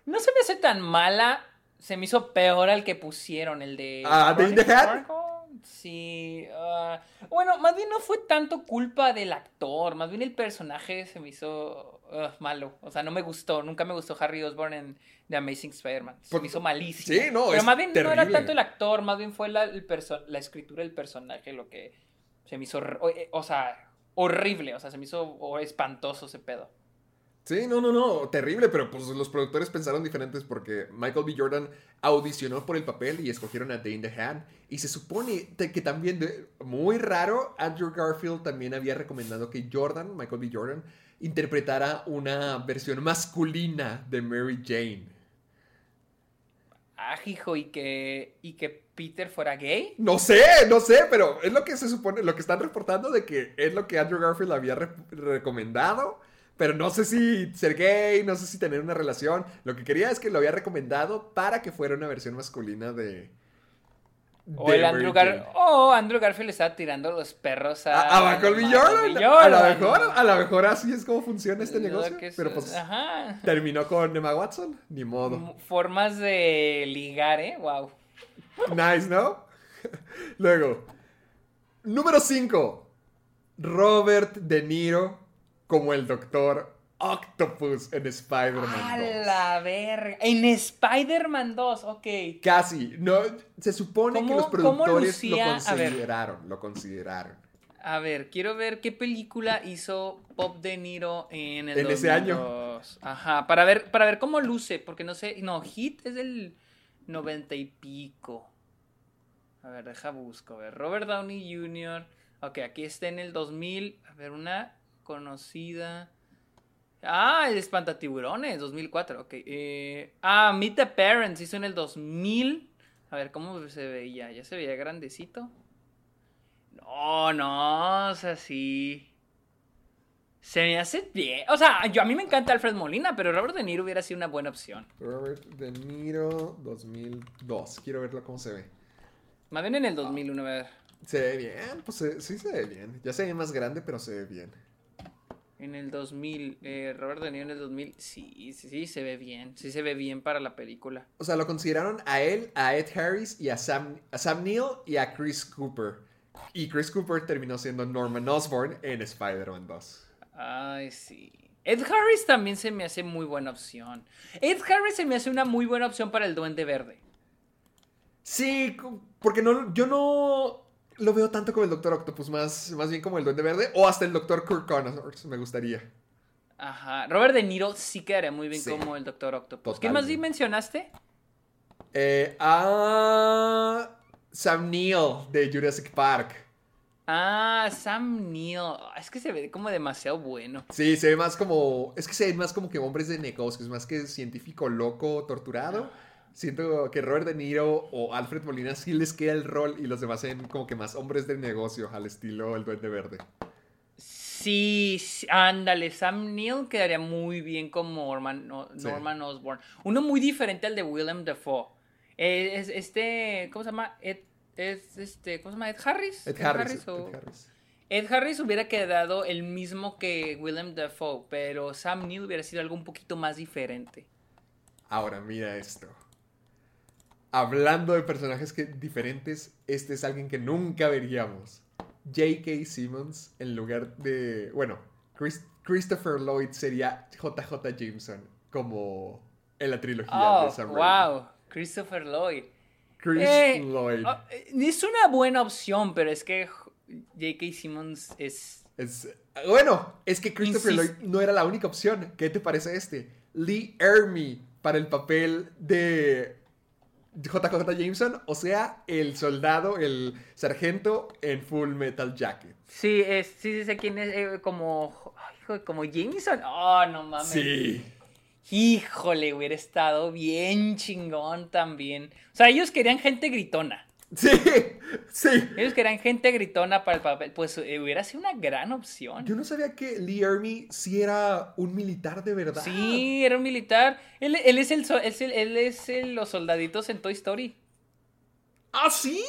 No se me hace tan mala. Se me hizo peor al que pusieron, el de... Ah, ¿de Hat? Darko. Sí. ah, bueno, más bien no fue tanto culpa del actor. Más bien el personaje se me hizo ah, malo. O sea, no me gustó. Nunca me gustó Harry Osborn en The Amazing Spider-Man. Se Pues, me hizo malísimo. sí, no, Pero es más bien no era tanto el actor. Más bien fue la, el perso- la escritura del personaje lo que se me hizo... o, eh, o sea, horrible. O sea, se me hizo oh, espantoso ese pedo. Sí, no, no, no, terrible, pero pues los productores pensaron diferentes porque Michael B. Jordan audicionó por el papel y escogieron a Dane DeHaan. Y se supone que también, de- muy raro, Andrew Garfield también había recomendado que Jordan, Michael B. Jordan, interpretara una versión masculina de Mary Jane. Ah, hijo, y que, y que Peter fuera gay. No sé, no sé, pero es lo que se supone, lo que están reportando de que es lo que Andrew Garfield había re- recomendado. Pero no sé si ser gay, no sé si tener una relación. Lo que quería es que lo había recomendado para que fuera una versión masculina de, O el Andrew Gar Jane. o Andrew Garfield estaba tirando los perros a, A, a. Jordan. A lo mejor, a lo mejor así es como funciona este negocio. Pero pues Ajá. terminó con Emma Watson. Ni modo. Formas de ligar, ¿eh? Wow. Nice, ¿no? Luego, número 5. Robert De Niro como el Doctor Octopus en Spider-Man A 2. la verga. En Spider-Man 2, ok. Casi. No, se supone que ¿Cómo- los productores lo lucía? A ver. consideraron. Lo consideraron. A ver, quiero ver qué película hizo Pop De Niro en el En ese año. 2002. Ajá, para ver, para ver cómo luce, porque no sé, no, Hit es del 90 y pico. A ver, deja busco, a ver, Robert Downey Jr. Ok, aquí está en el 2000, a ver, una conocida. Ah, el Espantatiburones, 2004, ok. eh, ah, Meet the Parents hizo en el 2000. A ver, ¿cómo se veía? ¿Ya se veía grandecito? No, no, o sea, sí. Se me hace bien. O sea, yo a mí me encanta Alfred Molina, pero Robert De Niro hubiera sido una buena opción. Robert De Niro 2002. Quiero verlo cómo se ve. Más bien en el 2001, a ver. Se ve bien, pues se- sí se ve bien. Ya se ve más grande, pero se ve bien. En el 2000, eh, Robert De Niro en el 2000, sí, sí, sí, se ve bien. Sí se ve bien para la película. O sea, lo consideraron a él, a Ed Harris y a Sam, a Sam Neill y a Chris Cooper. Y Chris Cooper terminó siendo Norman Osborn en Spider-Man 2. Ay, sí. Ed Harris también se me hace muy buena opción. Ed Harris se me hace una muy buena opción para el Duende Verde. Sí, porque no, yo no lo veo tanto como el Doctor Octopus, más, más bien como el Duende Verde o hasta el Doctor Kirk Connors, me gustaría. Ajá. Robert De Niro sí quedaría muy bien Sí. como el Doctor Octopus. ¿Quién más mencionaste? Eh, a Sam Neill de Jurassic Park. Ah, Sam Neill. Ah, Es que se ve como demasiado bueno. Sí, se ve más como. Es que se ve más como que hombres de negocios, más que científico loco, torturado. Siento que Robert De Niro o Alfred Molina sí les queda el rol y los demás ven como que más hombres de negocio al estilo El Duende Verde. Sí, sí, ándale, Sam Neill quedaría muy bien como Norman, no- Sí. Norman Osborn. Uno muy diferente al de Willem Dafoe. Eh, es este, ¿cómo se llama? Ed, es este, ¿cómo se llama? Ed Harris. Ed Harris. o- Ed Harris. Ed Harris hubiera quedado el mismo que Willem Dafoe, pero Sam Neill hubiera sido algo un poquito más diferente. Ahora, mira esto. Hablando de personajes que, diferentes, este es alguien que nunca veríamos. J.K. Simmons en lugar de. Bueno, Chris- Christopher Lloyd sería JJ Jameson como en la trilogía Oh, de Sam Raimi. wow, Christopher Lloyd. Chris Eh, Lloyd. oh, es una buena opción, pero es que J.K. Simmons es Es- bueno, es que Christopher Lloyd no era la única opción. ¿Qué te parece este? Lee Ermey para el papel de JJ Jameson, o sea, el soldado, el sargento en Full Metal Jacket. Sí, es, sí, sí sé quién es, eh, como, hijo, como Jameson. Oh, no mames. Sí. Híjole, hubiera estado bien chingón también. O sea, ellos querían gente gritona. Sí, sí. Ellos querían gente gritona para el papel. Pues eh, hubiera sido una gran opción. Yo no sabía que Lee Ermey sí era un militar de verdad. Sí, era un militar. Él, él es el, es el- él es el- los soldaditos en Toy Story. ¿Ah, sí?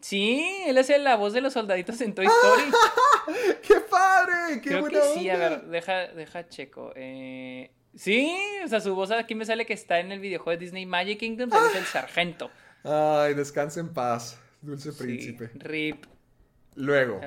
Sí, él es el- la voz de los soldaditos en Toy Story. ¡Qué padre! ¡Qué Creo buena que sí, a ver, deja, deja checo. Eh, sí, o sea, su voz aquí me sale que está en el videojuego de Disney Magic Kingdom, él es el sargento. Ay, descansa en paz, dulce Sí, príncipe. Rip. Luego.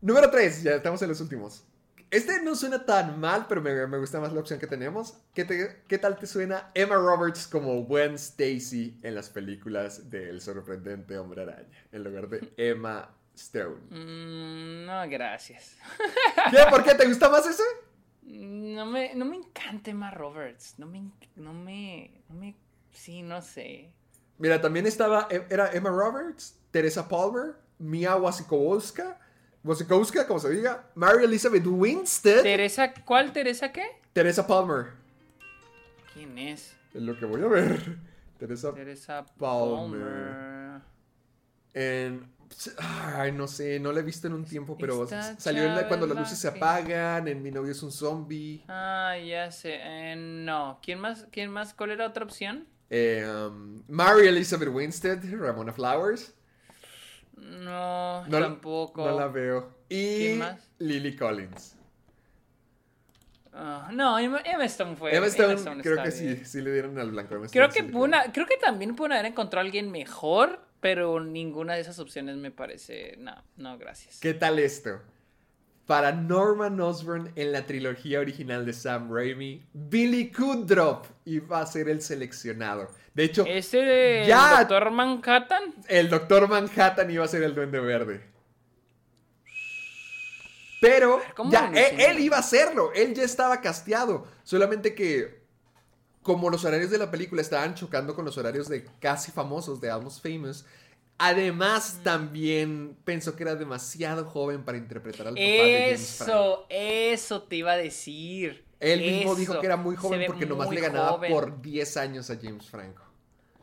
Número 3, ya estamos en los últimos. Este no suena tan mal, pero me, me gusta más la opción que tenemos. ¿Qué, te- ¿Qué tal te suena Emma Roberts como Gwen Stacy en las películas del sorprendente Hombre Araña? En lugar de Emma Stone. Mm, no, gracias. ¿Qué? ¿Por qué? ¿Te gusta más ese? No me, no me encanta Emma Roberts. No me, no me, no me, sí, no sé. Mira, también estaba, e, era Emma Roberts, Teresa Palmer, Mia Wasikowska, Wasikowska, como se diga, Mary Elizabeth Winstead, Teresa, ¿cuál Teresa qué? Teresa Palmer. ¿Quién es? Es lo que voy a ver. Teresa Teresa Palmer. Palmer. En. Ay, no sé, no la he visto en un tiempo, pero Esta salió en la- cuando las la luces se apagan, en Mi novio es un zombie. Ah, ya sé. eh, no. ¿Quién más? ¿Quién más? ¿Cuál era otra opción? Eh, um, Mary Elizabeth Winstead, Ramona Flowers. No, No, la- tampoco. No la veo. Y ¿Quién más? Lily Collins. Ah, no, Emma, Stone fue. Emma Stone, creo que bien. sí, sí le dieron al blanco. Emma Creo Stone, que, sí una- creo que también pueden haber encontrado a alguien mejor, pero ninguna de esas opciones me parece. No, no, gracias. ¿Qué tal esto? Para Norman Osborn en la trilogía original de Sam Raimi, Billy Kudrop iba a ser el seleccionado. De hecho, ¿Ese Ya. Doctor Manhattan? el Doctor Manhattan iba a ser el Duende Verde. Pero ¿cómo ya, él, mencioné? él iba a hacerlo, él ya estaba casteado. Solamente que, como los horarios de la película estaban chocando con los horarios de casi famosos, de Almost Famous, además también pensó que era demasiado joven para interpretar al papá de James Franco. Eso, eso te iba a decir. Él mismo Eso. dijo que era muy joven ve porque nomás le ganaba joven. por 10 años a James Franco.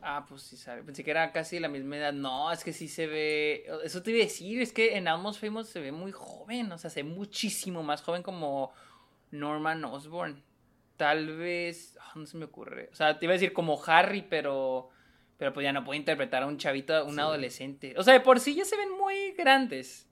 Ah, pues sí, sabe. Pensé que era casi la misma edad. No, es que sí se ve. Eso te iba a decir. Es que en Almost Famous se ve muy joven. O sea, se ve muchísimo más joven como Norman Osborn. Tal vez. ah, no se me ocurre. O sea, te iba a decir como Harry, pero. Pero pues ya no puede interpretar a un chavito, un Sí. adolescente. O sea, de por sí ya se ven muy grandes.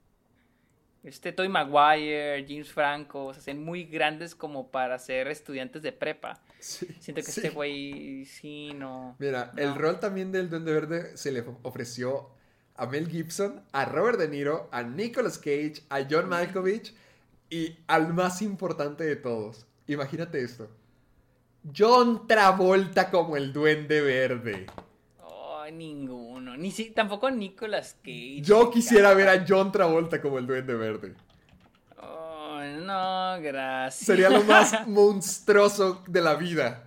Este Toy Maguire, James Franco, o sea, se ven muy grandes como para ser estudiantes de prepa. Sí, Siento que sí. este güey sí no. Mira, No. el rol también del Duende Verde se le ofreció a Mel Gibson, a Robert De Niro, a Nicolas Cage, a John Malkovich y al más importante de todos. Imagínate esto. John Travolta como el Duende Verde. Ninguno. Ni si, tampoco Nicolas Cage. Yo quisiera ver a John Travolta como el Duende Verde. Ay, no, gracias. Sería lo más monstruoso de la vida.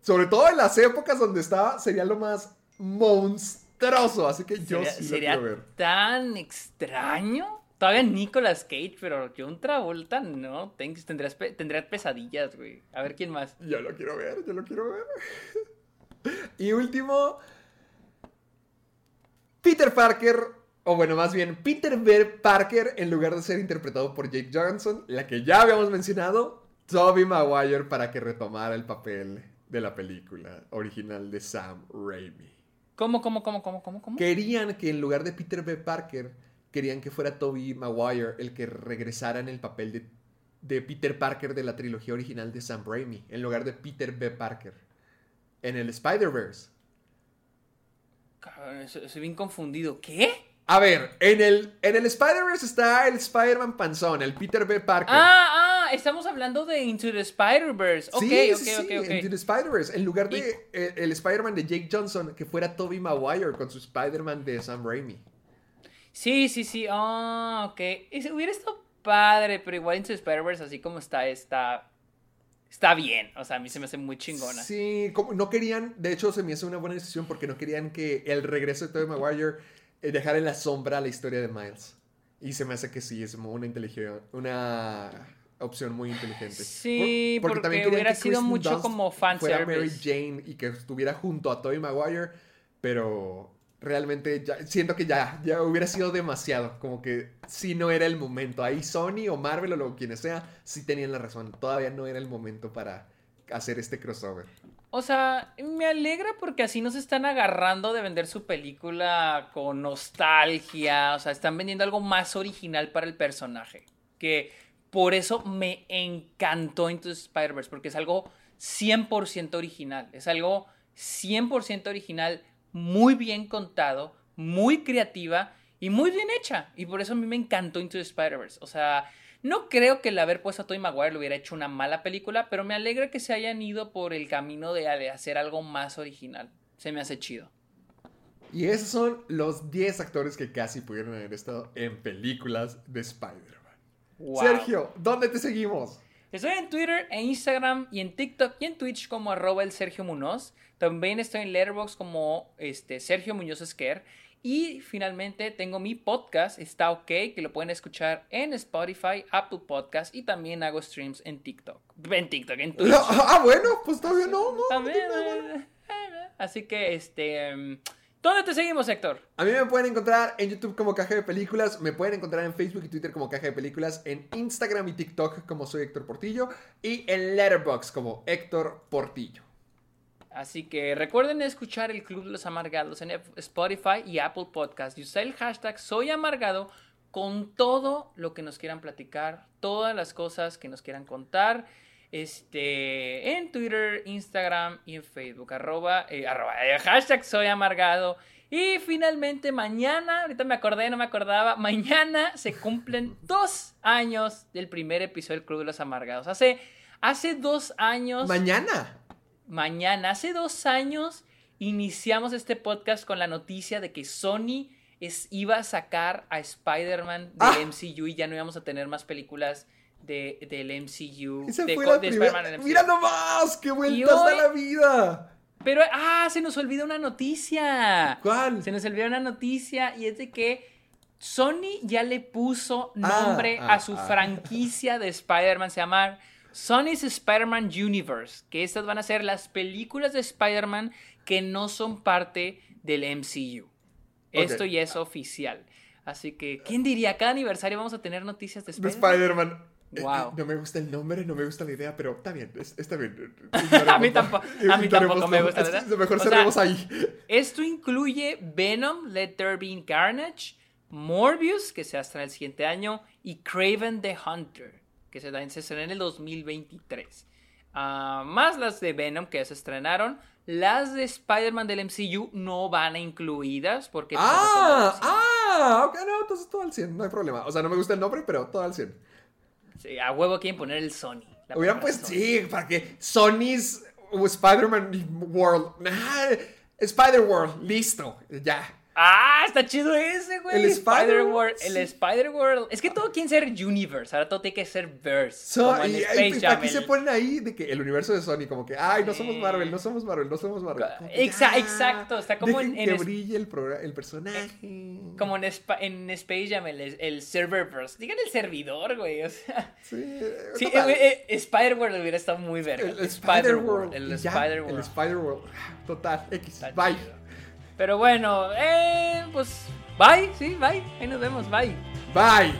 Sobre todo en las épocas donde estaba, sería lo más monstruoso. Así que yo sería, sí lo sería quiero ver. tan extraño. Todavía Nicolas Cage, pero John Travolta no. Ten- Tendrás, pe- tendrás pesadillas, güey. A ver quién más. Yo lo quiero ver, yo lo quiero ver. y último, Peter Parker, o bueno, más bien, Peter B. Parker, en lugar de ser interpretado por Jake Johnson, la que ya habíamos mencionado, Tobey Maguire para que retomara el papel de la película original de Sam Raimi. ¿Cómo, cómo, cómo, cómo, cómo, cómo? Querían que en lugar de Peter B. Parker, querían que fuera Tobey Maguire el que regresara en el papel de, de Peter Parker de la trilogía original de Sam Raimi, en lugar de Peter B. Parker. En el Spider-Verse. Cabrón, Estoy bien confundido. ¿Qué? A ver, en el, en el Spider-Verse está el Spider-Man panzón, el Peter B. Parker. Ah, ah, estamos hablando de Into the Spider-Verse. Ok, sí, ok, sí, ok, sí, ok. Into the Spider-Verse. En lugar de eh, el Spider-Man de Jake Johnson, que fuera Tobey Maguire con su Spider-Man de Sam Raimi. Sí, sí, sí. Ah, ok. Ese hubiera estado padre, pero igual Into the Spider-Verse, así como está, está. Está bien. O sea, a mí se me hace muy chingona. Sí, como no querían, de hecho se me hizo una buena decisión porque no querían que el regreso de Tobey Maguire eh, dejara en la sombra la historia de Miles. Y se me hace que sí, es una inteligencia, una opción muy inteligente. Sí, porque querían hubiera que sido mucho como Fuera Mary. Jane y que estuviera junto a Tobey Maguire, pero realmente siento que ya, ya hubiera sido demasiado, como que sí no era el momento. Ahí Sony o Marvel o lo quienes sea, sí tenían la razón. Todavía no era el momento para hacer este crossover. O sea, me alegra porque así nos están agarrando de vender su película con nostalgia. O sea, están vendiendo algo más original para el personaje. Que por eso me encantó Into Spider-Verse. Porque es algo 100% original. Es algo 100% original, muy bien contado, muy creativa y muy bien hecha. Y por eso a mí me encantó Into the Spider-Verse. O sea, no creo que el haber puesto a Tobey Maguire le hubiera hecho una mala película, pero me alegra que se hayan ido por el camino de, hacer algo más original. Se me hace chido. Y esos son los 10 actores que casi pudieron haber estado en películas de Spider-Man. Wow. Sergio, ¿dónde te seguimos? Estoy en Twitter, en Instagram y en TikTok y en Twitch como arroba el Sergio Munoz. También estoy en Letterboxd como este, Sergio Muñoz Esquer. Y finalmente tengo mi podcast, está ok, que lo pueden escuchar en Spotify, Apple Podcast y también hago streams en TikTok. En TikTok, en Twitch. Ah, bueno, pues todavía no, no. También, no tiene nada. eh, Así que, este... em, ¿Dónde te seguimos, Héctor? A mí me pueden encontrar en YouTube como Caja de Películas, me pueden encontrar en Facebook y Twitter como Caja de Películas, en Instagram y TikTok como soy Héctor Portillo y en Letterboxd como Héctor Portillo. Así que recuerden escuchar el Club de los Amargados en Spotify y Apple Podcast y usar el hashtag Soy Amargado con todo lo que nos quieran platicar, todas las cosas que nos quieran contar. Este, en Twitter, Instagram y en Facebook. Arroba, eh, arroba eh, hashtag Soy Amargado. Y finalmente mañana, ahorita me acordé, no me acordaba, mañana se cumplen dos años del primer episodio del Club de los Amargados. Hace, hace dos años... Mañana. Mañana, hace dos años iniciamos este podcast con la noticia de que Sony es, iba a sacar a Spider-Man del Ah. MCU y ya no íbamos a tener más películas de, del MCU. Esa de, fue la de primera-. Mira nomás, qué vueltas hoy- da la vida. Pero, ah, se nos olvidó una noticia. ¿Cuál? Se nos olvidó una noticia y es de que Sony ya le puso Ah, nombre ah, a su ah. franquicia de Spider-Man. Se llama Sony's Spider-Man Universe. Que estas van a ser las películas de Spider-Man que no son parte del MCU. Esto ya es oficial. Así que, ¿quién diría? Cada aniversario vamos a tener noticias de De Spider-Man. Spider-Man. Wow. eh, No me gusta el nombre, no me gusta la idea, pero está bien, es- está bien. A mí tampoco- a mí tampoco me gusta, ¿verdad? Mejor O sea, cerremos ahí. Esto incluye Venom, Let There Be Carnage, Morbius, que se estrena el siguiente año, y Craven the Hunter, que se, se estrena en el 2023. Ah, más las de Venom que ya se estrenaron. Las de Spider-Man del MCU no van a incluidas porque... pues, Ah, ah, ok, no, entonces todo al 100, no hay problema. O sea, no me gusta el nombre, pero todo al 100. Sí, a huevo quieren poner el Sony. Hubieran pues, Sony. sí, para que Sony's Spider-Man World. Spider-World, listo, ya. Ah, está chido ese, güey. El Spider-World. Spider- El sí. Spider-World. Es que todo quiere ser Universe. Ahora todo tiene que ser Verse. So- como en y, Space y- Jam. aquí se el- ponen ahí de que el universo de Sony, como que, ay, no somos. Marvel, no somos Marvel, no somos Marvel. Que, Exa- exacto, está como en- que brille el, el personaje. Como en, en Space Jam, el, el Serververse. Digan el servidor, güey. O sea. Sí, eh, Sí, total. eh, eh, Spider-World hubiera estado muy verga. el, el Spider-World. El Spider-World. El Spider-World. Total, X. Está Bye. chido. Pero bueno, eh, pues. Bye, sí, bye. Ahí nos vemos, bye. Bye.